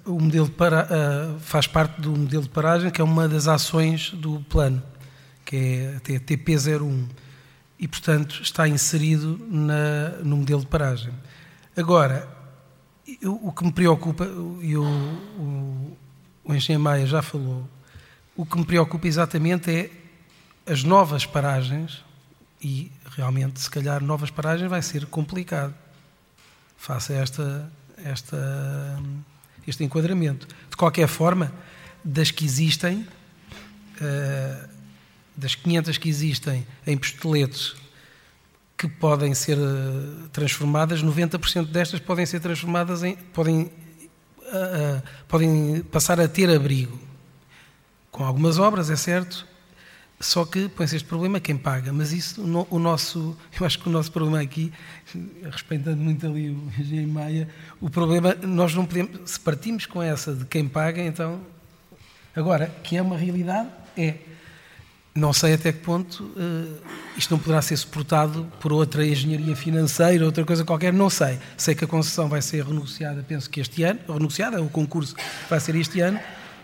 o modelo para, faz parte do modelo de paragem, que é uma das ações do plano, que é a TP01, e, portanto, está inserido na, no modelo de paragem. Agora, eu, o que me preocupa, e o, o, o engenheiro Maia já falou, o que me preocupa exatamente é as novas paragens, e realmente, se calhar, novas paragens vai ser complicado. Faça esta, esta, este enquadramento. De qualquer forma, das que existem, uh, das 500 que existem em pisteletes que podem ser eh, transformadas, 90% destas podem ser transformadas em. podem, uh, podem passar a ter abrigo com algumas obras, é certo, só que põe-se este problema quem paga. Mas isso, o nosso, eu acho que o nosso problema aqui, respeitando muito ali o engenheiro Maia, o problema, nós não podemos, se partimos com essa de quem paga, então, agora, que é uma realidade, é. Não sei até que ponto uh, isto não poderá ser suportado por outra engenharia financeira, outra coisa qualquer, não sei. Sei que a concessão vai ser renegociada, penso que este ano, renegociada, o concurso vai ser este ano,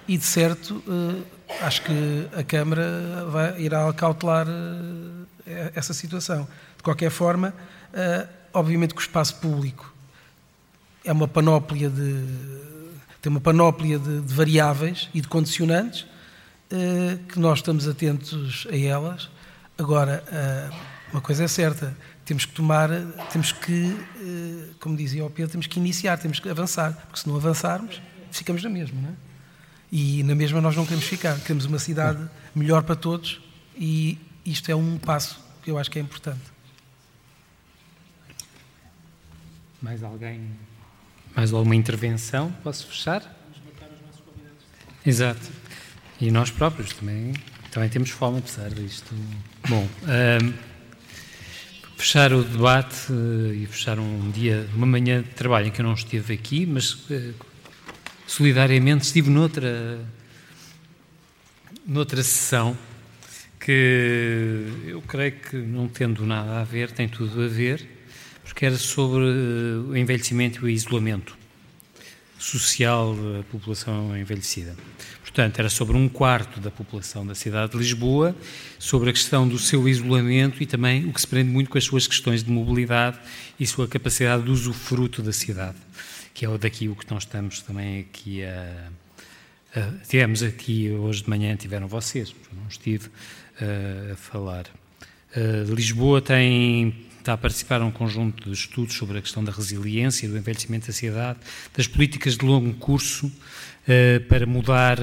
e de certo uh, acho que a Câmara vai, irá cautelar eh, essa situação. De qualquer forma, eh, obviamente que o espaço público é uma panóplia de tem uma panóplia de, de variáveis e de condicionantes eh, que nós estamos atentos a elas. Agora, uma coisa é certa, temos que tomar, temos que, como dizia o Pedro, temos que iniciar, temos que avançar, porque se não avançarmos, ficamos na mesma, não é? E na mesma nós não queremos ficar, queremos uma cidade melhor para todos e isto é um passo que eu acho que é importante. Mais alguém? Mais alguma intervenção? Posso fechar? Exato. E nós próprios também, também temos fome, apesar disto. Bom, um, fechar o debate uh, e fechar um dia, uma manhã de trabalho em que eu não estive aqui, mas uh, solidariamente estive noutra, noutra sessão que eu creio que não tendo nada a ver, tem tudo a ver, porque era sobre o envelhecimento e o isolamento social da população envelhecida. Portanto, era sobre um quarto da população da cidade de Lisboa, sobre a questão do seu isolamento e também o que se prende muito com as suas questões de mobilidade e sua capacidade de usufruto da cidade que é daqui o que nós estamos também aqui a, a tivemos aqui hoje de manhã, tiveram vocês, não estive a falar. Lisboa tem está a participar num conjunto de estudos sobre a questão da resiliência, do envelhecimento da cidade, das políticas de longo curso para mudar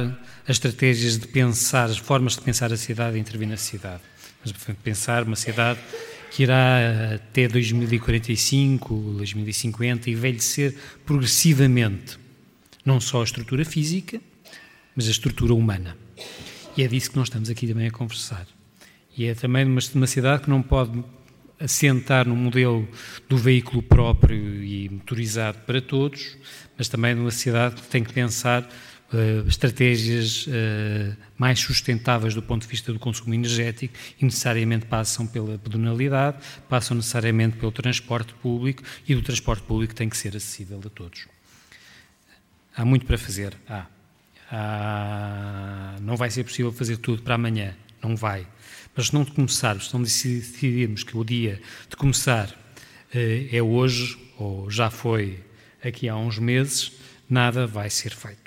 as estratégias de pensar, as formas de pensar a cidade e intervir na cidade. Mas pensar uma cidade que irá até 2045, 2050 envelhecer progressivamente, não só a estrutura física, mas a estrutura humana. E é disso que nós estamos aqui também a conversar. E é também uma, uma cidade que não pode assentar no modelo do veículo próprio e motorizado para todos, mas também numa cidade que tem que pensar uh, estratégias uh, mais sustentáveis do ponto de vista do consumo energético e necessariamente passam pela pedonalidade, passam necessariamente pelo transporte público e o transporte público tem que ser acessível a todos. Há muito para fazer. Há. Há. Não vai ser possível fazer tudo para amanhã. Não vai. Mas se não começarmos, se não decidirmos que o dia de começar eh, é hoje, ou já foi aqui há uns meses, nada vai ser feito.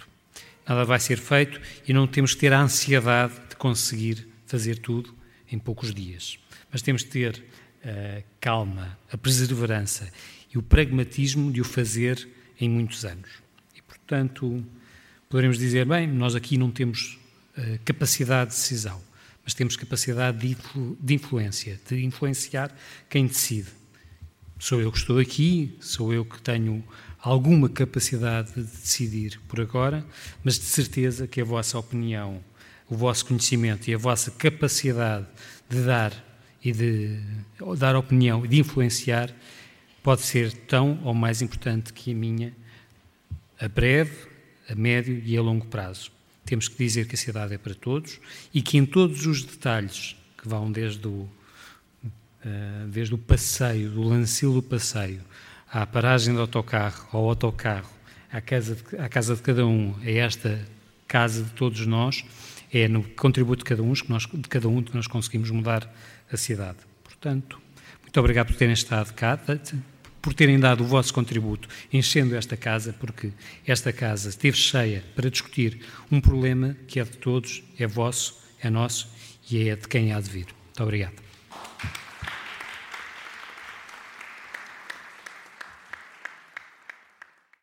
Nada vai ser feito e não temos que ter a ansiedade de conseguir fazer tudo em poucos dias. Mas temos que ter a eh, calma, a perseverança e o pragmatismo de o fazer em muitos anos. E, portanto, poderemos dizer, bem, nós aqui não temos uh, capacidade de decisão mas temos capacidade de influência, de influenciar quem decide. Sou eu que estou aqui, sou eu que tenho alguma capacidade de decidir por agora, mas de certeza que a vossa opinião, o vosso conhecimento e a vossa capacidade de dar e de dar opinião e de influenciar pode ser tão ou mais importante que a minha a breve, a médio e a longo prazo. Temos que dizer que a cidade é para todos e que em todos os detalhes que vão desde o, uh, desde o passeio, do lancil do passeio, à paragem do autocarro, ao autocarro, à casa, de, à casa de cada um, a esta casa de todos nós, é no contributo de cada um que nós, de cada um que nós conseguimos mudar a cidade. Portanto, muito obrigado por terem estado cá por terem dado o vosso contributo enchendo esta casa, porque esta casa esteve cheia para discutir um problema que é de todos, é vosso, é nosso e é de quem há de vir. Muito obrigado.